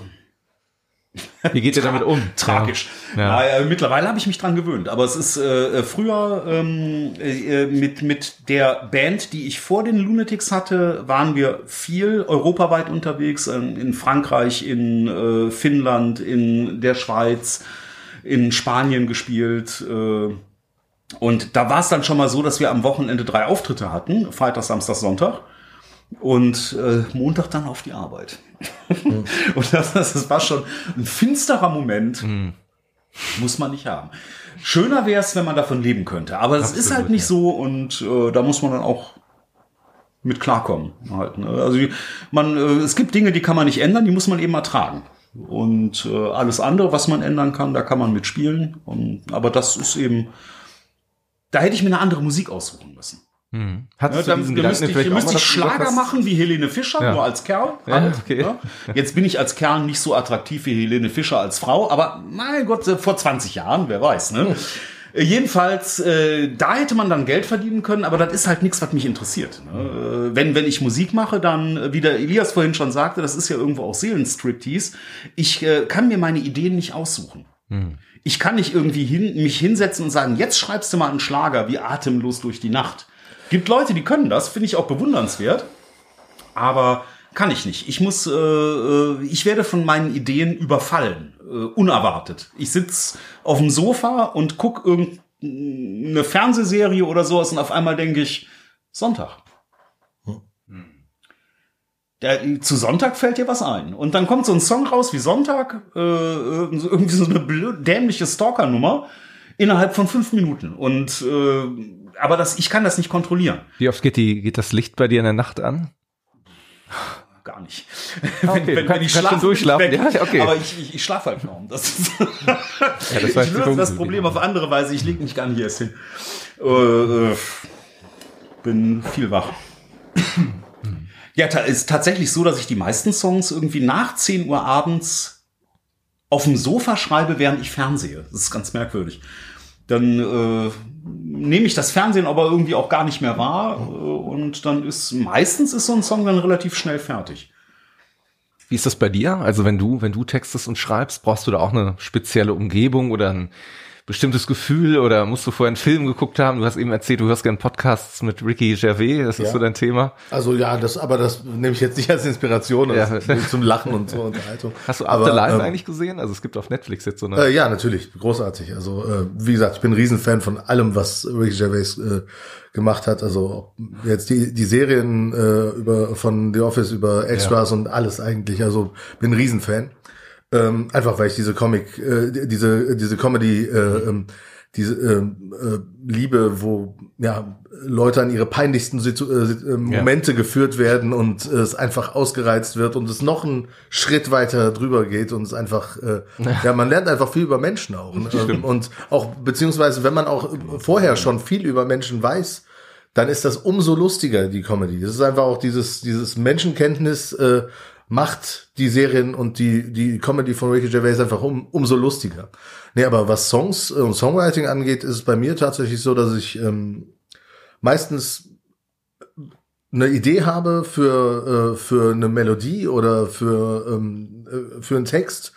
wie geht ihr damit um? (laughs) Tragisch. Ja. Ja. mittlerweile habe ich mich dran gewöhnt, aber es ist äh, früher ähm, äh, mit mit der Band, die ich vor den Lunatics hatte, waren wir viel europaweit unterwegs äh, in Frankreich, in äh, Finnland, in der Schweiz, in Spanien gespielt. Äh, Und da war es dann schon mal so, dass wir am Wochenende drei Auftritte hatten, Freitag, Samstag, Sonntag. Und äh, Montag dann auf die Arbeit. Mhm. (laughs) und das, das war schon ein finsterer Moment. Mhm. Muss man nicht haben. Schöner wäre es, wenn man davon leben könnte. Aber es ist halt nicht ja. so und äh, da muss man dann auch mit klarkommen. Halt, ne? Also man, äh, es gibt Dinge, die kann man nicht ändern, die muss man eben ertragen. Und äh, alles andere, was man ändern kann, da kann man mitspielen. Und, aber das ist eben, da hätte ich mir eine andere Musik aussuchen müssen. Hm. Hattest ja, dann, da müsste ich, müsste ich Schlager machen wie Helene Fischer, ja. nur als Kerl. Halt, ja, okay. ja. Jetzt bin ich als Kerl nicht so attraktiv wie Helene Fischer als Frau, aber mein Gott, vor 20 Jahren, wer weiß. Ne? (laughs) Jedenfalls, äh, da hätte man dann Geld verdienen können, aber das ist halt nichts, was mich interessiert. Ne? Wenn, wenn ich Musik mache, dann, wie der Elias vorhin schon sagte, das ist ja irgendwo auch Seelenstriptease, ich äh, kann mir meine Ideen nicht aussuchen. Hm. Ich kann nicht irgendwie hin, mich hinsetzen und sagen, jetzt schreibst du mal einen Schlager wie Atemlos durch die Nacht. Gibt Leute, die können das, finde ich auch bewundernswert. Aber kann ich nicht. Ich muss, äh, äh ich werde von meinen Ideen überfallen, äh, unerwartet. Ich sitz auf dem Sofa und guck irgendeine Fernsehserie oder sowas und auf einmal denke ich, Sonntag. Hm. Der, zu Sonntag fällt dir was ein. Und dann kommt so ein Song raus wie Sonntag, äh, irgendwie so eine dämliche Stalker-Nummer innerhalb von fünf Minuten. Und äh, aber das, ich kann das nicht kontrollieren. Wie oft geht die, geht das Licht bei dir in der Nacht an? gar nicht. Okay, wenn, wenn, wenn ich schlafe, durchschlafen. Ja, okay. Aber ich, ich, ich schlafe halt kaum. Das, ist ja, das (laughs) ich löse das Problem auf andere Weise. Ich lege mich gar nicht erst hin. Äh, äh, bin viel wach. (laughs) ja, ist tatsächlich so, dass ich die meisten Songs irgendwie nach 10 Uhr abends auf dem Sofa schreibe, während ich fernsehe. Das ist ganz merkwürdig. Dann äh, nehme ich das Fernsehen aber irgendwie auch gar nicht mehr wahr äh, und dann ist meistens ist so ein Song dann relativ schnell fertig. Wie ist das bei dir? Also wenn du, wenn du textest und schreibst, brauchst du da auch eine spezielle Umgebung oder ein bestimmtes Gefühl oder musst du vorher einen Film geguckt haben? Du hast eben erzählt, du hörst gerne Podcasts mit Ricky Gervais, das ja. ist so dein Thema. Also ja, das, aber das nehme ich jetzt nicht als Inspiration, ja. zum Lachen und zur Unterhaltung. Hast du After Life ähm, eigentlich gesehen? Also es gibt auf Netflix jetzt so eine. Äh, ja, natürlich, großartig. Also äh, wie gesagt, ich bin ein Riesenfan von allem, was Ricky Gervais äh, gemacht hat. Also jetzt die, die Serien äh, über von The Office über Extras ja. und alles eigentlich. Also bin ein Riesenfan. Ähm, einfach weil ich diese Comic, äh, diese, diese Comedy, äh, ähm, diese äh, äh, Liebe, wo ja Leute an ihre peinlichsten Situ äh, äh Momente ja. geführt werden und äh, es einfach ausgereizt wird und es noch einen Schritt weiter drüber geht und es einfach äh, ja. ja man lernt einfach viel über Menschen auch ne? und auch beziehungsweise wenn man auch vorher schon viel über Menschen weiß dann ist das umso lustiger die Comedy es ist einfach auch dieses dieses Menschenkenntnis äh, macht die Serien und die, die Comedy von Ricky Gervais einfach um, umso lustiger. Nee, aber was Songs und Songwriting angeht, ist es bei mir tatsächlich so, dass ich ähm, meistens eine Idee habe für, äh, für eine Melodie oder für, ähm, äh, für einen Text.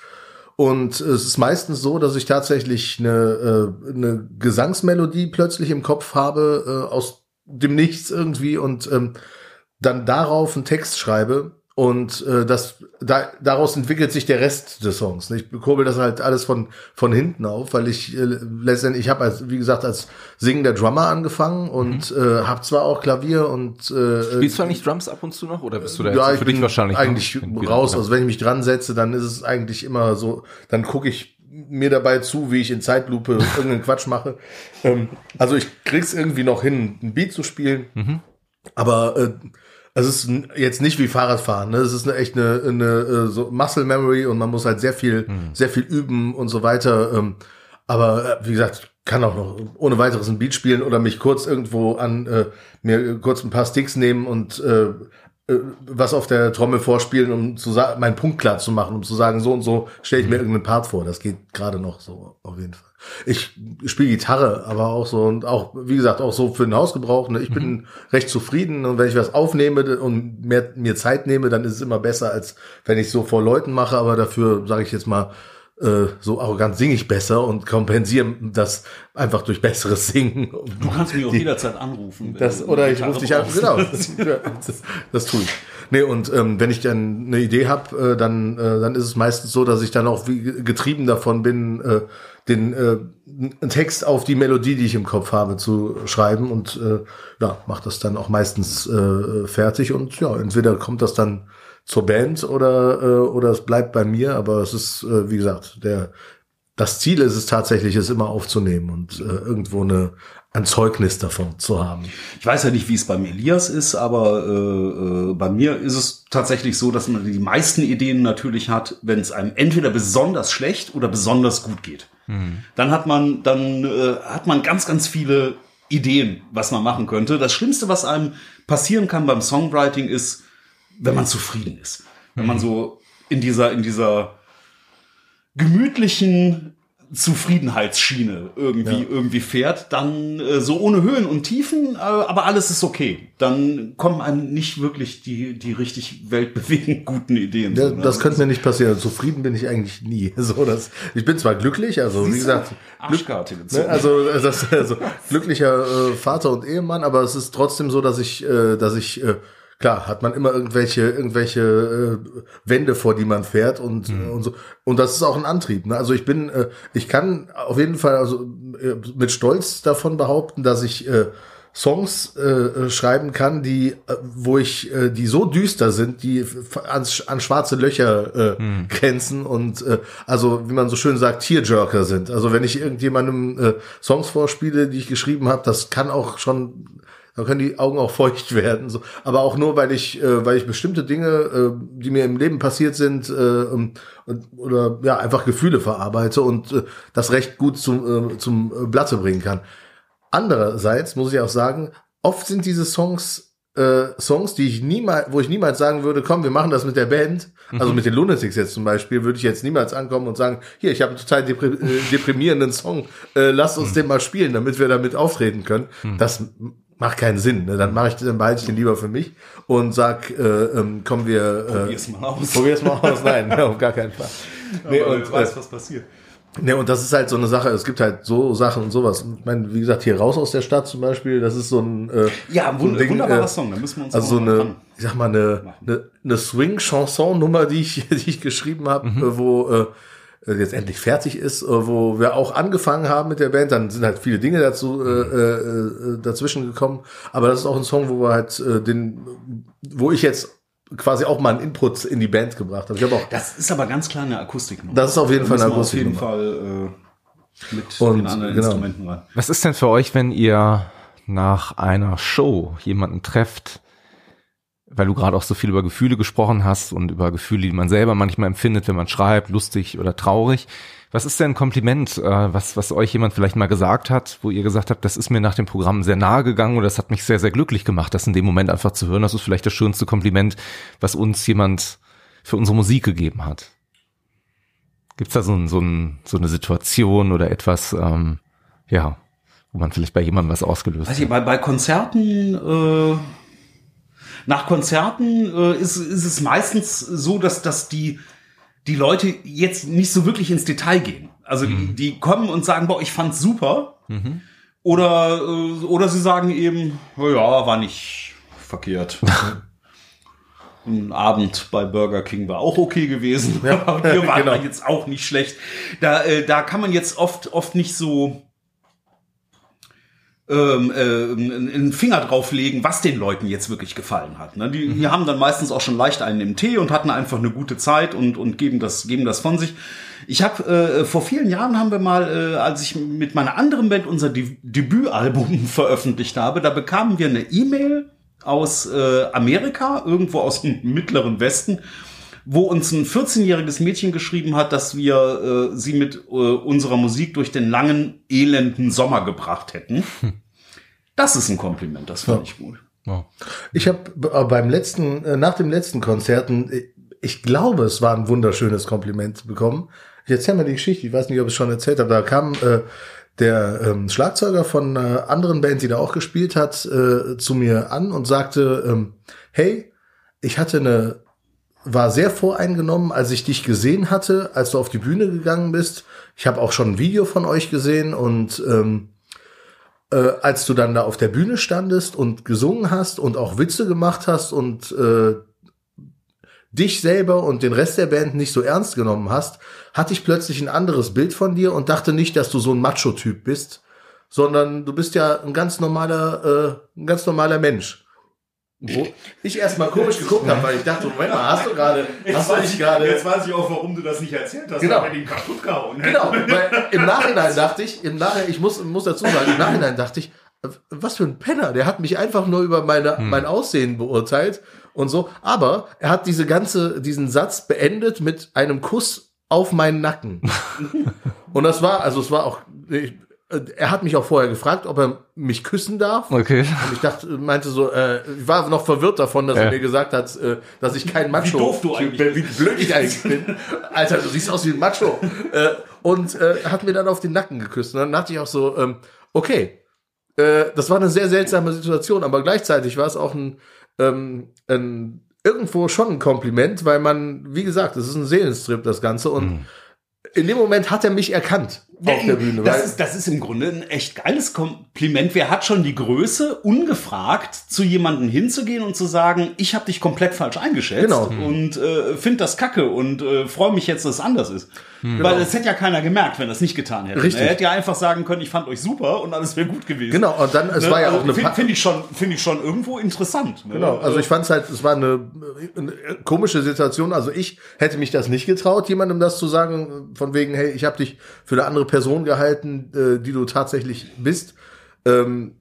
Und es ist meistens so, dass ich tatsächlich eine, äh, eine Gesangsmelodie plötzlich im Kopf habe, äh, aus dem Nichts irgendwie und ähm, dann darauf einen Text schreibe und äh, das da, daraus entwickelt sich der Rest des Songs. Ich kurbel das halt alles von von hinten auf, weil ich äh, letztendlich ich habe als wie gesagt als singender Drummer angefangen und mhm. äh, habe zwar auch Klavier und äh, spielst du eigentlich Drums ab und zu noch oder bist du da ja, jetzt für dich wahrscheinlich eigentlich raus. Also wenn ich mich dran setze, dann ist es eigentlich immer so, dann gucke ich mir dabei zu, wie ich in Zeitlupe (laughs) irgendeinen Quatsch mache. Ähm, also ich krieg's irgendwie noch hin, ein Beat zu spielen, mhm. aber äh, es ist jetzt nicht wie Fahrradfahren, ne? Es ist eine, echt eine, eine äh, so Muscle Memory und man muss halt sehr viel, mhm. sehr viel üben und so weiter. Ähm, aber äh, wie gesagt, kann auch noch ohne weiteres ein Beat spielen oder mich kurz irgendwo an äh, mir kurz ein paar Sticks nehmen und äh, äh, was auf der Trommel vorspielen, um zu sagen, meinen Punkt klar zu machen, um zu sagen, so und so stelle ich mir mhm. irgendeinen Part vor. Das geht gerade noch so auf jeden Fall. Ich spiele Gitarre, aber auch so und auch, wie gesagt, auch so für den Hausgebrauch. Ne? Ich bin mhm. recht zufrieden und wenn ich was aufnehme und mehr, mir Zeit nehme, dann ist es immer besser, als wenn ich so vor Leuten mache. Aber dafür sage ich jetzt mal, äh, so arrogant singe ich besser und kompensiere das einfach durch besseres Singen. Du kannst mich auch jederzeit anrufen. Das, oder ich rufe dich an, genau, das, das, das tue ich. Nee, und ähm, wenn ich dann eine Idee habe, äh, dann, äh, dann ist es meistens so, dass ich dann auch wie getrieben davon bin, äh, den äh, einen Text auf die Melodie, die ich im Kopf habe, zu schreiben und äh, ja, macht das dann auch meistens äh, fertig und ja, entweder kommt das dann zur Band oder äh, oder es bleibt bei mir, aber es ist äh, wie gesagt, der das Ziel ist es tatsächlich, es immer aufzunehmen und äh, irgendwo eine ein Zeugnis davon zu haben. Ich weiß ja nicht, wie es beim Elias ist, aber äh, äh, bei mir ist es tatsächlich so, dass man die meisten Ideen natürlich hat, wenn es einem entweder besonders schlecht oder besonders gut geht. Mhm. Dann hat man, dann äh, hat man ganz, ganz viele Ideen, was man machen könnte. Das Schlimmste, was einem passieren kann beim Songwriting, ist, wenn man zufrieden ist. Wenn man mhm. so in dieser, in dieser gemütlichen Zufriedenheitsschiene irgendwie ja. irgendwie fährt, dann äh, so ohne Höhen und Tiefen, äh, aber alles ist okay. Dann kommen einem nicht wirklich die die richtig weltbewegend guten Ideen. Ja, so, ne? Das könnte mir nicht passieren. Zufrieden bin ich eigentlich nie. (laughs) So dass ich bin zwar glücklich, also Siehst wie gesagt, Arschkarte ne, also, das, also glücklicher äh, Vater und Ehemann, aber es ist trotzdem so, dass ich äh, dass ich äh, klar hat man immer irgendwelche irgendwelche äh, Wände vor die man fährt und mhm. und so und das ist auch ein Antrieb ne? also ich bin äh, ich kann auf jeden Fall also äh, mit Stolz davon behaupten dass ich äh, Songs äh, äh schreiben kann, die, äh, wo ich, äh, die so düster sind, die an, an schwarze Löcher äh, hm. grenzen und äh, also, wie man so schön sagt, Tearjerker sind. Also wenn ich irgendjemandem äh, Songs vorspiele, die ich geschrieben habe, das kann auch schon da können die Augen auch (laughs) feucht werden. So. Aber auch nur, weil ich, äh, weil ich bestimmte Dinge, äh, die mir im Leben passiert sind, äh, oder ja, einfach Gefühle verarbeite und äh, das recht gut zum, äh, zum Blatte bringen kann. Andererseits muss ich auch sagen, oft sind diese Songs äh, Songs, die ich niemals, wo ich niemals sagen würde, komm, wir machen das mit der Band, mhm. also mit den Lunatics jetzt zum Beispiel, würde ich jetzt niemals ankommen und sagen, hier, ich habe einen total äh, deprimierenden Song, äh, lass uns mhm. den mal spielen, damit wir damit auftreten können. Mhm. Das macht keinen Sinn. Ne? Dann mache ich, dann behalte ich den lieber für mich und sag, äh, ähm, kommen wir. Äh, probier's mal aus. Probier's mal aus. Nein, (laughs) auf gar keinen Fall. Nee, Aber und, weiß, äh, was passiert. Ne, und das ist halt so eine Sache, es gibt halt so Sachen und sowas. Ich meine, wie gesagt, hier raus aus der Stadt zum Beispiel, das ist so ein äh, Ja, ein, so ein Ding, wunderbarer äh, Song, da müssen wir uns Also so eine, ich sag mal, eine, eine, eine Swing-Chanson-Nummer, die ich, (laughs) die ich geschrieben habe, mhm. Äh, wo äh, jetzt endlich fertig ist, äh, wo wir auch angefangen haben mit der Band, dann sind halt viele Dinge dazu äh, äh, dazwischen gekommen. Aber das ist auch ein Song, wo wir halt äh, den, wo ich jetzt quasi auch mal einen Input in die Band gebracht habe. Ich habe auch. Das ist aber ganz klar eine Akustiknummer. Das ist auf jeden Fall eine Akustiknummer. Auf jeden Fall äh, mit Und, den anderen genau. Instrumenten rein. Was ist denn für euch, wenn ihr nach einer Show jemanden trefft, weil du gerade auch so viel über Gefühle gesprochen hast und über Gefühle, die man selber manchmal empfindet, wenn man schreibt, lustig oder traurig. Was ist denn ein Kompliment, äh, was, was euch jemand vielleicht mal gesagt hat, wo ihr gesagt habt, das ist mir nach dem Programm sehr nahe gegangen oder das hat mich sehr, sehr glücklich gemacht, das in dem Moment einfach zu hören. Das ist vielleicht das schönste Kompliment, was uns jemand für unsere Musik gegeben hat. Gibt's da so, ein, so, ein, so eine Situation oder etwas, ähm, ja, wo man vielleicht bei jemandem was ausgelöst also, hat? Bei, bei Konzerten äh nach Konzerten äh, ist, ist es meistens so, dass, dass die, die Leute jetzt nicht so wirklich ins Detail gehen. Also mhm. die, die kommen und sagen, boah, ich fand's super. Mhm. Oder, äh, oder sie sagen eben, oh ja, war nicht verkehrt. (laughs) Ein Abend bei Burger King war auch okay gewesen. Ja, (laughs) wir waren genau. jetzt auch nicht schlecht. Da, äh, da kann man jetzt oft, oft nicht so ähm, äh, einen Finger drauflegen, was den Leuten jetzt wirklich gefallen hat. Ne? Die, mhm. die haben dann meistens auch schon leicht einen im Tee und hatten einfach eine gute Zeit und, und geben, das, geben das von sich. Ich habe äh, vor vielen Jahren haben wir mal, äh, als ich mit meiner anderen Band unser De Debütalbum (laughs) veröffentlicht habe, da bekamen wir eine E-Mail aus äh, Amerika, irgendwo aus dem (laughs) mittleren Westen, wo uns ein 14-jähriges Mädchen geschrieben hat, dass wir äh, sie mit äh, unserer Musik durch den langen, elenden Sommer gebracht hätten. (laughs) Das ist ein Kompliment, das fand ja. ich gut. Ja. Ich habe äh, beim letzten, äh, nach dem letzten Konzerten, äh, ich glaube, es war ein wunderschönes Kompliment bekommen. Ich erzähle mal die Geschichte, ich weiß nicht, ob ich es schon erzählt habe. Da kam äh, der ähm, Schlagzeuger von äh, anderen Bands, die da auch gespielt hat, äh, zu mir an und sagte, ähm, hey, ich hatte eine war sehr voreingenommen, als ich dich gesehen hatte, als du auf die Bühne gegangen bist. Ich habe auch schon ein Video von euch gesehen und ähm, äh, als du dann da auf der Bühne standest und gesungen hast und auch Witze gemacht hast und äh, dich selber und den Rest der Band nicht so ernst genommen hast, hatte ich plötzlich ein anderes Bild von dir und dachte nicht, dass du so ein Macho-Typ bist, sondern du bist ja ein ganz normaler, äh, ein ganz normaler Mensch. Wo ich erstmal komisch geguckt habe, weil ich dachte, Moment mal, hast du gerade, hast du nicht gerade. Jetzt weiß ich auch, warum du das nicht erzählt hast, genau. weil ihn kaputt gehauen. Genau, (laughs) weil im Nachhinein dachte ich, im Nachhinein, ich muss, muss dazu sagen, im Nachhinein dachte ich, was für ein Penner, der hat mich einfach nur über meine, hm. mein Aussehen beurteilt und so. Aber er hat diese ganze, diesen Satz beendet mit einem Kuss auf meinen Nacken. (laughs) und das war, also es war auch, ich, er hat mich auch vorher gefragt, ob er mich küssen darf. Okay. Und ich dachte, meinte so, äh, ich war noch verwirrt davon, dass ja. er mir gesagt hat, äh, dass ich kein Macho wie doof du eigentlich bin, wie blöd ich eigentlich bin. Alter, du siehst aus wie ein Macho. Äh, und äh, hat mir dann auf den Nacken geküsst. Und dann dachte ich auch so, ähm, okay, äh, das war eine sehr seltsame Situation, aber gleichzeitig war es auch ein, ähm, ein irgendwo schon ein Kompliment, weil man, wie gesagt, es ist ein Seelenstrip, das Ganze. Und mhm. in dem Moment hat er mich erkannt auf der Bühne. Das ist, das ist im Grunde ein echt geiles Kompliment. Wer hat schon die Größe, ungefragt zu jemandem hinzugehen und zu sagen, ich habe dich komplett falsch eingeschätzt genau. und äh, finde das kacke und äh, freue mich jetzt, dass es anders ist. Hm. Weil es hätte ja keiner gemerkt, wenn er es nicht getan hätte. Richtig. Er hätte ja einfach sagen können, ich fand euch super und alles wäre gut gewesen. Genau, und dann, es ne? war ja also, auch eine... Finde find ich, schon, finde ich schon irgendwo interessant. Ne? Genau, also ich fand es halt, es war eine, eine komische Situation. Also ich hätte mich das nicht getraut, jemandem das zu sagen, von wegen, hey, ich habe dich für eine andere Person gehalten, äh, die du tatsächlich bist. Ähm,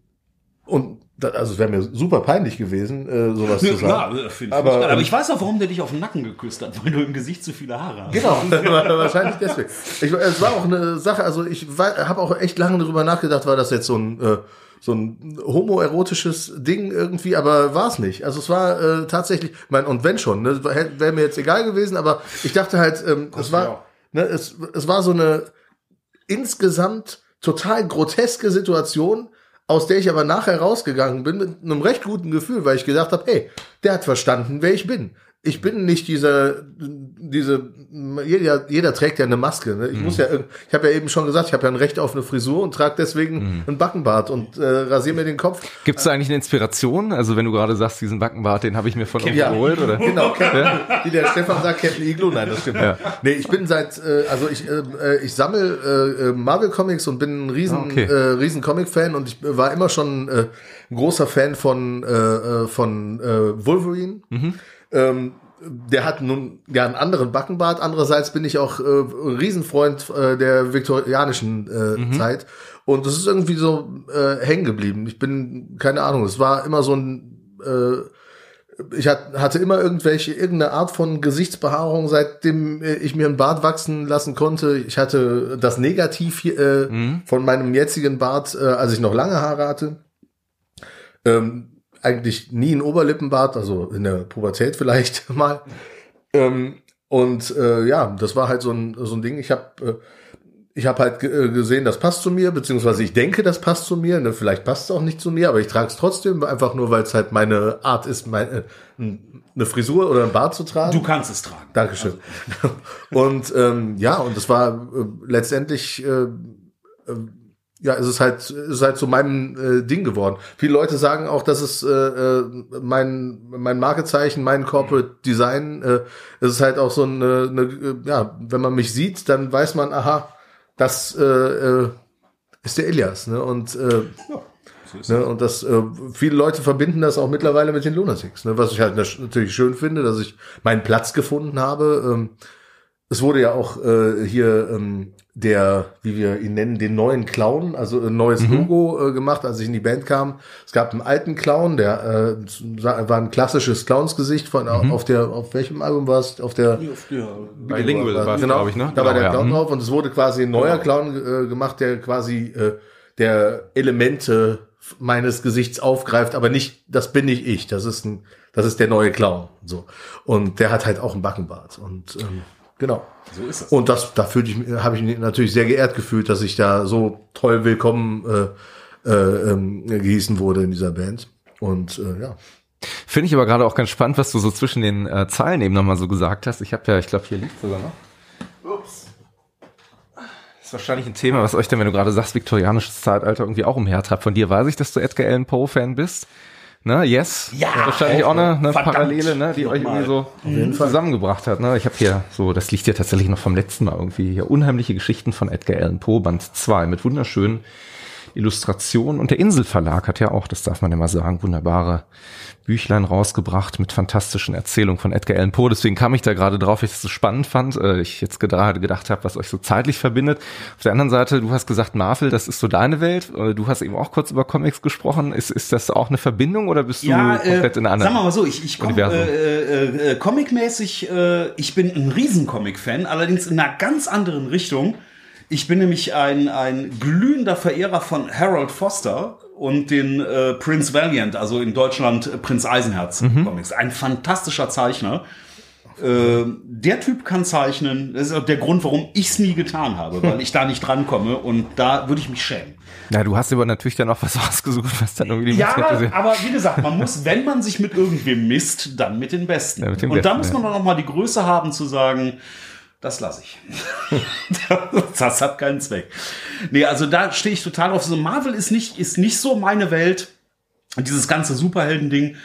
und das, also es wäre mir super peinlich gewesen, äh, sowas zu sagen. Klar, ich aber, ich aber ich weiß auch, warum der dich auf den Nacken geküsst hat, (laughs) weil du im Gesicht zu viele Haare hast. Genau, (laughs) (laughs) wahrscheinlich deswegen. Ich, es war auch eine Sache, also ich habe auch echt lange darüber nachgedacht, war das jetzt so ein äh, so ein homoerotisches Ding irgendwie, aber war es nicht. Also es war äh, tatsächlich, mein und wenn schon, ne, wäre mir jetzt egal gewesen, aber ich dachte halt, ähm, es war, ne, es, es war so eine insgesamt total groteske Situation, aus der ich aber nachher rausgegangen bin mit einem recht guten Gefühl, weil ich gedacht habe, hey, der hat verstanden, wer ich bin ich bin nicht dieser, diese, jeder, jeder trägt ja eine Maske. Ne? Ich mhm. muss ja, ich habe ja eben schon gesagt, ich habe ja ein Recht auf eine Frisur und trage deswegen mhm. einen Backenbart und äh, rasiere mir den Kopf. Gibt es da eigentlich eine Inspiration? Also wenn du gerade sagst, diesen Backenbart, den habe ich mir von euch ja. geholt, oder? Genau, (laughs) ja? wie der Stefan sagt, Captain Iglo, nein, das stimmt. Ja. Nee, ich bin seit, äh, also ich, äh, ich sammle äh, Marvel Comics und bin ein riesen, ah, okay. äh, riesen Comic-Fan und ich war immer schon äh, ein großer Fan von, äh, äh von äh, Wolverine. Mhm. Ähm, der hat nun ja einen anderen Backenbart. Andererseits bin ich auch äh, ein Riesenfreund äh, der viktorianischen äh, mhm. Zeit. Und das ist irgendwie so äh, hängen geblieben. Ich bin, keine Ahnung, es war immer so ein, äh, ich hat, hatte immer irgendwelche, irgendeine Art von Gesichtsbehaarung, seitdem äh, ich mir einen Bart wachsen lassen konnte. Ich hatte das Negativ äh, mhm. von meinem jetzigen Bart, äh, als ich noch lange Haare hatte. Ähm, eigentlich nie ein Oberlippenbart, also in der Pubertät vielleicht (laughs) mal. Ähm, und äh, ja, das war halt so ein, so ein Ding. Ich habe äh, ich habe halt äh, gesehen, das passt zu mir, beziehungsweise ich denke, das passt zu mir. Ne? Vielleicht passt es auch nicht zu mir, aber ich trage es trotzdem, einfach nur, weil es halt meine Art ist, meine, äh, eine Frisur oder ein Bart zu tragen. Du kannst es tragen. Dankeschön. Also. (laughs) Und ähm, ja, und es war äh, letztendlich äh, äh, ja, es ist halt, es ist halt zu meinem äh, Ding geworden. Viele Leute sagen auch, dass es äh, äh, mein mein Markezeichen, mein Corporate Design, äh, es ist halt auch so eine, eine, äh, ja, wenn man mich sieht, dann weiß man, aha, das äh, äh, ist der Elias, ne? Und äh, ja. Ne, und das äh, viele Leute verbinden das auch mittlerweile mit den Lunatics, ne, was ich halt natürlich schön finde, dass ich meinen Platz gefunden habe. Ähm, es wurde ja auch äh, hier ähm, der, wie wir ihn nennen, den neuen Clown, also ein neues mhm. Logo äh, gemacht, als ich in die Band kam. Es gab einen alten Clown, der äh, war ein klassisches Clownsgesicht von mhm. auf der auf welchem Album war es? Auf der der Bilingual war, war genau, glaube ich, ne? Da genau, war der ja. Clown mhm. drauf und es wurde quasi ein neuer genau. Clown äh, gemacht, der quasi äh, der Elemente meines Gesichts aufgreift, aber nicht, das bin nicht ich, das ist ein, das ist der neue Clown, so. Und der hat halt auch einen Backenbart und ähm, Genau. So ist es. Und das, da fühlte ich, habe ich mich natürlich sehr geehrt gefühlt, dass ich da so toll willkommen äh, äh, ähm, gehießen wurde in dieser Band. Und äh, ja. Finde ich aber gerade auch ganz spannend, was du so zwischen den äh, Zeilen eben nochmal so gesagt hast. Ich habe ja, ich glaube, hier liegt sogar noch. Ups. Das ist wahrscheinlich ein Thema, was euch denn, wenn du gerade sagst, viktorianisches Zeitalter irgendwie auch umhertreibt. Von dir weiß ich, dass du Edgar Allan Poe-Fan bist. Ne? Yes. Ja. Wahrscheinlich auch, eine, eine Parallele, ne? Die euch irgendwie so zusammengebracht hat. Ne? Ich habe hier so, das liegt ja tatsächlich noch vom letzten Mal irgendwie hier unheimliche Geschichten von Edgar Allan Poe, Band 2 mit wunderschönen Illustrationen. Und der Inselverlag hat ja auch, das darf man ja mal sagen, wunderbare Büchlein rausgebracht mit fantastischen Erzählungen von Edgar Allan Poe. Deswegen kam ich da gerade drauf, ich es so spannend fand. Äh, ich jetzt gerade gedacht habe, was euch so zeitlich verbindet. Auf der anderen Seite, du hast gesagt, Marvel, das ist so deine Welt. Äh, du hast eben auch kurz über Comics gesprochen. Ist, ist das auch eine Verbindung oder bist ja, du komplett äh, in einer anderen? Sagen wir mal so, ich, ich komme äh, äh, Comic-mäßig, äh, ich bin ein Riesen-Comic-Fan, allerdings in einer ganz anderen Richtung. Ich bin nämlich ein, ein glühender Verehrer von Harold Foster und den äh, Prince Valiant, also in Deutschland äh, Prinz Eisenherz mhm. Comics. Ein fantastischer Zeichner. Äh, der Typ kann zeichnen. Das ist auch der Grund, warum ich es nie getan habe, weil ich da nicht drankomme und da würde ich mich schämen. Ja, du hast aber natürlich dann auch was (laughs) ausgesucht, was dann irgendwie Ja, aber wie gesagt, man muss, wenn man sich mit irgendwem misst, dann mit den Besten. Ja, mit und Besten, da muss man ja. dann noch mal die Größe haben zu sagen, das lasse ich. (laughs) das hat keinen Zweck. Nee, also da stehe ich total auf. So Marvel ist nicht, ist nicht so meine Welt. Dieses ganze Superhelden-Ding.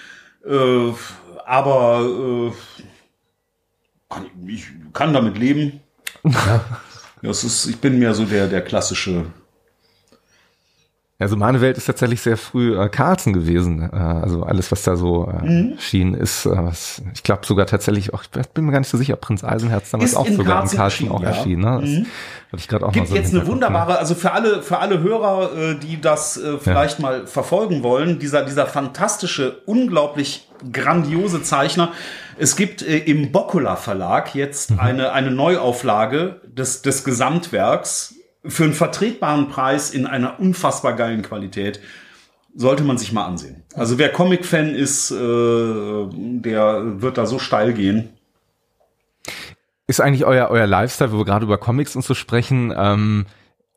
Äh, aber äh, ich kann damit leben. Ja. Das ist, ich bin mehr so der, der klassische also meine Welt ist tatsächlich sehr früh äh, Carlsen gewesen. Äh, also alles, was da so äh, mhm. schien, ist, äh, was, ich glaube sogar tatsächlich auch, ich bin mir gar nicht so sicher, Prinz Eisenherz damals ist auch sogar in Carlsen auch ja. erschienen. Ne? Das, mhm. ich gerade auch Gibt so jetzt eine wunderbare, also für alle, für alle Hörer, äh, die das äh, vielleicht ja. mal verfolgen wollen, dieser, dieser fantastische, unglaublich grandiose Zeichner. Es gibt äh, im Boccola Verlag jetzt mhm. eine, eine Neuauflage des, des Gesamtwerks für einen vertretbaren Preis in einer unfassbar geilen Qualität sollte man sich mal ansehen. Also wer Comic-Fan ist, äh, der wird da so steil gehen. Ist eigentlich euer, euer Lifestyle, wo wir gerade über Comics und so sprechen, ähm,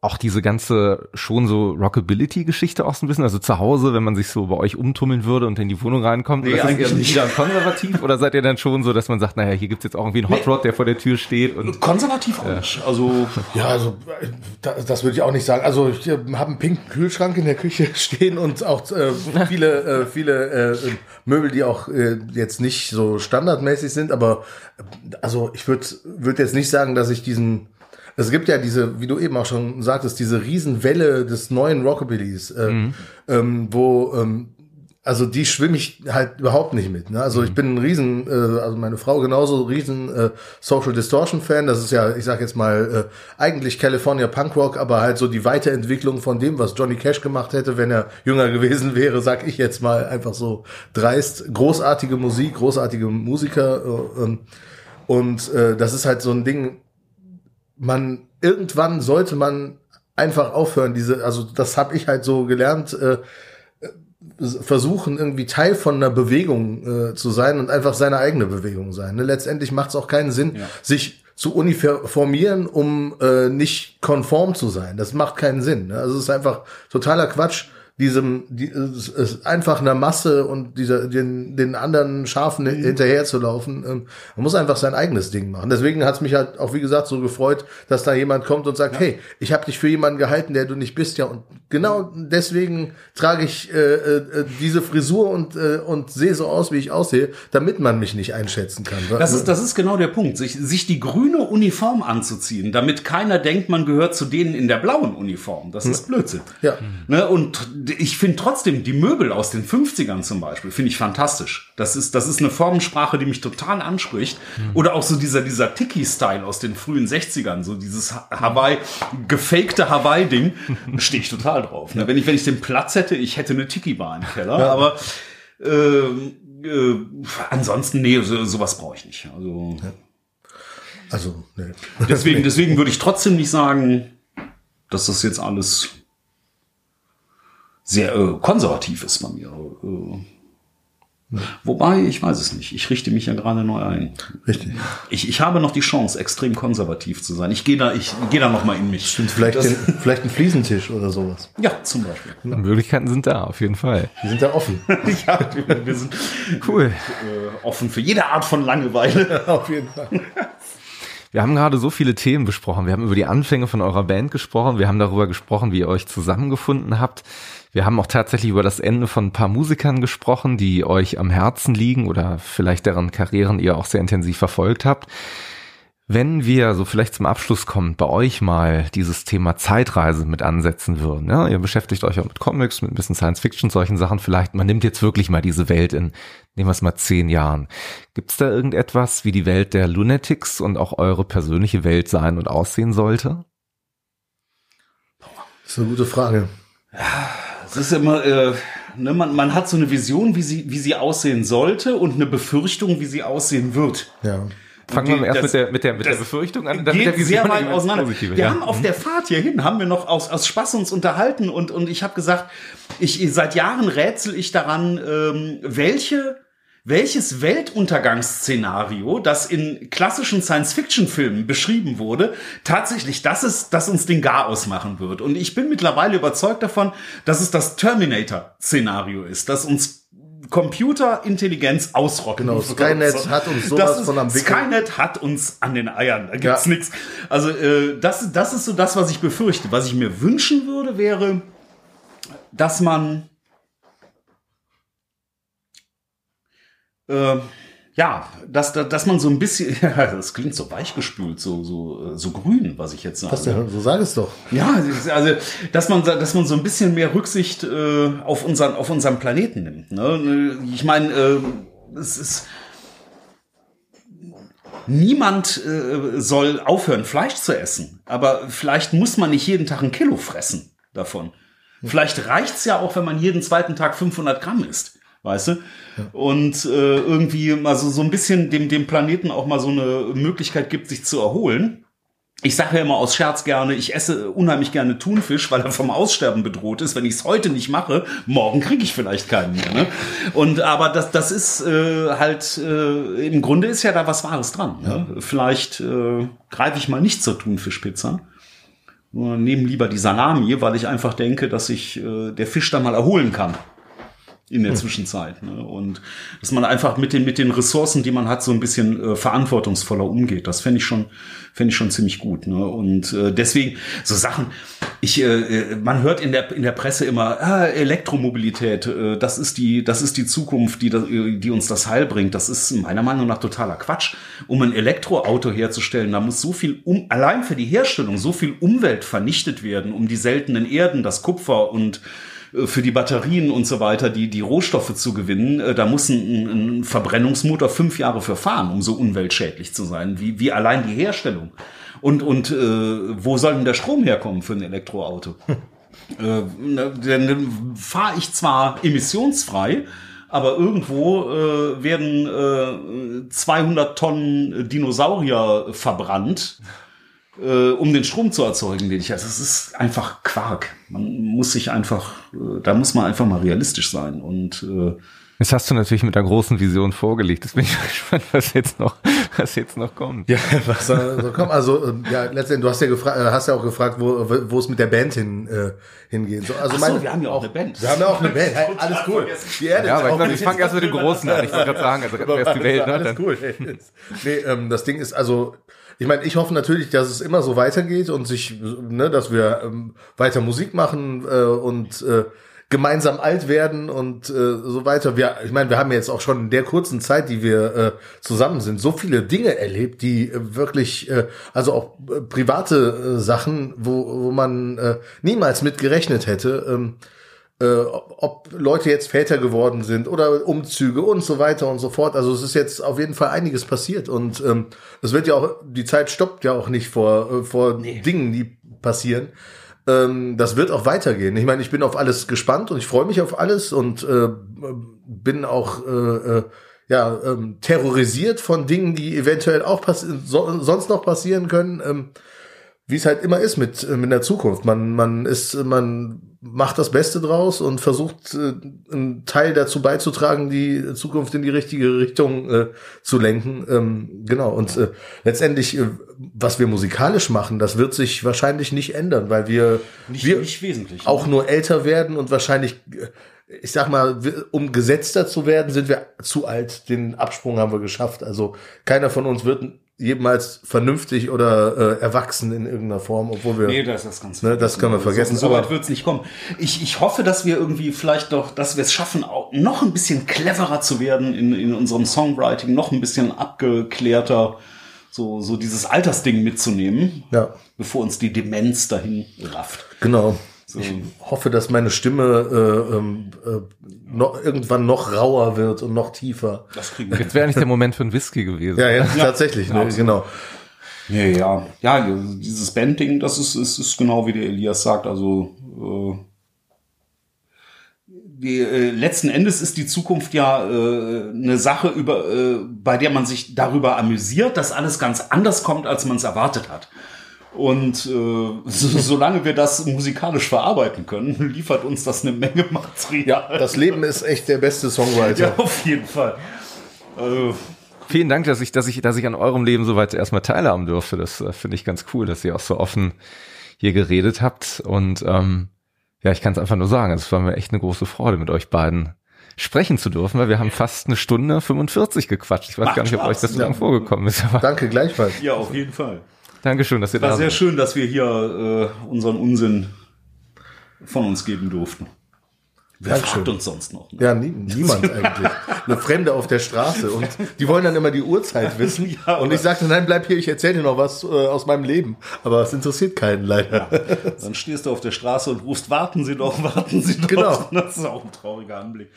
auch diese ganze schon so Rockability-Geschichte auch so ein bisschen, also zu Hause, wenn man sich so bei euch umtummeln würde und in die Wohnung reinkommt, nee, eigentlich ist nicht. wieder konservativ oder seid ihr dann schon so, dass man sagt, naja, hier gibt's jetzt auch irgendwie einen Hot Rod, der vor der Tür steht und konservativ auch nicht. Also (laughs) ja, also das, das würde ich auch nicht sagen. Also ich äh, habe einen pinken Kühlschrank in der Küche (laughs) stehen und auch äh, viele äh, viele äh, Möbel, die auch äh, jetzt nicht so standardmäßig sind, aber äh, also ich würde würde jetzt nicht sagen, dass ich diesen es gibt ja diese, wie du eben auch schon sagtest, diese Riesenwelle des neuen Rockabillys, äh, mhm. ähm, wo ähm, also die schwimme ich halt überhaupt nicht mit. Ne? Also mhm. ich bin ein riesen, äh, also meine Frau genauso riesen äh, Social Distortion Fan. Das ist ja, ich sag jetzt mal, äh, eigentlich California Punk Rock, aber halt so die Weiterentwicklung von dem, was Johnny Cash gemacht hätte, wenn er jünger gewesen wäre, sag ich jetzt mal einfach so dreist. Großartige Musik, großartige Musiker. Äh, ähm, und äh, das ist halt so ein Ding, man irgendwann sollte man einfach aufhören, diese, also das habe ich halt so gelernt, äh, versuchen irgendwie Teil von einer Bewegung äh, zu sein und einfach seine eigene Bewegung sein. Ne? Letztendlich macht es auch keinen Sinn, ja. sich zu uniformieren, um äh, nicht konform zu sein. Das macht keinen Sinn. Ne? Also es ist einfach totaler Quatsch diesem die, ist einfach einer Masse und dieser den, den anderen Schafen mhm. hinterher zu laufen. Ähm, man muss einfach sein eigenes Ding machen. Deswegen hat es mich halt auch wie gesagt so gefreut, dass da jemand kommt und sagt, ja. hey, ich habe dich für jemanden gehalten, der du nicht bist, ja. Und genau deswegen trage ich äh, äh, diese Frisur und äh, und sehe so aus, wie ich aussehe, damit man mich nicht einschätzen kann. Das ist das ist genau der Punkt, sich sich die grüne Uniform anzuziehen, damit keiner denkt, man gehört zu denen in der blauen Uniform. Das ist hm. Blödsinn. Ja. Ne? Und ich finde trotzdem die Möbel aus den 50ern zum Beispiel, finde ich fantastisch. Das ist, das ist eine Formensprache, die mich total anspricht. Mhm. Oder auch so dieser, dieser Tiki-Style aus den frühen 60ern, so dieses Hawaii, gefakte Hawaii-Ding, stehe ich total drauf. Ne? Wenn ich, wenn ich den Platz hätte, ich hätte eine Tiki-Bar im Keller, ja. aber, äh, äh, ansonsten, nee, so, sowas brauche ich nicht. Also, ja. also nee. Deswegen, (laughs) deswegen würde ich trotzdem nicht sagen, dass das jetzt alles sehr äh, konservativ ist bei mir. Äh, Wobei, ich weiß es nicht. Ich richte mich ja gerade neu ein. Richtig. Ich, ich habe noch die Chance, extrem konservativ zu sein. Ich gehe da, ich gehe da noch mal in mich. Stimmt, vielleicht, den, vielleicht ein Fliesentisch oder sowas. Ja, zum Beispiel. Ja. Möglichkeiten sind da, auf jeden Fall. Die sind da offen. (laughs) ja, wir, wir sind cool. Äh, offen für jede Art von Langeweile. (laughs) auf jeden Fall. Wir haben gerade so viele Themen besprochen. Wir haben über die Anfänge von eurer Band gesprochen. Wir haben darüber gesprochen, wie ihr euch zusammengefunden habt. Wir haben auch tatsächlich über das Ende von ein paar Musikern gesprochen, die euch am Herzen liegen oder vielleicht deren Karrieren ihr auch sehr intensiv verfolgt habt. Wenn wir so vielleicht zum Abschluss kommen, bei euch mal dieses Thema Zeitreise mit ansetzen würden, ja, ihr beschäftigt euch auch mit Comics, mit ein bisschen Science Fiction, solchen Sachen, vielleicht, man nimmt jetzt wirklich mal diese Welt in, nehmen wir es mal zehn Jahren. Gibt es da irgendetwas, wie die Welt der Lunatics und auch eure persönliche Welt sein und aussehen sollte? Das ist eine gute Frage. Ja, es ist immer, äh, ne, man, man hat so eine Vision, wie sie, wie sie aussehen sollte und eine Befürchtung, wie sie aussehen wird. Ja. Fangen wir erst das, mit der, mit der, mit der Befürchtung an. Dann geht mit der sehr weit auseinander. Positive, wir ja. haben auf der Fahrt hierhin, haben wir noch aus, aus Spaß uns unterhalten und, und ich habe gesagt, ich, seit Jahren rätsel ich daran, ähm, welche welches Weltuntergangsszenario, das in klassischen Science-Fiction-Filmen beschrieben wurde, tatsächlich das ist, das uns den Garaus machen wird. Und ich bin mittlerweile überzeugt davon, dass es das Terminator-Szenario ist, das uns Computerintelligenz ausrocken. Genau, Skynet hat uns sowas ist, von am Wickel. Skynet hat uns an den Eiern, da gibt's ja. nichts. Also äh, das, das ist so das, was ich befürchte. Was ich mir wünschen würde, wäre, dass man äh, ja, dass, dass man so ein bisschen, (laughs) ja, das klingt so weichgespült, so, so, so grün, was ich jetzt sage. Was denn? So sag es doch. Ja, also, dass man, dass man so ein bisschen mehr Rücksicht äh, auf, unseren, auf unseren Planeten nimmt. Ne? Ich meine, äh, es ist, niemand äh, soll aufhören, Fleisch zu essen. Aber vielleicht muss man nicht jeden Tag ein Kilo fressen davon. Vielleicht reicht's ja auch, wenn man jeden zweiten Tag 500 Gramm isst weißt du? Ja. Und äh, irgendwie mal so, so ein bisschen dem, dem Planeten auch mal so eine Möglichkeit gibt, sich zu erholen. Ich sage ja immer aus Scherz gerne, ich esse unheimlich gerne Thunfisch, weil er vom Aussterben bedroht ist. Wenn ich es heute nicht mache, morgen kriege ich vielleicht keinen mehr. Ne? Und aber das, das ist äh, halt äh, im Grunde ist ja da was Wahres dran. Ne? Ja. Vielleicht äh, greife ich mal nicht zur Thunfischpizza. Nehme lieber die Salami, weil ich einfach denke, dass sich äh, der Fisch da mal erholen kann in der hm. Zwischenzeit. Ne? Und dass man einfach mit den, mit den Ressourcen, die man hat, so ein bisschen äh, verantwortungsvoller umgeht. Das fände ich schon, fände ich schon ziemlich gut. Ne? Und äh, deswegen so Sachen, ich, äh, äh, man hört in der, in der Presse immer, ah, Elektromobilität, äh, das ist die, das ist die Zukunft, die, das, die uns das Heil bringt. Das ist meiner Meinung nach totaler Quatsch. Um ein Elektroauto herzustellen, da muss so viel, um, allein für die Herstellung, so viel Umwelt vernichtet werden, um die seltenen Erden, das Kupfer und äh, für die Batterien und so weiter, die, die Rohstoffe zu gewinnen, äh, da muss ein, ein Verbrennungsmotor fünf Jahre für fahren, um so umweltschädlich zu sein, wie, wie allein die Herstellung. Und, und äh, wo soll denn der Strom herkommen für ein Elektroauto? (laughs) äh, dann fahre ich zwar emissionsfrei, aber irgendwo äh, werden äh, 200 Tonnen Dinosaurier verbrannt äh, um den Strom zu erzeugen, den ich. Also es ist einfach Quark. Man muss sich einfach, äh, da muss man einfach mal realistisch sein und äh, das hast du natürlich mit einer großen Vision vorgelegt. Das bin ich (laughs) gespannt, was jetzt noch, was jetzt noch kommt. Ja, was soll kommen? Also, ähm, ja, letztendlich, du hast ja gefragt, äh, hast ja auch gefragt, wo, wo es mit der Band hin, äh, hingeht. So, also Ach meine, wir haben ja auch eine Band. Wir haben ja auch eine Band. Hey, alles cool. Die Erde ja, aber ich, ich fange erst mit dem Großen an. Ich wollte gerade sagen, also erst die Welt. Ne? Alles cool. nee, ähm, das Ding ist also, ich meine, ich hoffe natürlich, dass es immer so weitergeht und sich, ne, dass wir ähm, weiter Musik machen äh, und äh, gemeinsam alt werden und äh, so weiter. Wir, ich meine, wir haben jetzt auch schon in der kurzen Zeit, die wir äh, zusammen sind, so viele Dinge erlebt, die äh, wirklich, äh, also auch äh, private äh, Sachen, wo, wo man äh, niemals mit gerechnet hätte. Ähm, äh, ob Leute jetzt Väter geworden sind oder Umzüge und so weiter und so fort. Also es ist jetzt auf jeden Fall einiges passiert und ähm, es wird ja auch, die Zeit stoppt ja auch nicht vor, äh, vor nee. Dingen, die passieren. Ähm, das wird auch weitergehen. Ich meine, ich bin auf alles gespannt und ich freue mich auf alles und äh, bin auch äh, äh, ja, ähm, terrorisiert von Dingen, die eventuell auch so, sonst noch passieren können. Ähm, wie es halt immer ist mit, mit der Zukunft. Man, man ist, man macht das Beste draus und versucht, äh, einen Teil dazu beizutragen, die Zukunft in die richtige Richtung äh, zu lenken. Ähm, genau. Und äh, letztendlich, äh, was wir musikalisch machen, das wird sich wahrscheinlich nicht ändern, weil wir, nicht, wir nicht wesentlich, auch nur älter werden und wahrscheinlich, äh, ich sag mal, um gesetzter zu werden, sind wir zu alt. Den Absprung haben wir geschafft. Also keiner von uns wird jemals vernünftig oder äh, erwachsen in irgendeiner Form, obwohl wir. Nee, das ist ganz ne, Das können wir vergessen. So, so weit wird es nicht kommen. Ich, ich hoffe, dass wir irgendwie vielleicht doch, dass wir es schaffen, auch noch ein bisschen cleverer zu werden in, in unserem Songwriting, noch ein bisschen abgeklärter, so, so dieses Altersding mitzunehmen, ja. bevor uns die Demenz dahin rafft. Genau. So. Ich hoffe, dass meine Stimme äh, ähm, äh, noch, irgendwann noch rauer wird und noch tiefer. Das kriegen wir. Jetzt wäre nicht der Moment für ein Whisky gewesen. Ja, ja, ja tatsächlich, ne, genau. Ja, ja, ja, dieses Bandding, das ist, ist, ist genau wie der Elias sagt. Also äh, die, äh, letzten Endes ist die Zukunft ja äh, eine Sache, über, äh, bei der man sich darüber amüsiert, dass alles ganz anders kommt, als man es erwartet hat. Und äh, so, solange wir das musikalisch verarbeiten können, liefert uns das eine Menge Material. Ja, das Leben ist echt der beste Songwriter. Ja, auf jeden Fall. Also, Vielen Dank, dass ich, dass ich, dass ich an eurem Leben soweit erstmal teilhaben durfte. Das äh, finde ich ganz cool, dass ihr auch so offen hier geredet habt. Und ähm, ja, ich kann es einfach nur sagen, es war mir echt eine große Freude, mit euch beiden sprechen zu dürfen, weil wir haben fast eine Stunde 45 gequatscht. Ich weiß Macht gar nicht, ob euch das so lang vorgekommen ist. Aber Danke, gleichfalls. Ja, auf jeden Fall. Dankeschön, dass ihr da seid. War sehr schön, dass wir hier äh, unseren Unsinn von uns geben durften. Wer Dankeschön. fragt uns sonst noch? Ne? Ja, nie, niemand eigentlich. Eine Fremde auf der Straße. Und die wollen dann immer die Uhrzeit (laughs) wissen. ja, und ich sagte, nein, bleib hier, ich erzähle dir noch was äh, aus meinem Leben. Aber es interessiert keinen leider. Ja. Dann stehst du auf der Straße und rufst, warten Sie doch, warten Sie doch. Genau. Das ist auch ein trauriger Anblick.